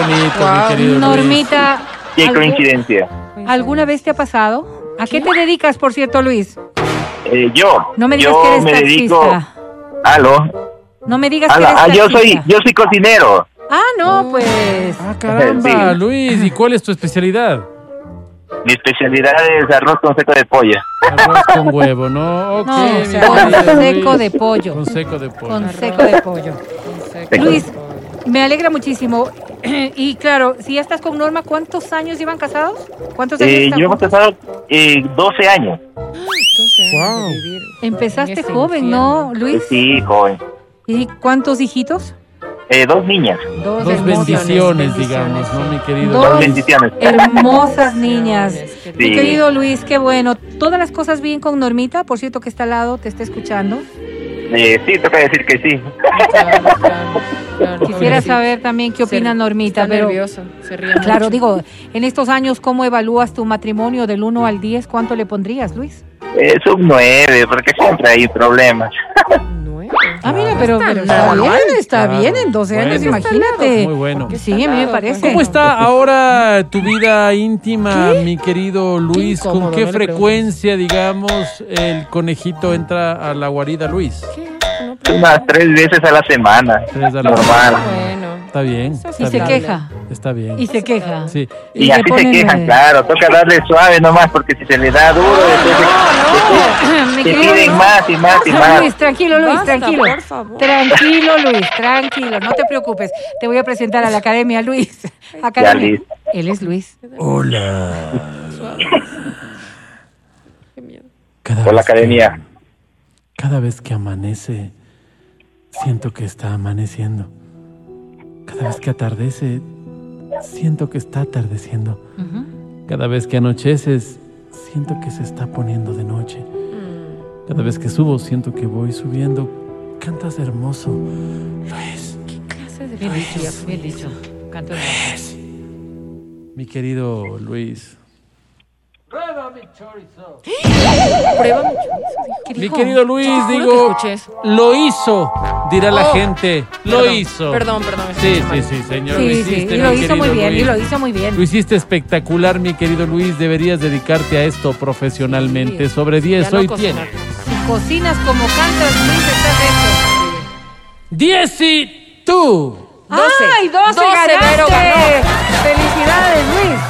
[SPEAKER 2] bonito, mi querido Luis.
[SPEAKER 4] Normita,
[SPEAKER 10] Qué
[SPEAKER 4] ¿algún-
[SPEAKER 10] coincidencia.
[SPEAKER 4] ¿alguna vez te ha pasado? ¿A qué te dedicas, por cierto, Luis?
[SPEAKER 10] Eh, yo.
[SPEAKER 4] No me digas
[SPEAKER 10] yo
[SPEAKER 4] que eres
[SPEAKER 10] me
[SPEAKER 4] taxista.
[SPEAKER 10] dedico. Aló.
[SPEAKER 4] No me digas que eres
[SPEAKER 10] ah, yo soy, yo soy cocinero.
[SPEAKER 4] Ah, no, pues.
[SPEAKER 2] Ah, caramba,
[SPEAKER 10] Sí.
[SPEAKER 2] Luis. ¿Y cuál es tu especialidad?
[SPEAKER 10] Mi especialidad es arroz con seco de pollo.
[SPEAKER 2] Arroz con huevo, ¿no? Ok,
[SPEAKER 4] No, o
[SPEAKER 2] mi
[SPEAKER 4] sea,
[SPEAKER 2] querido
[SPEAKER 4] con
[SPEAKER 2] Luis.
[SPEAKER 4] seco de pollo.
[SPEAKER 2] Con seco de pollo.
[SPEAKER 4] Con seco de pollo. Luis, me alegra muchísimo. [clears throat] Y claro, si ya estás con Norma, ¿cuántos años llevan casados? ¿Cuántos años
[SPEAKER 10] Eh,
[SPEAKER 4] están
[SPEAKER 10] yo hemos
[SPEAKER 4] juntos?
[SPEAKER 10] casado eh, 12 años.
[SPEAKER 3] 12 años
[SPEAKER 2] Wow.
[SPEAKER 3] de vivir.
[SPEAKER 4] Empezaste joven, ¿no. Luis?
[SPEAKER 10] Sí, joven.
[SPEAKER 4] ¿Y cuántos hijitos?
[SPEAKER 10] Eh, dos niñas.
[SPEAKER 2] Dos bendiciones, digamos, ¿no, mi querido?
[SPEAKER 4] Dos
[SPEAKER 10] Dos bendiciones.
[SPEAKER 4] hermosas [laughs] niñas. Mi querido Luis, qué bueno. ¿Todas las cosas bien con Normita? Por cierto, que está al lado, te está escuchando.
[SPEAKER 10] Eh, sí, toca decir que sí.
[SPEAKER 3] Claro, claro, [laughs] claro.
[SPEAKER 4] Quisiera saber también qué opina
[SPEAKER 3] Se-
[SPEAKER 4] Normita,
[SPEAKER 3] está
[SPEAKER 4] pero
[SPEAKER 3] nervioso, se ríe
[SPEAKER 4] claro,
[SPEAKER 3] mucho.
[SPEAKER 4] digo, en estos años, ¿cómo evalúas tu matrimonio del 1 al 10? ¿Cuánto le pondrías, Luis?
[SPEAKER 10] Es un 9, porque siempre hay problemas.
[SPEAKER 3] Nueve.
[SPEAKER 4] Ah, mira, pero,
[SPEAKER 3] está
[SPEAKER 4] pero está bien, está
[SPEAKER 2] Claro.
[SPEAKER 4] bien en 12 años,
[SPEAKER 2] Bueno.
[SPEAKER 4] imagínate.
[SPEAKER 2] Muy bueno.
[SPEAKER 4] Sí, a mí me parece.
[SPEAKER 2] ¿Cómo está ahora tu vida íntima, mi querido Luis?
[SPEAKER 3] incómodo,
[SPEAKER 2] ¿Con qué
[SPEAKER 3] no
[SPEAKER 2] frecuencia, digamos, el conejito entra a la guarida, Luis?
[SPEAKER 3] ¿Qué? No,
[SPEAKER 10] Unas tres veces a la semana.
[SPEAKER 2] Tres a la
[SPEAKER 10] Normal.
[SPEAKER 3] Bueno.
[SPEAKER 2] Está bien.
[SPEAKER 4] Y se queja.
[SPEAKER 2] Está bien.
[SPEAKER 4] Y se queja.
[SPEAKER 2] Sí.
[SPEAKER 10] Y,
[SPEAKER 4] Y
[SPEAKER 10] así se quejan, claro. Toca darle suave nomás, porque si se le da duro, se
[SPEAKER 4] querido
[SPEAKER 10] piden más y más y más.
[SPEAKER 4] Luis, tranquilo, Luis,
[SPEAKER 3] Basta,
[SPEAKER 4] tranquilo.
[SPEAKER 3] por favor.
[SPEAKER 4] Tranquilo, Luis, tranquilo, no te preocupes. Te voy a presentar a la academia, Luis. Academia.
[SPEAKER 10] Luis.
[SPEAKER 4] Él es Luis.
[SPEAKER 2] Hola.
[SPEAKER 3] Qué miedo.
[SPEAKER 2] Cada
[SPEAKER 10] Por la
[SPEAKER 2] vez que-
[SPEAKER 10] academia.
[SPEAKER 2] cada vez que amanece, siento que está amaneciendo. Cada vez que atardece, siento que está atardeciendo. Cada vez que anocheces, siento que se está poniendo de noche. Cada vez que subo, siento que voy subiendo. Cantas hermoso. Luis,
[SPEAKER 3] Clase de
[SPEAKER 4] Bien dicho, bien dicho. Canto hermoso.
[SPEAKER 2] mi querido Luis.
[SPEAKER 3] Prueba mucho.
[SPEAKER 4] ¿Qué
[SPEAKER 2] Mi
[SPEAKER 4] dijo?
[SPEAKER 2] querido Luis,
[SPEAKER 3] Juro que
[SPEAKER 2] digo,
[SPEAKER 3] escuché eso.
[SPEAKER 2] lo hizo, dirá la
[SPEAKER 3] Oh,
[SPEAKER 2] gente. Lo
[SPEAKER 3] perdón,
[SPEAKER 2] hizo.
[SPEAKER 3] Perdón, perdón.
[SPEAKER 2] Sí, sí,
[SPEAKER 3] mal.
[SPEAKER 2] sí, señor. lo
[SPEAKER 4] Sí, sí,
[SPEAKER 2] hiciste,
[SPEAKER 4] y
[SPEAKER 2] mi
[SPEAKER 4] lo hizo muy bien, y
[SPEAKER 2] Luis.
[SPEAKER 4] lo hizo muy bien.
[SPEAKER 2] Lo hiciste espectacular, mi querido Luis. Deberías dedicarte a esto profesionalmente.
[SPEAKER 3] Sí.
[SPEAKER 2] Sobre 10
[SPEAKER 3] Ya no
[SPEAKER 2] hoy tiene.
[SPEAKER 4] Si cocinas como cantas, Luis, estás dentro.
[SPEAKER 2] 10 y tú.
[SPEAKER 3] Doce.
[SPEAKER 4] ¡Ay, 12,
[SPEAKER 3] Doce, Vero
[SPEAKER 4] ganaste! ¡Felicidades, Luis!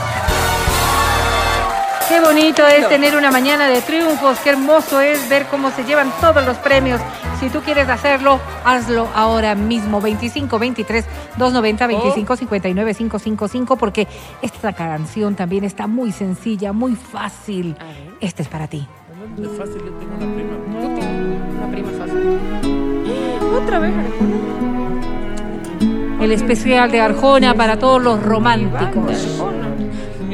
[SPEAKER 4] Qué bonito es tener una mañana de triunfos, qué hermoso es ver cómo se llevan todos los premios. Si tú quieres hacerlo, hazlo ahora mismo. 25 23 290 25 59 555 porque esta canción también está muy sencilla, muy fácil. Este es para ti.
[SPEAKER 2] Es fácil, yo tengo una prima.
[SPEAKER 3] Tú tienes una prima fácil. Otra vez, Arjona.
[SPEAKER 4] El especial de Arjona para todos los románticos.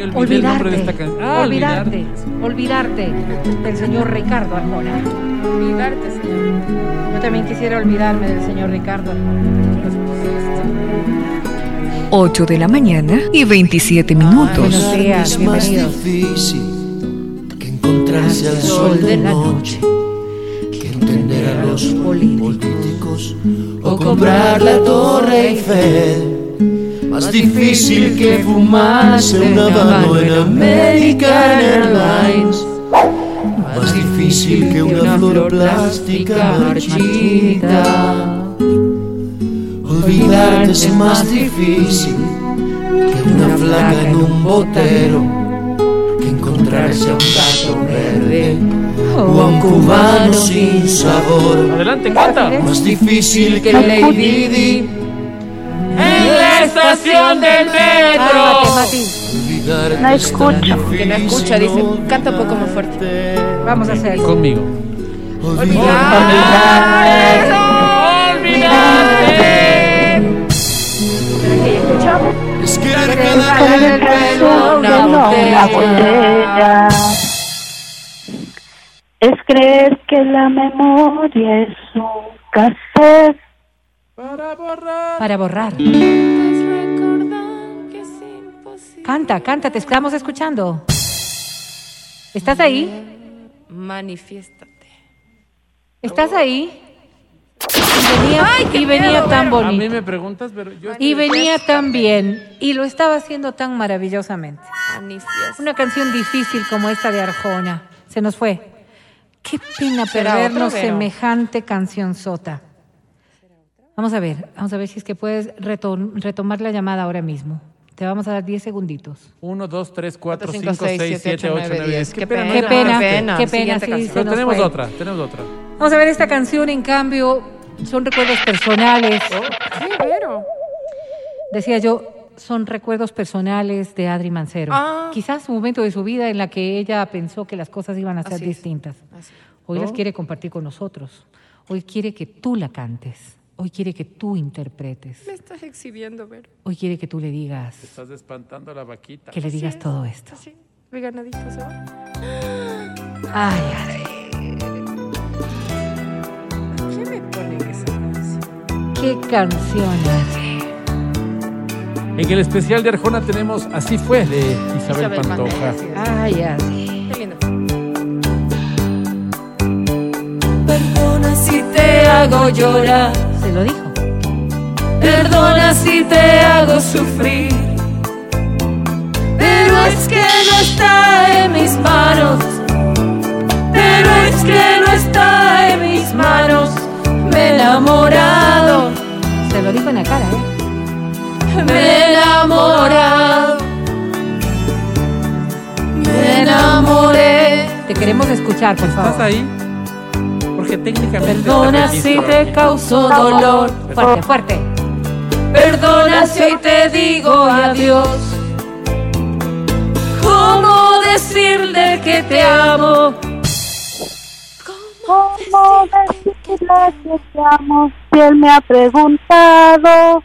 [SPEAKER 2] Me olvidé el nombre de
[SPEAKER 4] Olvidarte,
[SPEAKER 2] esta canción. Ah,
[SPEAKER 4] olvidarte, olvidarte del señor Ricardo Arjona.
[SPEAKER 3] Olvidarte, señor.
[SPEAKER 4] Yo también quisiera olvidarme del señor Ricardo Arjona.
[SPEAKER 8] 8 de la mañana y 27 minutos.
[SPEAKER 4] Buenos días,
[SPEAKER 11] es más
[SPEAKER 4] bienvenidos.
[SPEAKER 11] difícil que encontrarse al sol de noche, que entender a los políticos o comprar la Torre Eiffel. Más difícil que fumarse un habano en American Airlines. Más difícil que una flor plástica marchita. Olvidarte es más difícil que una flaca en un botero, que encontrarse a un gato verde o a un cubano sin sabor.
[SPEAKER 2] Adelante, canta.
[SPEAKER 11] Más difícil que Lady Di
[SPEAKER 9] estación del metro.
[SPEAKER 10] No escucho.
[SPEAKER 3] Que no escucha, dice. Canta un poco más fuerte.
[SPEAKER 4] Vamos a hacer.
[SPEAKER 2] Conmigo.
[SPEAKER 11] Es que
[SPEAKER 10] Dejar el beso de una botella. Es creer que la memoria es un cassette.
[SPEAKER 4] Para borrar. Canta, canta, te estamos escuchando. ¿Estás ahí?
[SPEAKER 3] Manifiéstate.
[SPEAKER 4] ¿Estás ahí? Y venía, y venía tan
[SPEAKER 2] A mí
[SPEAKER 4] bonito.
[SPEAKER 2] me preguntas, pero yo...
[SPEAKER 4] Y venía tan bien. Y lo estaba haciendo tan maravillosamente. Una canción difícil como esta de Arjona. Se nos fue. Qué pena
[SPEAKER 3] ¿Será
[SPEAKER 4] perdernos semejante canción sota. Vamos a ver, vamos a ver si es que puedes reto- retomar la llamada ahora mismo. Te vamos a dar 10 segunditos.
[SPEAKER 2] 1, 2, 3, 4,
[SPEAKER 3] 4,
[SPEAKER 2] 5, 6, 7, 8, 9, 10.
[SPEAKER 3] Qué pena,
[SPEAKER 4] Qué pena,
[SPEAKER 3] pena.
[SPEAKER 4] qué pena, sí,
[SPEAKER 2] Pero
[SPEAKER 4] nos
[SPEAKER 2] tenemos
[SPEAKER 4] fue.
[SPEAKER 2] otra, tenemos otra.
[SPEAKER 4] Vamos a ver esta canción, en cambio, son recuerdos personales.
[SPEAKER 3] ¿Qué, Vero?
[SPEAKER 4] Decía yo, son recuerdos personales de Adri Mancero.
[SPEAKER 3] Ah.
[SPEAKER 4] Quizás un momento de su vida en la que ella pensó que las cosas iban a ser
[SPEAKER 3] Así
[SPEAKER 4] distintas.
[SPEAKER 3] Así.
[SPEAKER 4] Hoy las
[SPEAKER 2] Oh.
[SPEAKER 4] quiere compartir con nosotros. Hoy quiere que tú la cantes. Hoy quiere que tú interpretes.
[SPEAKER 3] Me estás exhibiendo, Vero.
[SPEAKER 4] Hoy quiere que tú le digas,
[SPEAKER 2] Estás espantando a la vaquita.
[SPEAKER 4] que le digas todo esto.
[SPEAKER 3] Así. Mi ganadito se va.
[SPEAKER 4] Ay, Adri,
[SPEAKER 3] ¿Qué me ponen esa canción?
[SPEAKER 4] qué canción.
[SPEAKER 2] En el especial de Arjona tenemos Así fue de Isabel,
[SPEAKER 3] Isabel
[SPEAKER 2] Pantoja.
[SPEAKER 3] Pantoja.
[SPEAKER 4] Ay, Adri.
[SPEAKER 9] Perdona si te hago llorar.
[SPEAKER 4] Se lo dijo.
[SPEAKER 9] Perdona si te hago sufrir. Pero es que no está en mis manos. Pero es que no está en mis manos. Me he enamorado.
[SPEAKER 4] Se lo dijo en la cara, ¿eh?
[SPEAKER 9] Me he enamorado. Me enamoré.
[SPEAKER 4] Te queremos escuchar, por
[SPEAKER 2] ¿Estás
[SPEAKER 4] favor.
[SPEAKER 2] ahí? Técnicamente...
[SPEAKER 9] Perdona si te causó dolor.
[SPEAKER 4] Fuerte, fuerte.
[SPEAKER 9] Perdona si hoy te digo adiós. ¿Cómo decirle que te amo?
[SPEAKER 10] ¿Cómo decirle que te amo? Si él me ha preguntado,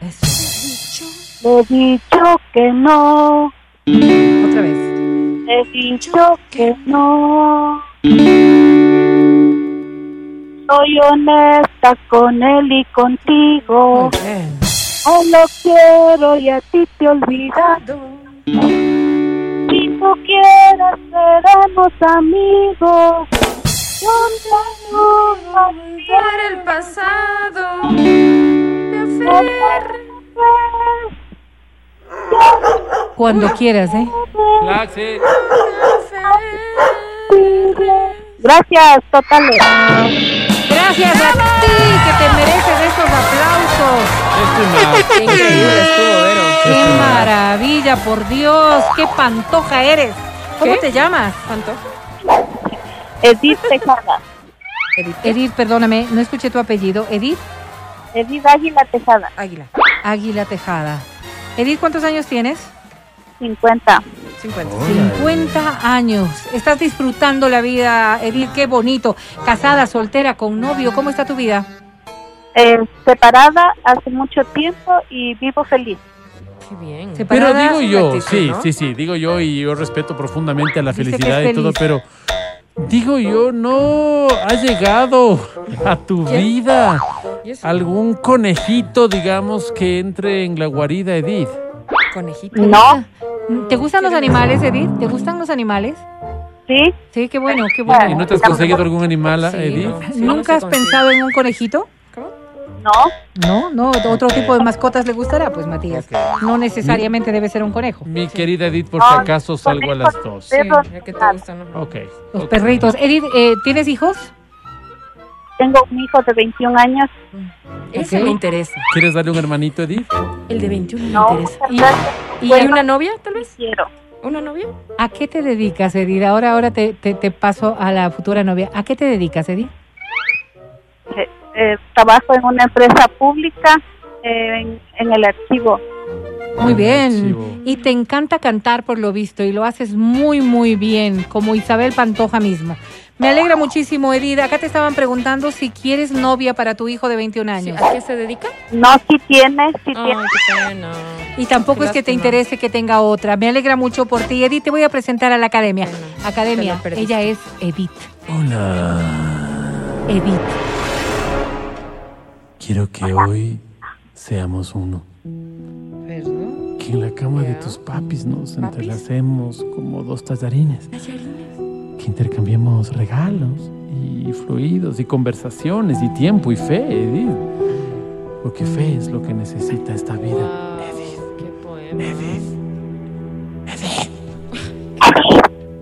[SPEAKER 10] le he dicho que no.
[SPEAKER 4] Otra vez.
[SPEAKER 10] Le he dicho que no. Soy honesta con él y contigo.
[SPEAKER 4] Muy bien.
[SPEAKER 10] No lo quiero y a ti te he olvidado. Si tú quieres, seremos amigos. Yo no
[SPEAKER 3] Olvidar el pasado. Me aferro.
[SPEAKER 4] Cuando quieras, ¿eh?
[SPEAKER 10] Gracias, totales.
[SPEAKER 4] Gracias a ti que te mereces estos aplausos.
[SPEAKER 3] Qué increíble estuvo, Vero.
[SPEAKER 4] Qué maravilla, por Dios. Qué pantoja eres. ¿Cómo
[SPEAKER 3] ¿Qué?
[SPEAKER 4] te llamas?
[SPEAKER 3] ¿Cuánto?
[SPEAKER 10] Edith Tejada.
[SPEAKER 4] Edith, perdóname, no escuché tu apellido. Edith
[SPEAKER 10] Edith Águila Tejada.
[SPEAKER 3] Águila.
[SPEAKER 4] Águila Tejada. Edith, ¿cuántos años tienes?
[SPEAKER 10] 50.
[SPEAKER 3] 50.
[SPEAKER 4] 50 años. Estás disfrutando la vida, Edith, qué bonito. Casada, soltera, con novio, ¿cómo está tu vida?
[SPEAKER 10] Eh, separada hace mucho tiempo y vivo feliz.
[SPEAKER 3] Qué bien.
[SPEAKER 2] Pero digo yo, sí,
[SPEAKER 3] ¿no?
[SPEAKER 2] sí, sí, digo yo y yo respeto profundamente a la
[SPEAKER 4] Dice
[SPEAKER 2] felicidad y todo, pero digo yo, no ha llegado a tu vida algún conejito, digamos, que entre en la guarida, Edith.
[SPEAKER 3] Conejito.
[SPEAKER 10] No,
[SPEAKER 4] ¿Te gustan los animales, Edith? ¿Te gustan los animales?
[SPEAKER 10] sí,
[SPEAKER 4] Sí, qué bueno, qué
[SPEAKER 2] ¿Y
[SPEAKER 4] bueno.
[SPEAKER 2] no te has conseguido algún animal,
[SPEAKER 3] Sí,
[SPEAKER 2] Edith?
[SPEAKER 3] no. Sí,
[SPEAKER 4] ¿Nunca has
[SPEAKER 3] no
[SPEAKER 4] pensado en un conejito?
[SPEAKER 10] no.
[SPEAKER 4] No, no, otro tipo de mascotas le gustará, pues Matías. No necesariamente debe ser un conejo.
[SPEAKER 2] Mi querida Edith, por si acaso salgo a las dos.
[SPEAKER 3] Sí, ya que te gustan. ¿no?
[SPEAKER 2] Ok.
[SPEAKER 4] Los perritos. Edith, eh, ¿tienes hijos?
[SPEAKER 10] Tengo un hijo de 21 años.
[SPEAKER 3] Ese me interesa.
[SPEAKER 2] ¿Quieres darle un hermanito, Edith?
[SPEAKER 3] El de 21 me
[SPEAKER 10] No,
[SPEAKER 3] interesa.
[SPEAKER 4] ¿Y, y
[SPEAKER 3] ¿Y hay una novia, tal vez?
[SPEAKER 10] quiero.
[SPEAKER 3] ¿Una novia?
[SPEAKER 4] a qué te dedicas, Edith? Ahora, ahora te, te, te paso a la futura novia. ¿A qué te dedicas, Edith?
[SPEAKER 10] Eh, eh, trabajo en una empresa pública eh, en, en el archivo.
[SPEAKER 4] Muy bien. Y te encanta cantar por lo visto y lo haces muy, muy bien, como Isabel Pantoja misma. Me alegra muchísimo, Edith. Acá te estaban preguntando si quieres novia para tu hijo de 21 años.
[SPEAKER 3] ¿A qué se dedica?
[SPEAKER 10] No, si tiene, si
[SPEAKER 3] Ay,
[SPEAKER 10] tiene.
[SPEAKER 3] qué pena.
[SPEAKER 4] Y tampoco
[SPEAKER 3] Qué
[SPEAKER 4] es que te interese que tenga otra. Me alegra mucho por ti. Edith, te voy a presentar a la academia.
[SPEAKER 3] Bueno,
[SPEAKER 4] academia, ella es Edith.
[SPEAKER 2] Hola.
[SPEAKER 4] Edith.
[SPEAKER 2] Quiero que hoy seamos uno. Que en la cama de tus papis nos entrelacemos como dos tallarines. Que intercambiemos regalos y fluidos y conversaciones y tiempo y fe, Edith. Porque fe es lo que necesita esta vida. Edith.
[SPEAKER 3] Qué poema.
[SPEAKER 2] Edith.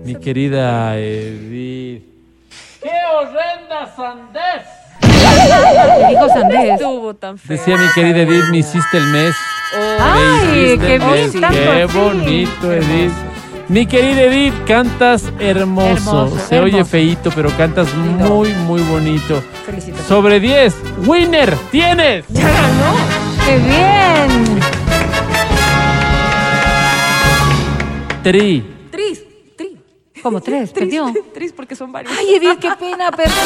[SPEAKER 2] Mi querida Edith. ¡Qué horrenda sandez!
[SPEAKER 4] Dijo Sandés.
[SPEAKER 3] Estuvo tan feo.
[SPEAKER 2] Decía mi querida Edith, me hiciste el mes.
[SPEAKER 4] Ay, qué tanto
[SPEAKER 2] Qué bonito, Edith. Mi querida Edith, cantas hermoso.
[SPEAKER 4] Hermoso,
[SPEAKER 2] Se oye feíto, pero cantas muy, muy bonito.
[SPEAKER 3] Felicitaciones.
[SPEAKER 2] Sobre 10, winner, tienes.
[SPEAKER 3] ¡Ya ganó!
[SPEAKER 4] ¡Qué bien!
[SPEAKER 2] Tri.
[SPEAKER 4] Como tres,
[SPEAKER 3] Tris,
[SPEAKER 4] perdió.
[SPEAKER 3] Tris, porque son varios.
[SPEAKER 4] Ay, Edith, qué pena, perdiste.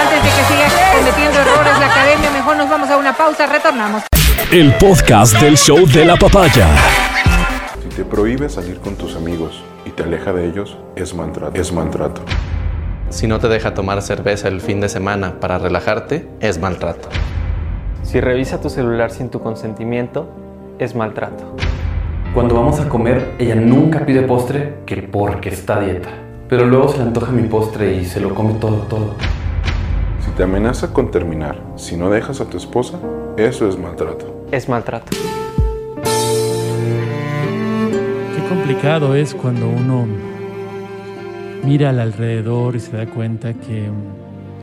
[SPEAKER 4] Antes de que sigas cometiendo errores la academia, mejor nos vamos a una pausa, retornamos.
[SPEAKER 1] El podcast del show de la papaya.
[SPEAKER 12] Si te prohíbe salir con tus amigos y te aleja de ellos, es maltrato. Es maltrato.
[SPEAKER 13] Si no te deja tomar cerveza el fin de semana para relajarte, es maltrato.
[SPEAKER 14] Si revisa tu celular sin tu consentimiento, es maltrato. Cuando vamos a comer, ella nunca pide postre que porque está a dieta. Pero luego se le antoja mi postre y se lo come todo, todo.
[SPEAKER 12] Si te amenaza con terminar, si no dejas a tu esposa, eso es maltrato.
[SPEAKER 14] Es maltrato.
[SPEAKER 2] Qué complicado es cuando uno mira al alrededor y se da cuenta que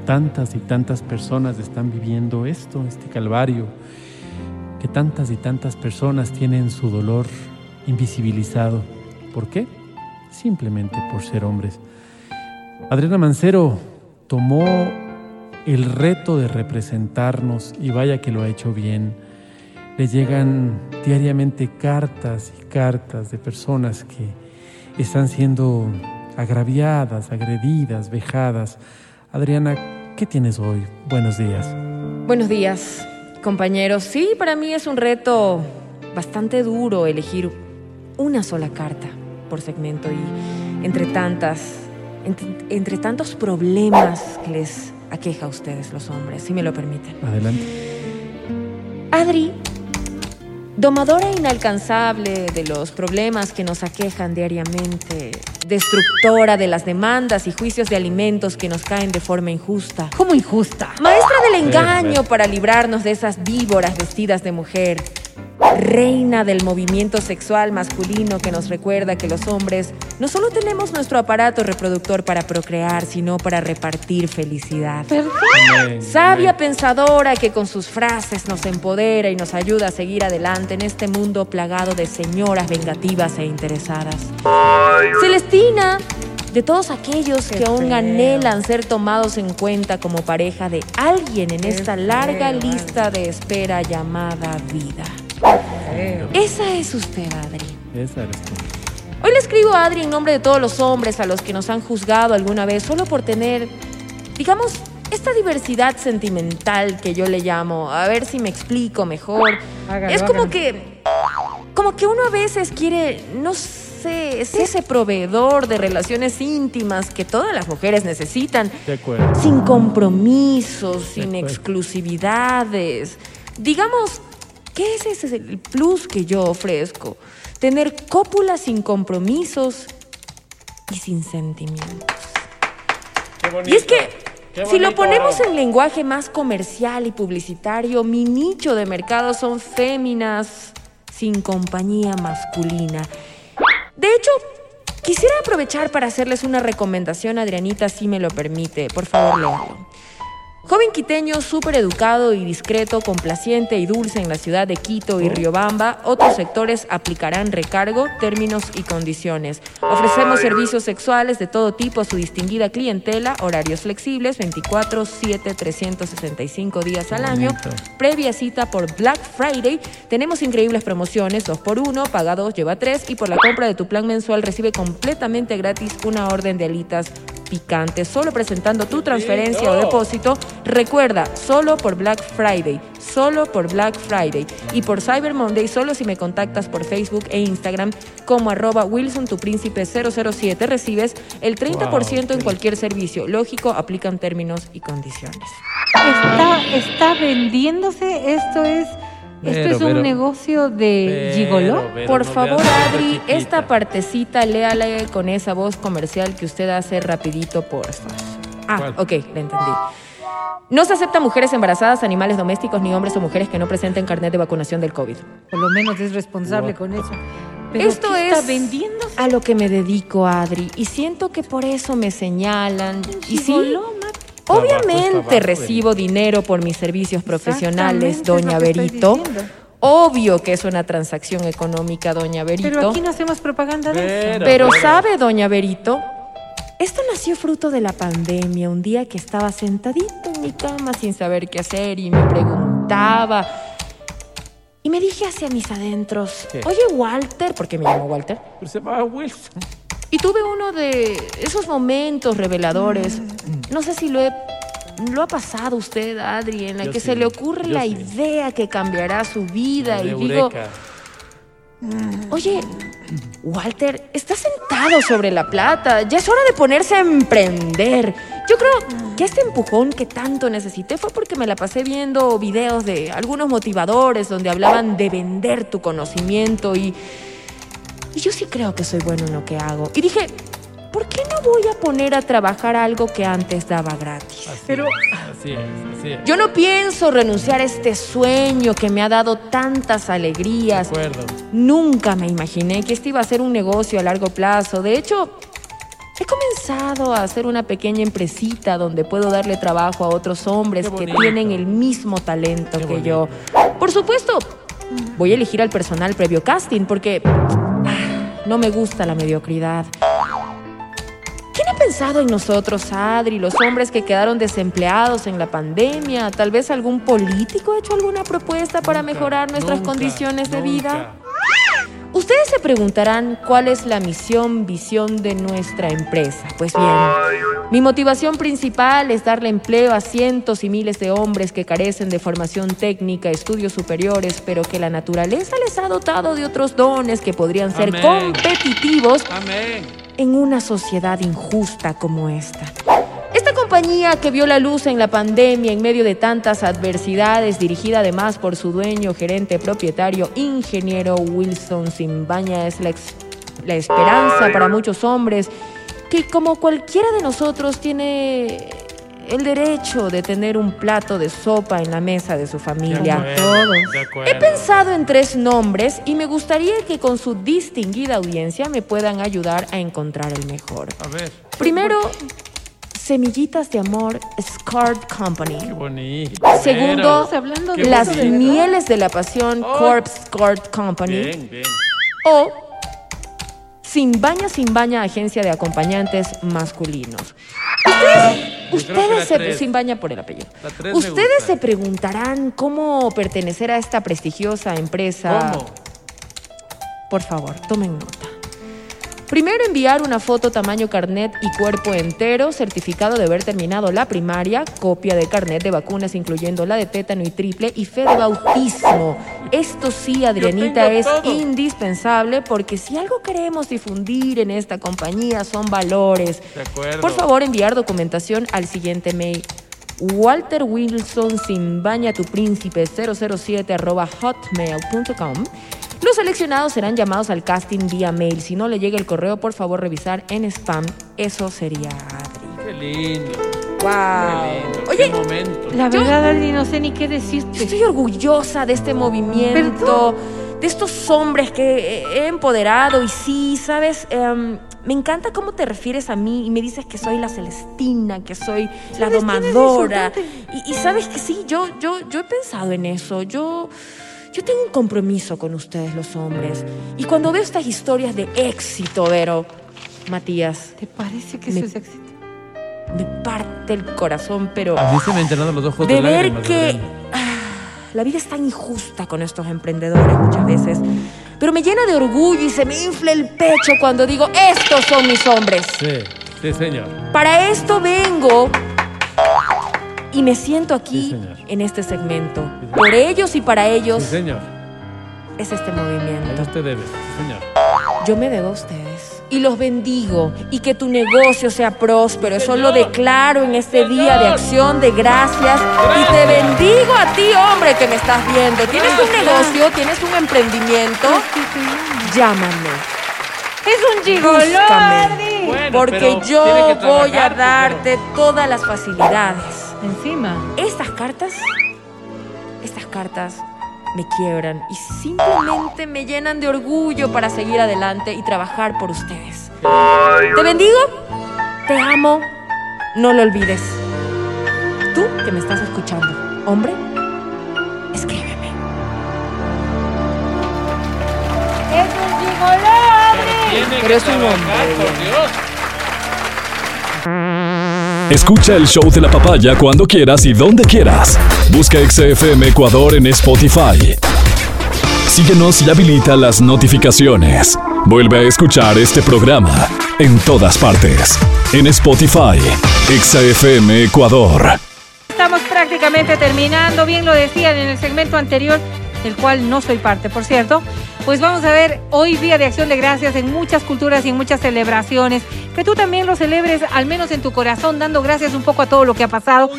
[SPEAKER 2] tantas y tantas personas están viviendo esto, este calvario, que tantas y tantas personas tienen su dolor invisibilizado. ¿Por qué? Simplemente por ser hombres. Adriana Mancero tomó el reto de representarnos y vaya que lo ha hecho bien. Le llegan diariamente cartas y cartas de personas que están siendo agraviadas, agredidas, vejadas. Adriana, ¿qué tienes hoy? Buenos días.
[SPEAKER 3] Buenos días, compañeros. Sí, para mí es un reto bastante duro elegir una sola carta por segmento y entre tantas, entre, entre tantos problemas que les aqueja a ustedes los hombres, si me lo permiten.
[SPEAKER 2] Adelante.
[SPEAKER 3] Adri, domadora inalcanzable de los problemas que nos aquejan diariamente, destructora de las demandas y juicios de alimentos que nos caen de forma injusta.
[SPEAKER 4] ¿Cómo injusta?
[SPEAKER 3] Maestra del
[SPEAKER 2] Sí,
[SPEAKER 3] engaño
[SPEAKER 2] sí.
[SPEAKER 3] para librarnos de esas víboras vestidas de mujer. Reina del movimiento sexual masculino que nos recuerda que los hombres no solo tenemos nuestro aparato reproductor para procrear, sino para repartir felicidad.
[SPEAKER 2] Amén,
[SPEAKER 3] Sabia
[SPEAKER 2] amén.
[SPEAKER 3] pensadora que con sus frases nos empodera y nos ayuda a seguir adelante en este mundo plagado de señoras vengativas e interesadas. Celestina, de todos aquellos que aún
[SPEAKER 4] feo.
[SPEAKER 3] anhelan ser tomados en cuenta como pareja de alguien en esta larga
[SPEAKER 4] feo,
[SPEAKER 3] lista de espera llamada vida. Esa es usted, Adri.
[SPEAKER 2] Esa eres tú.
[SPEAKER 3] Hoy le escribo a Adri en nombre de todos los hombres a los que nos han juzgado alguna vez solo por tener, digamos, esta diversidad sentimental que yo le llamo. A ver si me explico mejor.
[SPEAKER 4] Hágalo,
[SPEAKER 3] es como
[SPEAKER 4] hágalo.
[SPEAKER 3] que, como que uno a veces quiere, no sé, es ese proveedor de relaciones íntimas que todas las mujeres necesitan,
[SPEAKER 2] De acuerdo.
[SPEAKER 3] sin compromisos, sin
[SPEAKER 2] acuerdo.
[SPEAKER 3] exclusividades. Digamos, ¿qué es ese el plus que yo ofrezco? Tener cópula sin compromisos y sin sentimientos. Y es que, si lo ponemos en lenguaje más comercial y publicitario, mi nicho de mercado son féminas sin compañía masculina. De hecho, quisiera aprovechar para hacerles una recomendación, Adrianita, si me lo permite. Por favor, léalo. Joven quiteño, súper educado y discreto, complaciente y dulce en la ciudad de Quito y Riobamba, otros sectores aplicarán recargo, términos y condiciones. Ofrecemos servicios sexuales de todo tipo a su distinguida clientela, horarios flexibles, 24, 7, 365 días al año, previa cita por Black Friday. Tenemos increíbles promociones, 2 por 1 paga 2, lleva 3 y por la compra de tu plan mensual recibe completamente gratis una orden de alitas solo presentando tu transferencia o depósito. Recuerda, solo por Black Friday, solo por Black Friday y por Cyber Monday, solo si me contactas por Facebook e Instagram como arroba Wilson tu príncipe 007 recibes el 30% en cualquier servicio. Lógico, aplican términos y condiciones.
[SPEAKER 4] Está, está vendiéndose, esto es, esto es un negocio de
[SPEAKER 2] Vero,
[SPEAKER 4] gigoló.
[SPEAKER 3] Por
[SPEAKER 2] no
[SPEAKER 3] favor,
[SPEAKER 2] la
[SPEAKER 3] Adri, esta partecita léala con esa voz comercial que usted hace rapidito por... Ah,
[SPEAKER 2] ¿Cuál?
[SPEAKER 3] ok, le entendí. No se aceptan mujeres embarazadas, animales domésticos, ni hombres o mujeres que no presenten carnet de vacunación del COVID.
[SPEAKER 4] Por lo menos es responsable con eso. Pero
[SPEAKER 3] Esto
[SPEAKER 4] ¿qué
[SPEAKER 3] es
[SPEAKER 4] está vendiendo?
[SPEAKER 3] a lo que me dedico, Adri, y siento que por eso me señalan. Y sí, obviamente recibo dinero por mis servicios profesionales, doña Berito. Obvio que es una transacción económica, doña Berito.
[SPEAKER 4] Pero aquí no hacemos propaganda de eso.
[SPEAKER 2] Pero,
[SPEAKER 3] Pero sabe, doña Berito, esto nació fruto de la pandemia, un día que estaba sentadito en mi cama sin saber qué hacer y me preguntaba. Y me dije hacia mis adentros,
[SPEAKER 2] ¿Qué?
[SPEAKER 3] oye Walter, porque me llamo Walter,
[SPEAKER 2] Pero se va Wilson.
[SPEAKER 3] Y tuve uno de esos momentos reveladores. No sé si lo he- lo ha pasado usted, Adri, en la
[SPEAKER 2] Yo
[SPEAKER 3] que
[SPEAKER 2] sí,
[SPEAKER 3] se le ocurre la
[SPEAKER 2] sí.
[SPEAKER 3] idea que cambiará su vida y digo,
[SPEAKER 2] Eureka.
[SPEAKER 3] Oye, Walter, está sentado sobre la plata. Ya es hora de ponerse a emprender. Yo creo que este empujón que tanto necesité fue porque me la pasé viendo videos de algunos motivadores donde hablaban de vender tu conocimiento y, y yo sí creo que soy bueno en lo que hago. Y dije, ¿por qué no voy a poner a trabajar algo que antes daba gratis?
[SPEAKER 2] Así
[SPEAKER 4] Pero-
[SPEAKER 2] así es, así es.
[SPEAKER 3] Yo no pienso renunciar a este sueño que me ha dado tantas alegrías.
[SPEAKER 2] De acuerdo.
[SPEAKER 3] Nunca me imaginé que este iba a ser un negocio a largo plazo. De hecho, he comenzado a hacer una pequeña empresita donde puedo darle trabajo a otros hombres que tienen el mismo talento
[SPEAKER 2] Qué
[SPEAKER 3] que yo. Por supuesto, voy a elegir al personal previo casting porque no me gusta la mediocridad. ¿Quién ha pensado en nosotros, Adri, los hombres que quedaron desempleados en la pandemia? Tal vez algún político ha hecho alguna propuesta para mejorar nuestras
[SPEAKER 2] Nunca,
[SPEAKER 3] condiciones de vida. Ustedes se preguntarán cuál es la misión, visión de nuestra empresa. Pues bien, mi motivación principal es darle empleo a cientos y miles de hombres que carecen de formación técnica, estudios superiores, pero que la naturaleza les ha dotado de otros dones que podrían ser
[SPEAKER 2] Amén.
[SPEAKER 3] competitivos
[SPEAKER 2] Amén.
[SPEAKER 3] en una sociedad injusta como esta. Esta compañía que vio la luz en la pandemia en medio de tantas adversidades, dirigida además por su dueño, gerente, propietario, ingeniero Wilson Simbaña, es la, la esperanza para muchos hombres que como cualquiera de nosotros tiene el derecho de tener un plato de sopa en la mesa de su familia.
[SPEAKER 2] de acuerdo.
[SPEAKER 3] He pensado en tres nombres y me gustaría que con su distinguida audiencia me puedan ayudar a encontrar el mejor.
[SPEAKER 2] A ver,
[SPEAKER 3] Primero, Semillitas de Amor Scarred Company.
[SPEAKER 2] qué bonito.
[SPEAKER 3] Segundo,
[SPEAKER 4] hablando de
[SPEAKER 3] Las. Mieles de la Pasión
[SPEAKER 2] Oh.
[SPEAKER 3] Corpse Scarred Company.
[SPEAKER 2] Bien, bien.
[SPEAKER 3] O Sin Baña, Sin Baña Agencia de Acompañantes Masculinos. Ustedes, se,
[SPEAKER 2] tres.
[SPEAKER 3] sin baña por el apellido. Ustedes se preguntarán cómo pertenecer a esta prestigiosa empresa.
[SPEAKER 2] ¿Cómo?
[SPEAKER 3] Por favor, tomen nota. Primero enviar una foto tamaño carnet y cuerpo entero, certificado de haber terminado la primaria, copia de carnet de vacunas incluyendo la de tétano y triple y fe de bautismo. Esto sí, Adrianita, es
[SPEAKER 2] todo.
[SPEAKER 3] indispensable porque si algo queremos difundir en esta compañía son valores.
[SPEAKER 2] De acuerdo.
[SPEAKER 3] Por favor, enviar documentación al siguiente mail. Walter Wilson sin baña tu príncipe 007 arroba hotmail.com. Los seleccionados serán llamados al casting vía mail. Si no le llega el correo, por favor revisar en spam. Eso sería Adri.
[SPEAKER 2] Qué lindo.
[SPEAKER 3] Wow.
[SPEAKER 2] Qué lindo.
[SPEAKER 3] Oye,
[SPEAKER 2] Qué.
[SPEAKER 4] La verdad, Adri, no sé ni qué decirte.
[SPEAKER 3] Yo estoy orgullosa de este movimiento, de estos hombres que he empoderado y sí, ¿sabes? Em, Me encanta cómo te refieres a mí y me dices que soy la Celestina, que soy la domadora. Y, y sabes que sí, yo, yo, yo he pensado en eso. Yo, yo tengo un compromiso con ustedes, los hombres. Y cuando veo estas historias de éxito, Vero, Matías.
[SPEAKER 4] ¿Te parece que
[SPEAKER 3] me,
[SPEAKER 4] eso es éxito?
[SPEAKER 3] Me parte el corazón, pero.
[SPEAKER 2] A mí se me han los ojos
[SPEAKER 3] de
[SPEAKER 2] de
[SPEAKER 3] ver
[SPEAKER 2] lágrimas,
[SPEAKER 3] que ah, la vida es tan injusta con estos emprendedores muchas veces. Pero me llena de orgullo y se me infla el pecho cuando digo, estos son mis hombres.
[SPEAKER 2] Sí, sí, señor.
[SPEAKER 3] Para esto vengo y me siento
[SPEAKER 2] Sí,
[SPEAKER 3] aquí
[SPEAKER 2] señor.
[SPEAKER 3] en este segmento. Por ellos y para ellos
[SPEAKER 2] Sí, señor.
[SPEAKER 3] es este movimiento.
[SPEAKER 2] sí, señor.
[SPEAKER 3] Yo me debo a ustedes y los bendigo y que tu negocio sea próspero. Eso lo declaro en este día de acción de gracias y te bendigo a ti, hombre, que me estás viendo. Tienes un negocio, tienes un emprendimiento. Llámame.
[SPEAKER 4] Es un gigoló.
[SPEAKER 2] Bueno,
[SPEAKER 3] Porque yo voy a darte todas las facilidades.
[SPEAKER 4] Encima.
[SPEAKER 3] Estas cartas, estas cartas me quiebran y simplemente me llenan de orgullo para seguir adelante y trabajar por ustedes. Te bendigo, te amo, no lo olvides. Tú que me estás escuchando, hombre, escríbeme.
[SPEAKER 4] Es un gigoló.
[SPEAKER 2] Tiene
[SPEAKER 3] Pero es un hombre.
[SPEAKER 1] Escucha el show de la papaya cuando quieras y donde quieras. Busca XFM Ecuador en Spotify. Síguenos y habilita las notificaciones. Vuelve a escuchar este programa en todas partes. En Spotify, XFM Ecuador.
[SPEAKER 4] Estamos prácticamente terminando, bien lo decían en el segmento anterior, del cual no soy parte, por cierto. Pues vamos a ver hoy Día de Acción de Gracias en muchas culturas y en muchas celebraciones. Que tú también lo celebres, al menos en tu corazón, dando gracias un poco a todo lo que ha pasado.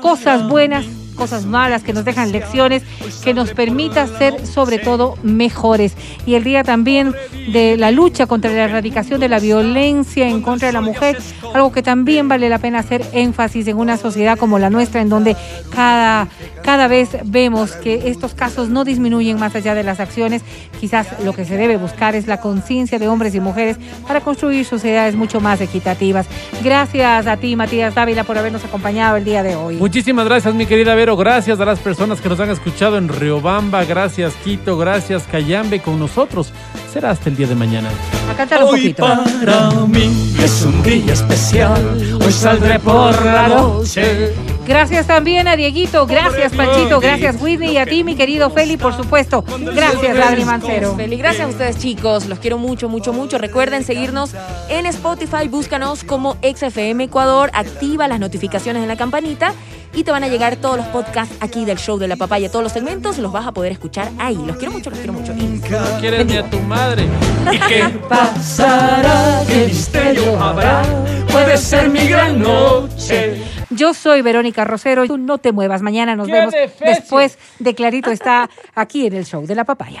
[SPEAKER 4] Cosas buenas, cosas malas que nos dejan lecciones, que nos permita ser sobre todo mejores. Y el día también de la lucha contra la erradicación de la violencia en contra de la mujer, algo que también vale la pena hacer énfasis en una sociedad como la nuestra, en donde cada, cada vez vemos que estos casos no disminuyen más allá de las acciones. Quizás lo que se debe buscar es la conciencia de hombres y mujeres para construir sociedades mucho más equitativas. Gracias a ti, Matías Dávila, por habernos acompañado el día de hoy.
[SPEAKER 2] Muchísimas gracias, mi querida Vero. Gracias a las personas que nos han escuchado en Riobamba. Gracias, Quito. Gracias, Cayambe. Con nosotros. Será hasta el día de mañana.
[SPEAKER 4] A cantar un poquito.
[SPEAKER 9] Para mí es un día especial. Hoy saldré por la noche.
[SPEAKER 4] Gracias también a Dieguito, gracias Panchito, gracias Whitney y a ti, mi querido Feli, por supuesto. Gracias, Adri Mancero.
[SPEAKER 3] Feliz, gracias a ustedes chicos, los quiero mucho, mucho, mucho. Recuerden seguirnos en Spotify, búscanos como XFM Ecuador, activa las notificaciones en la campanita y te van a llegar todos los podcasts aquí del show de la papaya, todos los segmentos los vas a poder escuchar ahí. Los quiero mucho, los quiero mucho. Y
[SPEAKER 2] No quieres ni a tu madre. [laughs]
[SPEAKER 9] ¿Y qué pasará? ¿Qué misterio habrá? Puede ser mi gran noche.
[SPEAKER 4] Yo soy Verónica Rosero, tú no te muevas, mañana nos
[SPEAKER 2] ¡Qué
[SPEAKER 4] vemos después de Clarito está aquí en el show de la papaya.